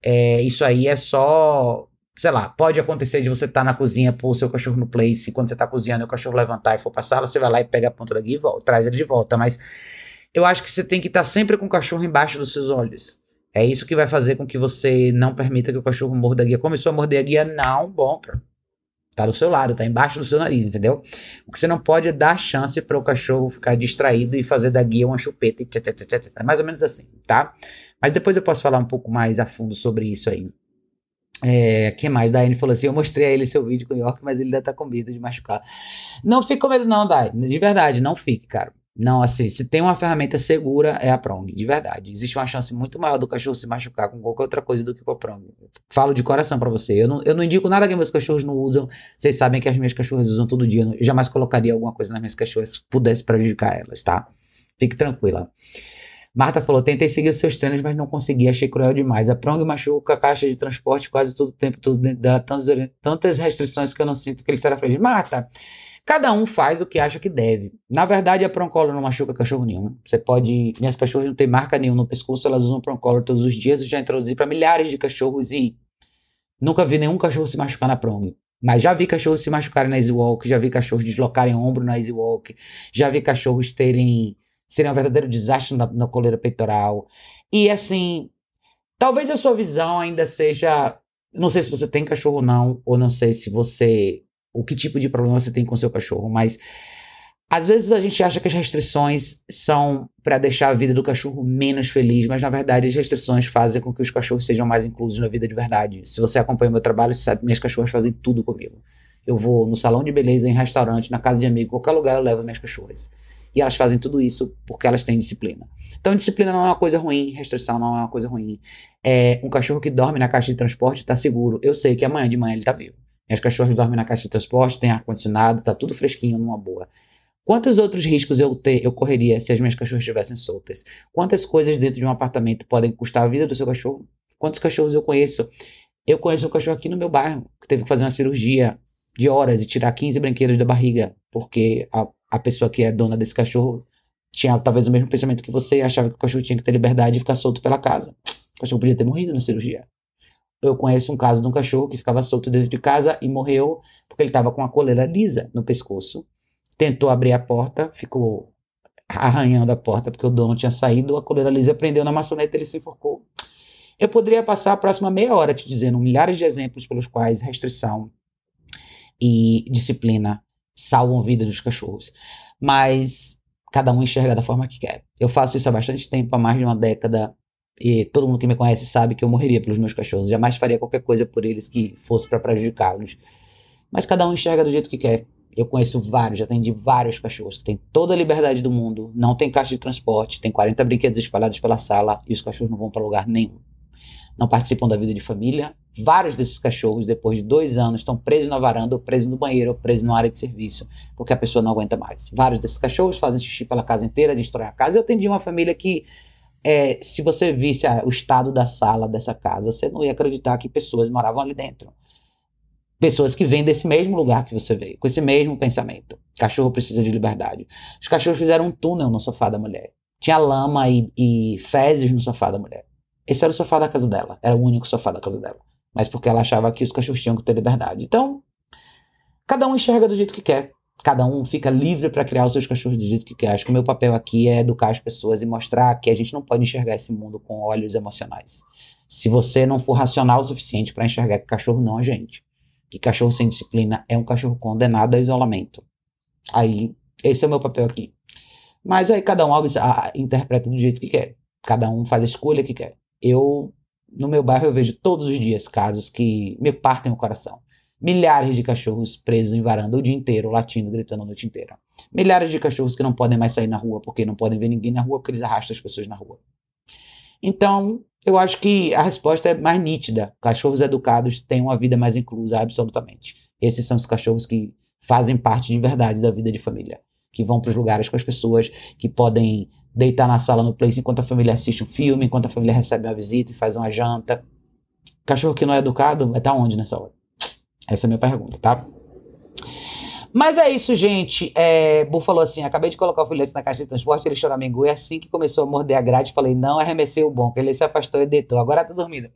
É, isso aí é só sei lá, pode acontecer de você estar tá na cozinha, pôr o seu cachorro no place, quando você está cozinhando e o cachorro levantar e for pra sala, você vai lá e pega a ponta da guia e volta, traz ele de volta. Mas eu acho que você tem que estar tá sempre com o cachorro embaixo dos seus olhos. É isso que vai fazer com que você não permita que o cachorro morda a guia. Começou a morder a guia, não, bom, cara. Tá do seu lado, tá embaixo do seu nariz, entendeu? O que você não pode é dar chance para o cachorro ficar distraído e fazer da guia uma chupeta. E É mais ou menos assim, tá? Mas depois eu posso falar um pouco mais a fundo sobre isso aí. É, que mais? Daiane falou assim: Eu mostrei a ele seu vídeo com o York, mas ele ainda tá com medo de machucar. Não fique com medo, não, Dai. De verdade, não fique, cara. Não, assim, se tem uma ferramenta segura, é a prong, de verdade. Existe uma chance muito maior do cachorro se machucar com qualquer outra coisa do que com a prong. Falo de coração para você. Eu não, eu não indico nada que meus cachorros não usam. Vocês sabem que as minhas cachorras usam todo dia. Eu jamais colocaria alguma coisa nas minhas cachorras que pudesse prejudicar elas, tá? Fique tranquila. Marta falou: tentei seguir os seus treinos, mas não consegui, achei cruel demais. A prong machuca a caixa de transporte quase todo o tempo, tudo dentro dela, tantas, tantas restrições que eu não sinto que ele será feliz. Marta, cada um faz o que acha que deve. Na verdade, a Proncolo não machuca cachorro nenhum. Você pode. Minhas cachorras não têm marca nenhuma no pescoço, elas usam Proncolo todos os dias. Eu já introduzi para milhares de cachorros e nunca vi nenhum cachorro se machucar na prong. Mas já vi cachorros se machucarem na Easy Walk, já vi cachorros deslocarem ombro na Easy Walk, já vi cachorros terem seria um verdadeiro desastre na, na coleira peitoral. E assim, talvez a sua visão ainda seja. Não sei se você tem cachorro ou não, ou não sei se você. O que tipo de problema você tem com seu cachorro, mas às vezes a gente acha que as restrições são para deixar a vida do cachorro menos feliz, mas na verdade as restrições fazem com que os cachorros sejam mais inclusos na vida de verdade. Se você acompanha meu trabalho, você sabe que minhas cachorras fazem tudo comigo. Eu vou no salão de beleza, em restaurante, na casa de amigo, qualquer lugar eu levo minhas cachorras. E elas fazem tudo isso porque elas têm disciplina. Então, disciplina não é uma coisa ruim, restrição não é uma coisa ruim. É, um cachorro que dorme na caixa de transporte está seguro. Eu sei que amanhã de manhã ele está vivo. Minhas cachorras dormem na caixa de transporte, tem ar-condicionado, está tudo fresquinho, numa boa. Quantos outros riscos eu, ter, eu correria se as minhas cachorras estivessem soltas? Quantas coisas dentro de um apartamento podem custar a vida do seu cachorro? Quantos cachorros eu conheço? Eu conheço um cachorro aqui no meu bairro que teve que fazer uma cirurgia de horas e tirar 15 brinquedos da barriga, porque a a pessoa que é dona desse cachorro tinha talvez o mesmo pensamento que você achava que o cachorro tinha que ter liberdade e ficar solto pela casa. O cachorro podia ter morrido na cirurgia. Eu conheço um caso de um cachorro que ficava solto dentro de casa e morreu porque ele estava com a coleira lisa no pescoço tentou abrir a porta, ficou arranhando a porta porque o dono tinha saído, a coleira lisa prendeu na maçaneta e ele se enforcou. Eu poderia passar a próxima meia hora te dizendo milhares de exemplos pelos quais restrição e disciplina salvam a vida dos cachorros, mas cada um enxerga da forma que quer. Eu faço isso há bastante tempo, há mais de uma década, e todo mundo que me conhece sabe que eu morreria pelos meus cachorros, jamais faria qualquer coisa por eles que fosse para prejudicá-los. Mas cada um enxerga do jeito que quer. Eu conheço vários, já atendi vários cachorros que têm toda a liberdade do mundo, não tem caixa de transporte, tem 40 brinquedos espalhados pela sala e os cachorros não vão para lugar nenhum. Não participam da vida de família. Vários desses cachorros, depois de dois anos, estão presos na varanda, ou presos no banheiro, ou presos na área de serviço, porque a pessoa não aguenta mais. Vários desses cachorros fazem xixi pela casa inteira, destroem a casa. Eu atendi uma família que é, se você visse o estado da sala dessa casa, você não ia acreditar que pessoas moravam ali dentro pessoas que vêm desse mesmo lugar que você veio, com esse mesmo pensamento. Cachorro precisa de liberdade. Os cachorros fizeram um túnel no sofá da mulher. Tinha lama e, e fezes no sofá da mulher. Esse era o sofá da casa dela. Era o único sofá da casa dela. Mas porque ela achava que os cachorros tinham que ter liberdade. Então, cada um enxerga do jeito que quer. Cada um fica livre para criar os seus cachorros do jeito que quer. Acho que o meu papel aqui é educar as pessoas e mostrar que a gente não pode enxergar esse mundo com olhos emocionais. Se você não for racional o suficiente para enxergar que cachorro não é gente, que cachorro sem disciplina é um cachorro condenado a isolamento. Aí, esse é o meu papel aqui. Mas aí cada um interpreta do jeito que quer. Cada um faz a escolha que quer. Eu, no meu bairro, eu vejo todos os dias casos que me partem o coração. Milhares de cachorros presos em varanda o dia inteiro, latindo, gritando a noite inteira. Milhares de cachorros que não podem mais sair na rua porque não podem ver ninguém na rua porque eles arrastam as pessoas na rua. Então, eu acho que a resposta é mais nítida. Cachorros educados têm uma vida mais inclusa, absolutamente. Esses são os cachorros que fazem parte de verdade da vida de família. Que vão para os lugares com as pessoas, que podem deitar na sala no place enquanto a família assiste um filme, enquanto a família recebe uma visita e faz uma janta. Cachorro que não é educado vai estar onde nessa hora? Essa é a minha pergunta, tá? Mas é isso, gente. É, Bu falou assim: acabei de colocar o filhote na caixa de transporte, ele choramingou. E assim que começou a morder a grade, falei: não, arremessei o bom. Ele se afastou e deitou. Agora tá dormindo.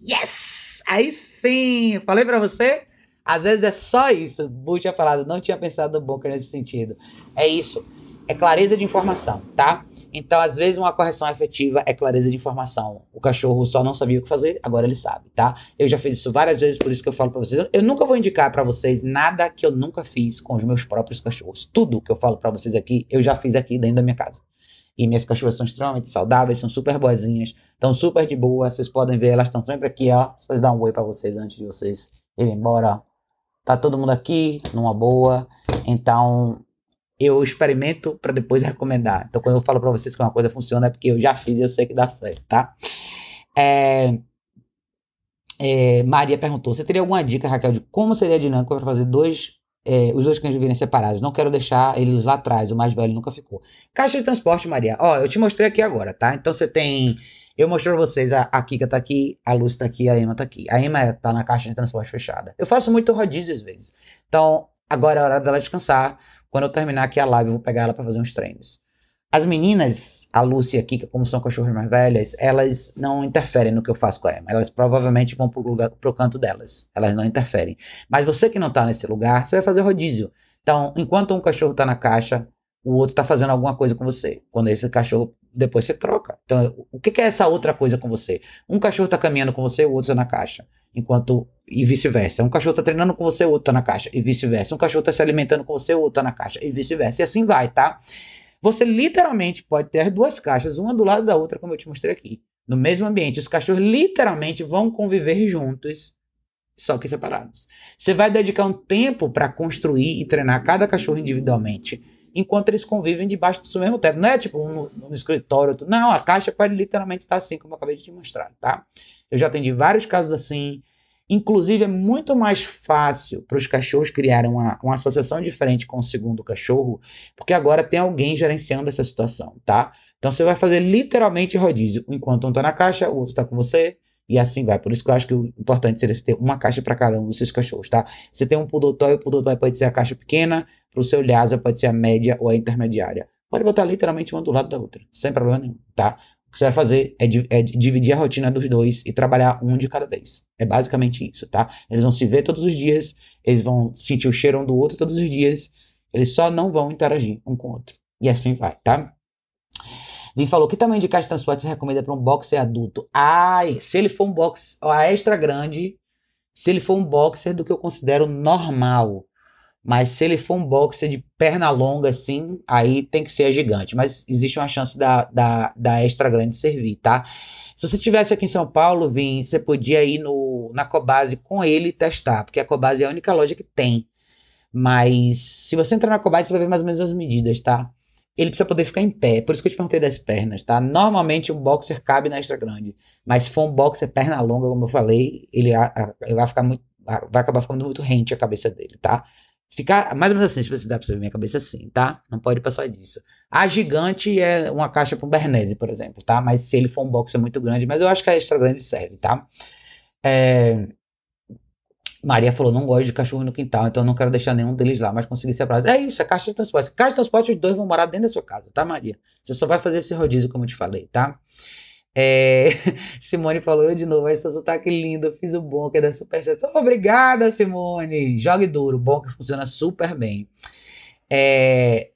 Yes! Aí sim! Falei pra você? Às vezes é só isso. Bu tinha falado, não tinha pensado no Bunker nesse sentido. É isso. É clareza de informação, tá? Então, às vezes, uma correção efetiva é clareza de informação. O cachorro só não sabia o que fazer, agora ele sabe, tá? Eu já fiz isso várias vezes, por isso que eu falo para vocês. Eu nunca vou indicar para vocês nada que eu nunca fiz com os meus próprios cachorros. Tudo que eu falo para vocês aqui, eu já fiz aqui dentro da minha casa. E minhas cachorras são extremamente saudáveis, são super boazinhas, estão super de boa. Vocês podem ver, elas estão sempre aqui, ó. Vocês dar um oi para vocês antes de vocês irem embora. Tá todo mundo aqui, numa boa. Então, eu experimento para depois recomendar. Então, quando eu falo para vocês que uma coisa funciona, é porque eu já fiz e eu sei que dá certo, tá? É, é, Maria perguntou: você teria alguma dica, Raquel, de como seria a dinâmica para fazer dois, é, os dois cães viverem separados? Não quero deixar eles lá atrás, o mais velho nunca ficou. Caixa de transporte, Maria. Ó, eu te mostrei aqui agora, tá? Então você tem. Eu mostrei pra vocês, a, a Kika tá aqui, a Lúcia tá aqui, a Emma tá aqui. A Emma tá na caixa de transporte fechada. Eu faço muito rodízio às vezes. Então, agora é hora dela descansar. Quando eu terminar aqui a live, eu vou pegar ela para fazer uns treinos. As meninas, a Lúcia e a Kika, como são cachorras mais velhas, elas não interferem no que eu faço com a Emma. Elas provavelmente vão pro, lugar, pro canto delas. Elas não interferem. Mas você que não tá nesse lugar, você vai fazer rodízio. Então, enquanto um cachorro tá na caixa, o outro tá fazendo alguma coisa com você. Quando esse cachorro, depois você troca. Então, o que é essa outra coisa com você? Um cachorro tá caminhando com você, o outro tá na caixa enquanto e vice-versa. Um cachorro está treinando com você, o outro tá na caixa, e vice-versa. Um cachorro está se alimentando com você, o outro tá na caixa, e vice-versa. E assim vai, tá? Você literalmente pode ter duas caixas, uma do lado da outra, como eu te mostrei aqui, no mesmo ambiente. Os cachorros literalmente vão conviver juntos, só que separados. Você vai dedicar um tempo para construir e treinar cada cachorro individualmente, enquanto eles convivem debaixo do seu mesmo teto. Não é tipo um no, escritório, não, a caixa pode literalmente estar assim, como eu acabei de te mostrar, tá? Eu já atendi vários casos assim. Inclusive, é muito mais fácil para os cachorros criarem uma, uma associação diferente com o segundo cachorro, porque agora tem alguém gerenciando essa situação, tá? Então você vai fazer literalmente rodízio. Enquanto um está na caixa, o outro está com você, e assim vai. Por isso que eu acho que o importante seria você ter uma caixa para cada um dos seus cachorros, tá? Você tem um poodle o poodle pode ser a caixa pequena, para o seu Lhasa pode ser a média ou a intermediária. Pode botar literalmente uma do lado da outra, sem problema nenhum, tá? que você vai fazer é, é, dividir a rotina dos dois e trabalhar um de cada vez. É basicamente isso, tá? Eles vão se ver todos os dias, eles vão sentir o cheiro um do outro todos os dias, Eles só não vão interagir um com o outro. E assim vai, tá? Vim falou, que tamanho de caixa de transporte você recomenda para um boxer adulto? Ai, se ele for um box, a extra grande, se ele for um boxer do que eu considero normal. Mas se ele for um boxer de perna longa, assim, aí tem que ser a gigante. Mas existe uma chance da, da, da extra grande servir, tá? Se você estivesse aqui em São Paulo, Vim, você podia ir no, na Cobase com ele e testar, porque a Cobase é a única loja que tem. Mas se você entrar na Cobase, você vai ver mais ou menos as medidas, tá? Ele precisa poder ficar em pé, por isso que eu te perguntei das pernas, tá? Normalmente um boxer cabe na extra grande, mas se for um boxer perna longa, como eu falei, ele, vai ficar muito, vai acabar ficando muito rente a cabeça dele, tá? Ficar mais ou menos assim, se você dá pra ver minha cabeça assim, tá? Não pode passar disso. A gigante é uma caixa um Bernese, por exemplo, tá? Mas se ele for um boxer muito grande, mas eu acho que a extra grande serve, tá? É... Maria falou, não gosto de cachorro no quintal, então não quero deixar nenhum deles lá, mas consegui ser prazo. É isso, é caixa de transporte. Caixa de transporte, os dois vão morar dentro da sua casa, tá, Maria? Você só vai fazer esse rodízio, como eu te falei, tá? É, (laughs) Simone falou eu de novo, esse sotaque lindo, eu fiz o bom que é da Super Certo. Obrigada, Simone. Jogue duro, bom que funciona super bem. É,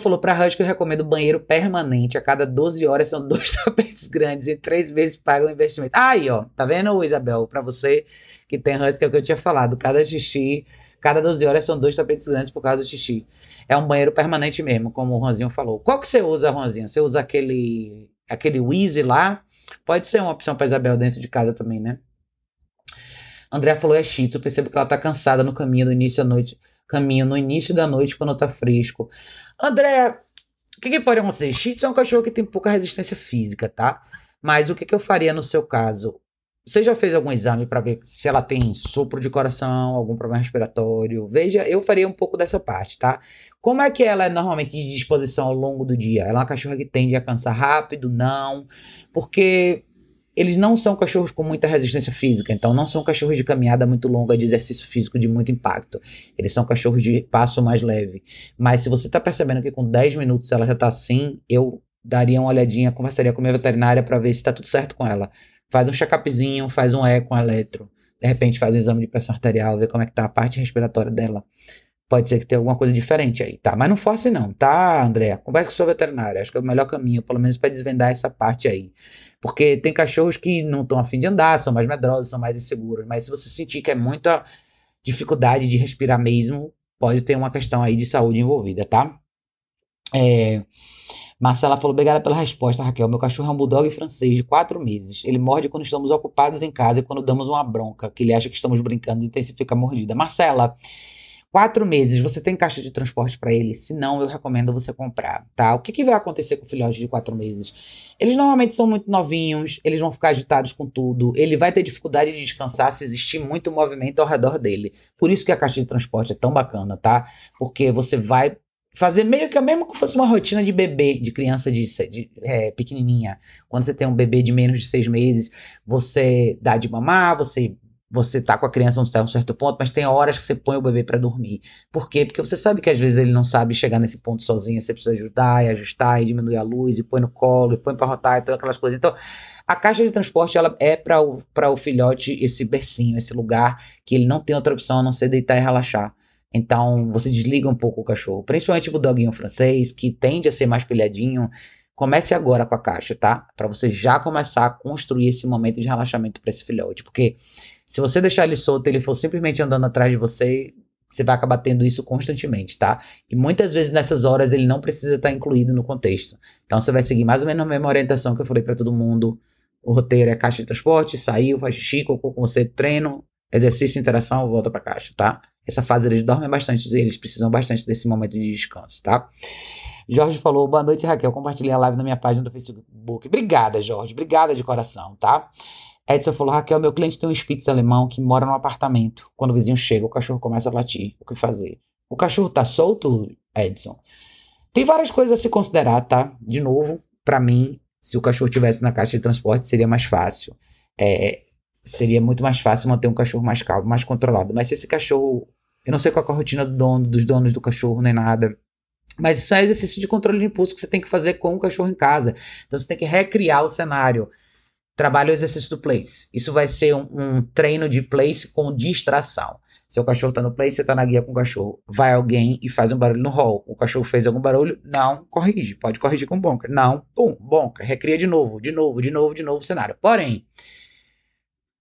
falou pra Rush que eu recomendo banheiro permanente. A cada 12 horas são (laughs) dois tapetes grandes e três vezes paga o investimento. Aí, ó, tá vendo, Isabel? Pra você que tem Rush, que é o que eu tinha falado. Cada xixi, cada 12 horas são dois tapetes grandes por causa do xixi. É um banheiro permanente mesmo, como o Juanzinho falou. Qual que você usa, Juanzinho? Você usa aquele aquele Wheezy lá. Pode ser uma opção para Isabel dentro de casa também, né? André falou é shih eu percebo que ela tá cansada no caminho do início da noite, caminho no início da noite quando tá fresco. André, o que, que pode acontecer? Shih é um cachorro que tem pouca resistência física, tá? Mas o que, que eu faria no seu caso? Você já fez algum exame para ver se ela tem sopro de coração, algum problema respiratório? Veja, eu faria um pouco dessa parte, tá? Como é que ela é normalmente de disposição ao longo do dia? Ela é uma cachorra que tende a cansar rápido? Não. Porque eles não são cachorros com muita resistência física, então não são cachorros de caminhada muito longa, de exercício físico de muito impacto. Eles são cachorros de passo mais leve. Mas se você está percebendo que com 10 minutos ela já está assim, eu daria uma olhadinha, conversaria com a minha veterinária para ver se está tudo certo com ela faz um check-upzinho, faz um eco, um eletro, de repente faz um exame de pressão arterial, vê como é que tá a parte respiratória dela. Pode ser que tenha alguma coisa diferente aí, tá? Mas não force não, tá, André? Converse com o seu veterinário, acho que é o melhor caminho, pelo menos para desvendar essa parte aí. Porque tem cachorros que não estão afim de andar, são mais medrosos, são mais inseguros, mas se você sentir que é muita dificuldade de respirar mesmo, pode ter uma questão aí de saúde envolvida, tá? É... Marcela falou: obrigada pela resposta, Raquel. Meu cachorro é um bulldog francês de quatro meses. Ele morde quando estamos ocupados em casa e quando damos uma bronca, que ele acha que estamos brincando e intensifica a mordida. Marcela, quatro meses, você tem caixa de transporte para ele? Se não, eu recomendo você comprar, tá? O que, que vai acontecer com o filhote de quatro meses? Eles normalmente são muito novinhos, eles vão ficar agitados com tudo, ele vai ter dificuldade de descansar se existir muito movimento ao redor dele. Por isso que a caixa de transporte é tão bacana, tá? Porque você vai fazer meio que mesmo que fosse uma rotina de bebê, de criança de, de é, pequenininha. Quando você tem um bebê de menos de seis meses, você dá de mamar, você você tá com a criança até um certo ponto, mas tem horas que você põe o bebê para dormir. Por quê? Porque você sabe que às vezes ele não sabe chegar nesse ponto sozinho, você precisa ajudar e ajustar e diminuir a luz e põe no colo e põe para rotar e todas aquelas coisas. Então, a caixa de transporte ela é para o, o filhote esse bercinho, esse lugar que ele não tem outra opção a não ser deitar e relaxar. Então você desliga um pouco o cachorro, principalmente o doguinho francês, que tende a ser mais pilhadinho. Comece agora com a caixa, tá? Para você já começar a construir esse momento de relaxamento para esse filhote. Porque se você deixar ele solto, ele for simplesmente andando atrás de você, você vai acabar tendo isso constantemente, tá? E muitas vezes nessas horas ele não precisa estar incluído no contexto. Então você vai seguir mais ou menos a mesma orientação que eu falei para todo mundo. O roteiro é caixa de transporte, saiu, faz xixi, com você, treino, exercício, interação, volta para caixa, tá? Essa fase eles dormem bastante, eles precisam bastante desse momento de descanso, tá? Jorge falou, boa noite, Raquel. Compartilhei a live na minha página do Facebook. Obrigada, Jorge. Obrigada de coração, tá? Edson falou, Raquel, meu cliente tem um Spitz alemão que mora no apartamento. Quando o vizinho chega, o cachorro começa a latir. O que fazer? O cachorro tá solto, Edson? Tem várias coisas a se considerar, tá? De novo, para mim, se o cachorro tivesse na caixa de transporte, seria mais fácil. É, seria muito mais fácil manter um cachorro mais calmo, mais controlado. Mas se esse cachorro eu não sei qual é a rotina do dono, dos donos do cachorro, nem nada. Mas isso é exercício de controle de impulso que você tem que fazer com o cachorro em casa. Então você tem que recriar o cenário. Trabalho o exercício do place. Isso vai ser um, um treino de place com distração. Seu cachorro tá no play, você tá na guia com o cachorro. Vai alguém e faz um barulho no hall. O cachorro fez algum barulho? Não, corrige. Pode corrigir com bonker. Não, pum, bonker. Recria de novo, de novo, de novo, de novo o cenário. Porém,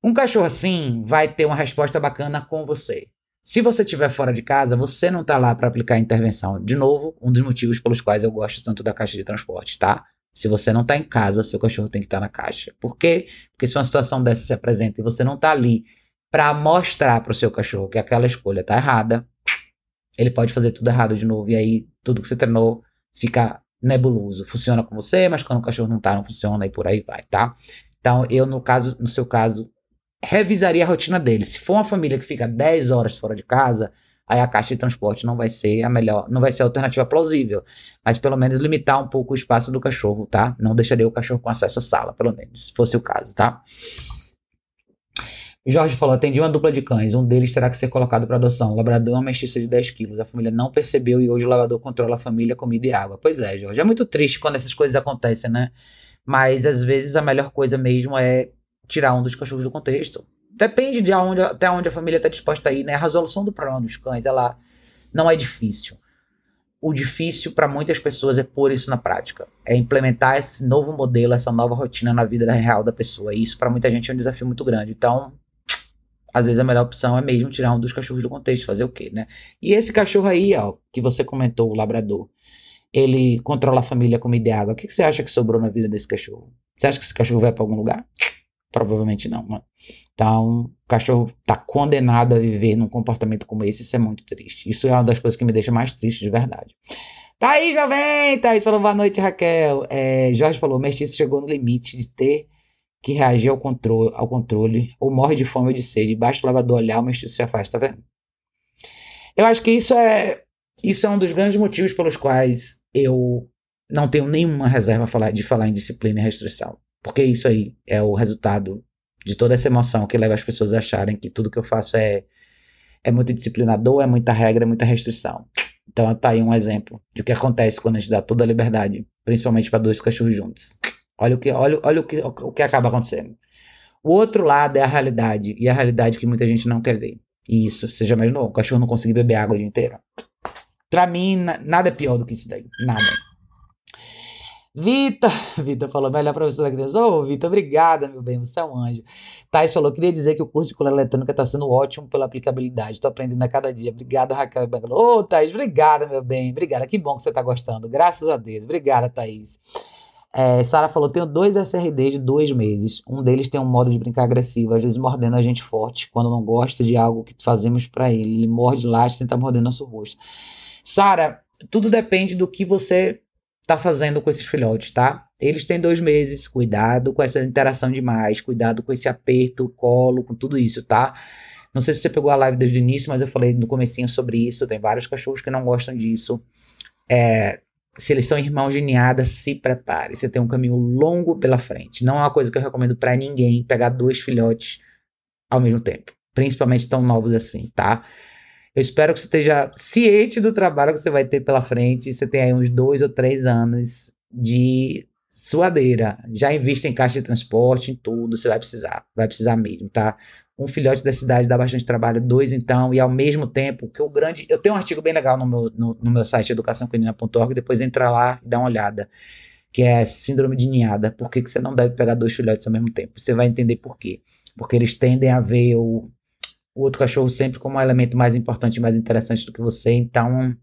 um cachorro assim vai ter uma resposta bacana com você. Se você estiver fora de casa, você não tá lá para aplicar a intervenção. De novo, um dos motivos pelos quais eu gosto tanto da caixa de transporte, tá? Se você não tá em casa, seu cachorro tem que estar tá na caixa. Por quê? Porque se uma situação dessa se apresenta e você não tá ali para mostrar para o seu cachorro que aquela escolha tá errada, ele pode fazer tudo errado de novo e aí tudo que você treinou fica nebuloso. Funciona com você, mas quando o cachorro não tá, não funciona e por aí vai, tá? Então, eu no caso, no seu caso, revisaria a rotina dele. Se for uma família que fica 10 horas fora de casa, aí a caixa de transporte não vai ser a melhor, não vai ser a alternativa plausível, mas pelo menos limitar um pouco o espaço do cachorro, tá? Não deixaria o cachorro com acesso à sala, pelo menos, se fosse o caso, tá? Jorge falou: atendi uma dupla de cães. Um deles terá que ser colocado para adoção. O labrador é uma mestiça de 10 quilos. A família não percebeu e hoje o labrador controla a família, comida e água. Pois é, Jorge. É muito triste quando essas coisas acontecem, né? Mas às vezes a melhor coisa mesmo é tirar um dos cachorros do contexto. Depende de onde, até onde a família está disposta a ir, né? A resolução do problema dos cães, ela não é difícil. O difícil para muitas pessoas é pôr isso na prática. É implementar esse novo modelo, essa nova rotina na vida real da pessoa. E isso para muita gente é um desafio muito grande. Então, às vezes a melhor opção é mesmo tirar um dos cachorros do contexto, fazer o quê, né? E esse cachorro aí, ó, que você comentou, o labrador, ele controla a família, comida e água. O que, que você acha que sobrou na vida desse cachorro? Você acha que esse cachorro vai para algum lugar? Provavelmente não, mano. Então, o cachorro tá condenado a viver num comportamento como esse, isso é muito triste. Isso é uma das coisas que me deixa mais triste de verdade. Thaís, jovem! Thaís falou boa noite, Raquel. É, Jorge falou, mestiço chegou no limite de ter que reagir ao controle, ao controle ou morre de fome ou de sede. Basta o lavador olhar, o mestiço se afasta, tá vendo? Eu acho que isso é, isso é um dos grandes motivos pelos quais eu não tenho nenhuma reserva de falar em disciplina e restrição. Porque isso aí é o resultado de toda essa emoção que leva as pessoas a acharem que tudo que eu faço é, é muito disciplinador, é muita regra, é muita restrição. Então tá aí um exemplo de o que acontece quando a gente dá toda a liberdade, principalmente para dois cachorros juntos. Olha o que, olha, olha o que, o que acaba acontecendo. O outro lado é a realidade, e a realidade que muita gente não quer ver. E isso, seja mais novo, o cachorro não conseguir beber água o dia inteiro. Pra mim, nada é pior do que isso daí. Nada. Vita, (laughs) Vita falou, melhor professora que Deus. Ô, oh, Vita, obrigada, meu bem, você é um anjo. Thais falou, queria dizer que o curso de cola eletrônica está sendo ótimo pela aplicabilidade. Estou aprendendo a cada dia. Obrigada, Raquel Ô, oh, Thaís, obrigada, meu bem. Obrigada, que bom que você está gostando. Graças a Deus. Obrigada, Thaís. É, Sara falou: tenho dois SRDs de dois meses. Um deles tem um modo de brincar agressivo, às vezes mordendo a gente forte, quando não gosta de algo que fazemos para ele. Ele morde lá e tenta morder nosso rosto. Sara, tudo depende do que você tá fazendo com esses filhotes, tá? Eles têm dois meses, cuidado com essa interação demais, cuidado com esse aperto, colo, com tudo isso, tá? Não sei se você pegou a live desde o início, mas eu falei no comecinho sobre isso. Tem vários cachorros que não gostam disso. É, se eles são irmãos de ninhada, se prepare. Você tem um caminho longo pela frente. Não é uma coisa que eu recomendo para ninguém pegar dois filhotes ao mesmo tempo, principalmente tão novos assim, tá? Eu espero que você esteja ciente do trabalho que você vai ter pela frente. Você tem aí uns dois ou três anos de suadeira. Já invista em caixa de transporte, em tudo. Você vai precisar, vai precisar mesmo, tá? um filhote da cidade dá bastante trabalho, dois então, e ao mesmo tempo, que o grande. Eu tenho um artigo bem legal no meu, no, no meu site educaçãocanina.org, depois entra lá e dá uma olhada, que é Síndrome de Ninhada. Por que, que você não deve pegar dois filhotes ao mesmo tempo? Você vai entender por quê. Porque eles tendem a ver o, o outro cachorro sempre como um elemento mais importante, mais interessante do que você, então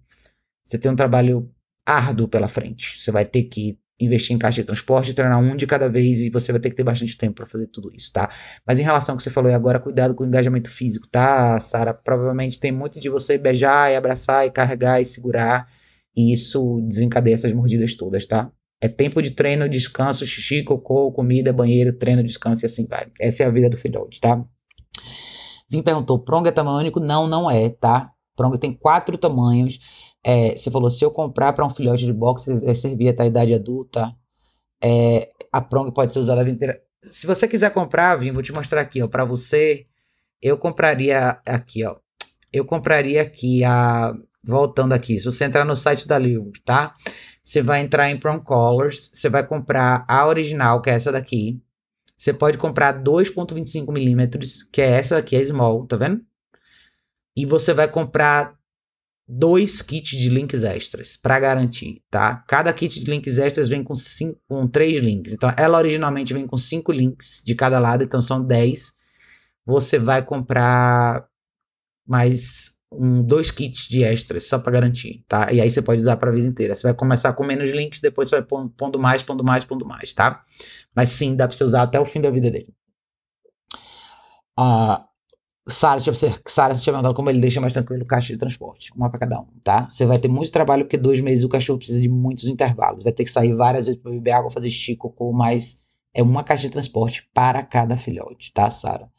você tem um trabalho árduo pela frente. Você vai ter que investir em caixa de transporte, treinar um de cada vez e você vai ter que ter bastante tempo para fazer tudo isso, tá? Mas em relação ao que você falou agora, cuidado com o engajamento físico, tá, Sara? Provavelmente tem muito de você beijar e abraçar e carregar e segurar e isso desencadeia essas mordidas todas, tá? É tempo de treino, descanso, xixi, cocô, comida, banheiro, treino, descanso e assim vai. Essa é a vida do filhote, tá? Vim perguntou, pronga é tamanho único? Não, não é, tá? Pronga tem quatro tamanhos. É, você falou, se eu comprar para um filhote de boxe, vai servir até a idade adulta. É, a prong pode ser usada a vida inteira. Se você quiser comprar, Vim, vou te mostrar aqui, ó, para você. Eu compraria aqui, ó. Eu compraria aqui a voltando aqui. Se você entrar no site da Livre, tá? Você vai entrar em Prong Colors, você vai comprar a original, que é essa daqui. Você pode comprar 2.25 milímetros, que é essa aqui, é small, tá vendo? e você vai comprar dois kits de links extras para garantir, tá? Cada kit de links extras vem com, cinco, com três links. Então, ela originalmente vem com cinco links de cada lado, então são dez. Você vai comprar mais um, dois kits de extras só para garantir, tá? E aí você pode usar para a vida inteira. Você vai começar com menos links, depois você vai pondo mais, pondo mais, pondo mais, tá? Mas sim, dá para você usar até o fim da vida dele. Ah, Sara, você tinha mandado como ele deixa mais tranquilo caixa de transporte. Uma para cada um, tá? Você vai ter muito trabalho porque dois meses o cachorro precisa de muitos intervalos. Vai ter que sair várias vezes para beber água, fazer xixi, cocô, mas é uma caixa de transporte para cada filhote, tá, Sara?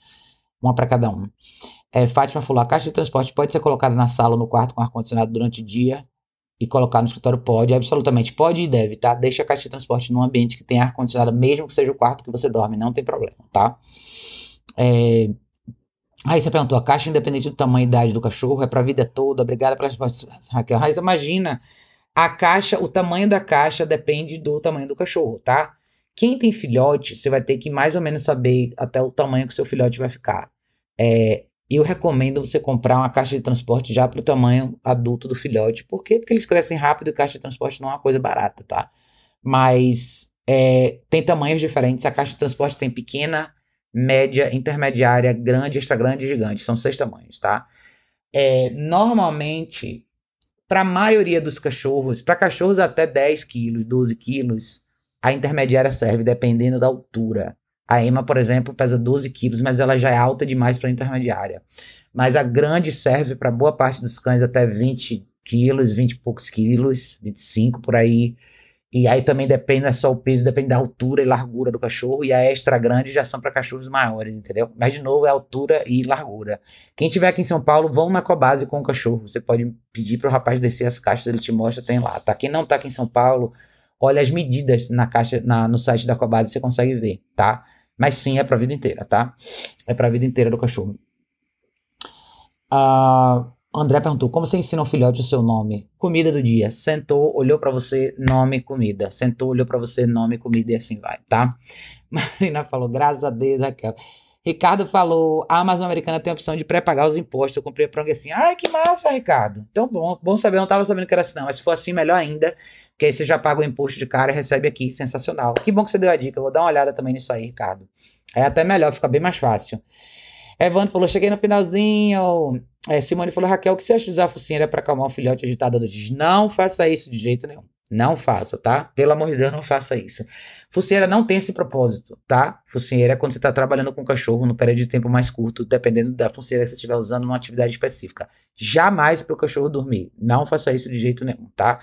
Uma para cada um. É, Fátima falou: a caixa de transporte pode ser colocada na sala ou no quarto com ar-condicionado durante o dia e colocar no escritório? Pode, absolutamente pode e deve, tá? Deixa a caixa de transporte num ambiente que tem ar-condicionado, mesmo que seja o quarto que você dorme, não tem problema, tá? É, Aí você perguntou, a caixa independente do tamanho e idade do cachorro é para a vida toda? Obrigada pela resposta, Raquel. Raiz, imagina, a caixa, o tamanho da caixa depende do tamanho do cachorro, tá? Quem tem filhote, você vai ter que mais ou menos saber até o tamanho que seu filhote vai ficar. É, eu recomendo você comprar uma caixa de transporte já para o tamanho adulto do filhote. Por quê? Porque eles crescem rápido e caixa de transporte não é uma coisa barata, tá? Mas é, tem tamanhos diferentes. A caixa de transporte tem pequena, média, intermediária, grande, extra grande e gigante. São seis tamanhos, tá? É, normalmente, para a maioria dos cachorros, para cachorros até 10 quilos, 12 quilos, a intermediária serve dependendo da altura. A Emma, por exemplo, pesa 12 quilos, mas ela já é alta demais para intermediária. Mas a grande serve para boa parte dos cães até 20 quilos, 20 e poucos quilos, 25 por aí. E aí também depende, não é só o peso, depende da altura e largura do cachorro. E a extra grande já são para cachorros maiores, entendeu? Mas de novo é altura e largura. Quem tiver aqui em São Paulo, vão na Cobase com o cachorro. Você pode pedir para o rapaz descer as caixas, ele te mostra, tem lá, tá? Quem não está aqui em São Paulo, olha as medidas na caixa, na, no site da Cobase, você consegue ver, tá? Mas sim, é para a vida inteira, tá? É para a vida inteira do cachorro. Uh, André perguntou: como você ensina um filhote o seu nome? Comida do dia. Sentou, olhou para você, nome, comida. Sentou, olhou para você, nome, comida e assim vai, tá? (laughs) Marina falou: graças a Deus, Raquel. Ricardo falou: a Amazon Americana tem a opção de pré-pagar os impostos. Eu comprei a prong assim. Ai, que massa, Ricardo. Então, bom, bom saber. Eu não tava sabendo que era assim, não. Mas se for assim, melhor ainda. Que aí você já paga o imposto de cara e recebe aqui. Sensacional. Que bom que você deu a dica. Eu vou dar uma olhada também nisso aí, Ricardo. É até melhor, fica bem mais fácil. Evandro falou: cheguei no finalzinho. É, Simone falou: Raquel, o que você acha de usar a focinheira para acalmar um filhote agitado dias? Não faça isso de jeito nenhum. Não faça, tá? Pelo amor de Deus, não faça isso. Focinheira não tem esse propósito, tá? Focinheira é quando você está trabalhando com o cachorro no período de tempo mais curto, dependendo da focinheira que você estiver usando numa atividade específica. Jamais para o cachorro dormir. Não faça isso de jeito nenhum, tá?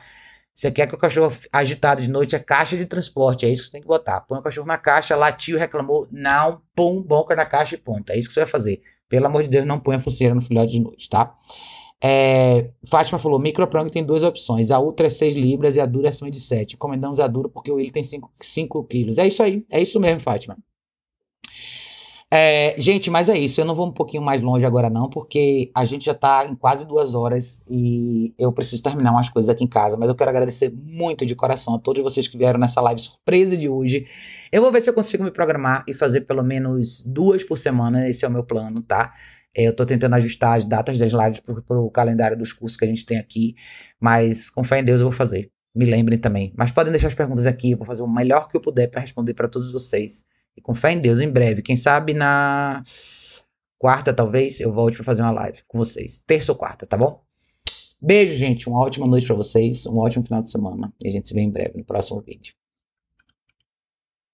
Você quer que o cachorro agitado de noite é caixa de transporte, é isso que você tem que botar. Põe o cachorro na caixa, latiu, reclamou, não, pum, boca na caixa e ponto. É isso que você vai fazer. Pelo amor de Deus, não põe a focinheira no filhote de noite, tá? É, Fátima falou, microprong tem duas opções, a ultra é 6 libras e a dura é acima de 7. Encomendamos a dura porque o ele tem 5, 5 quilos. É isso aí, é isso mesmo, Fátima. É, gente, mas é isso. Eu não vou um pouquinho mais longe agora, não, porque a gente já tá em quase duas horas e eu preciso terminar umas coisas aqui em casa. Mas eu quero agradecer muito de coração a todos vocês que vieram nessa live surpresa de hoje. Eu vou ver se eu consigo me programar e fazer pelo menos duas por semana. Esse é o meu plano, tá? É, eu tô tentando ajustar as datas das lives pro, pro calendário dos cursos que a gente tem aqui. Mas com fé em Deus eu vou fazer. Me lembrem também. Mas podem deixar as perguntas aqui. Eu vou fazer o melhor que eu puder para responder para todos vocês. E com fé em Deus, em breve, quem sabe na quarta, talvez, eu volte para fazer uma live com vocês. Terça ou quarta, tá bom? Beijo, gente. Uma ótima noite para vocês. Um ótimo final de semana. E a gente se vê em breve no próximo vídeo.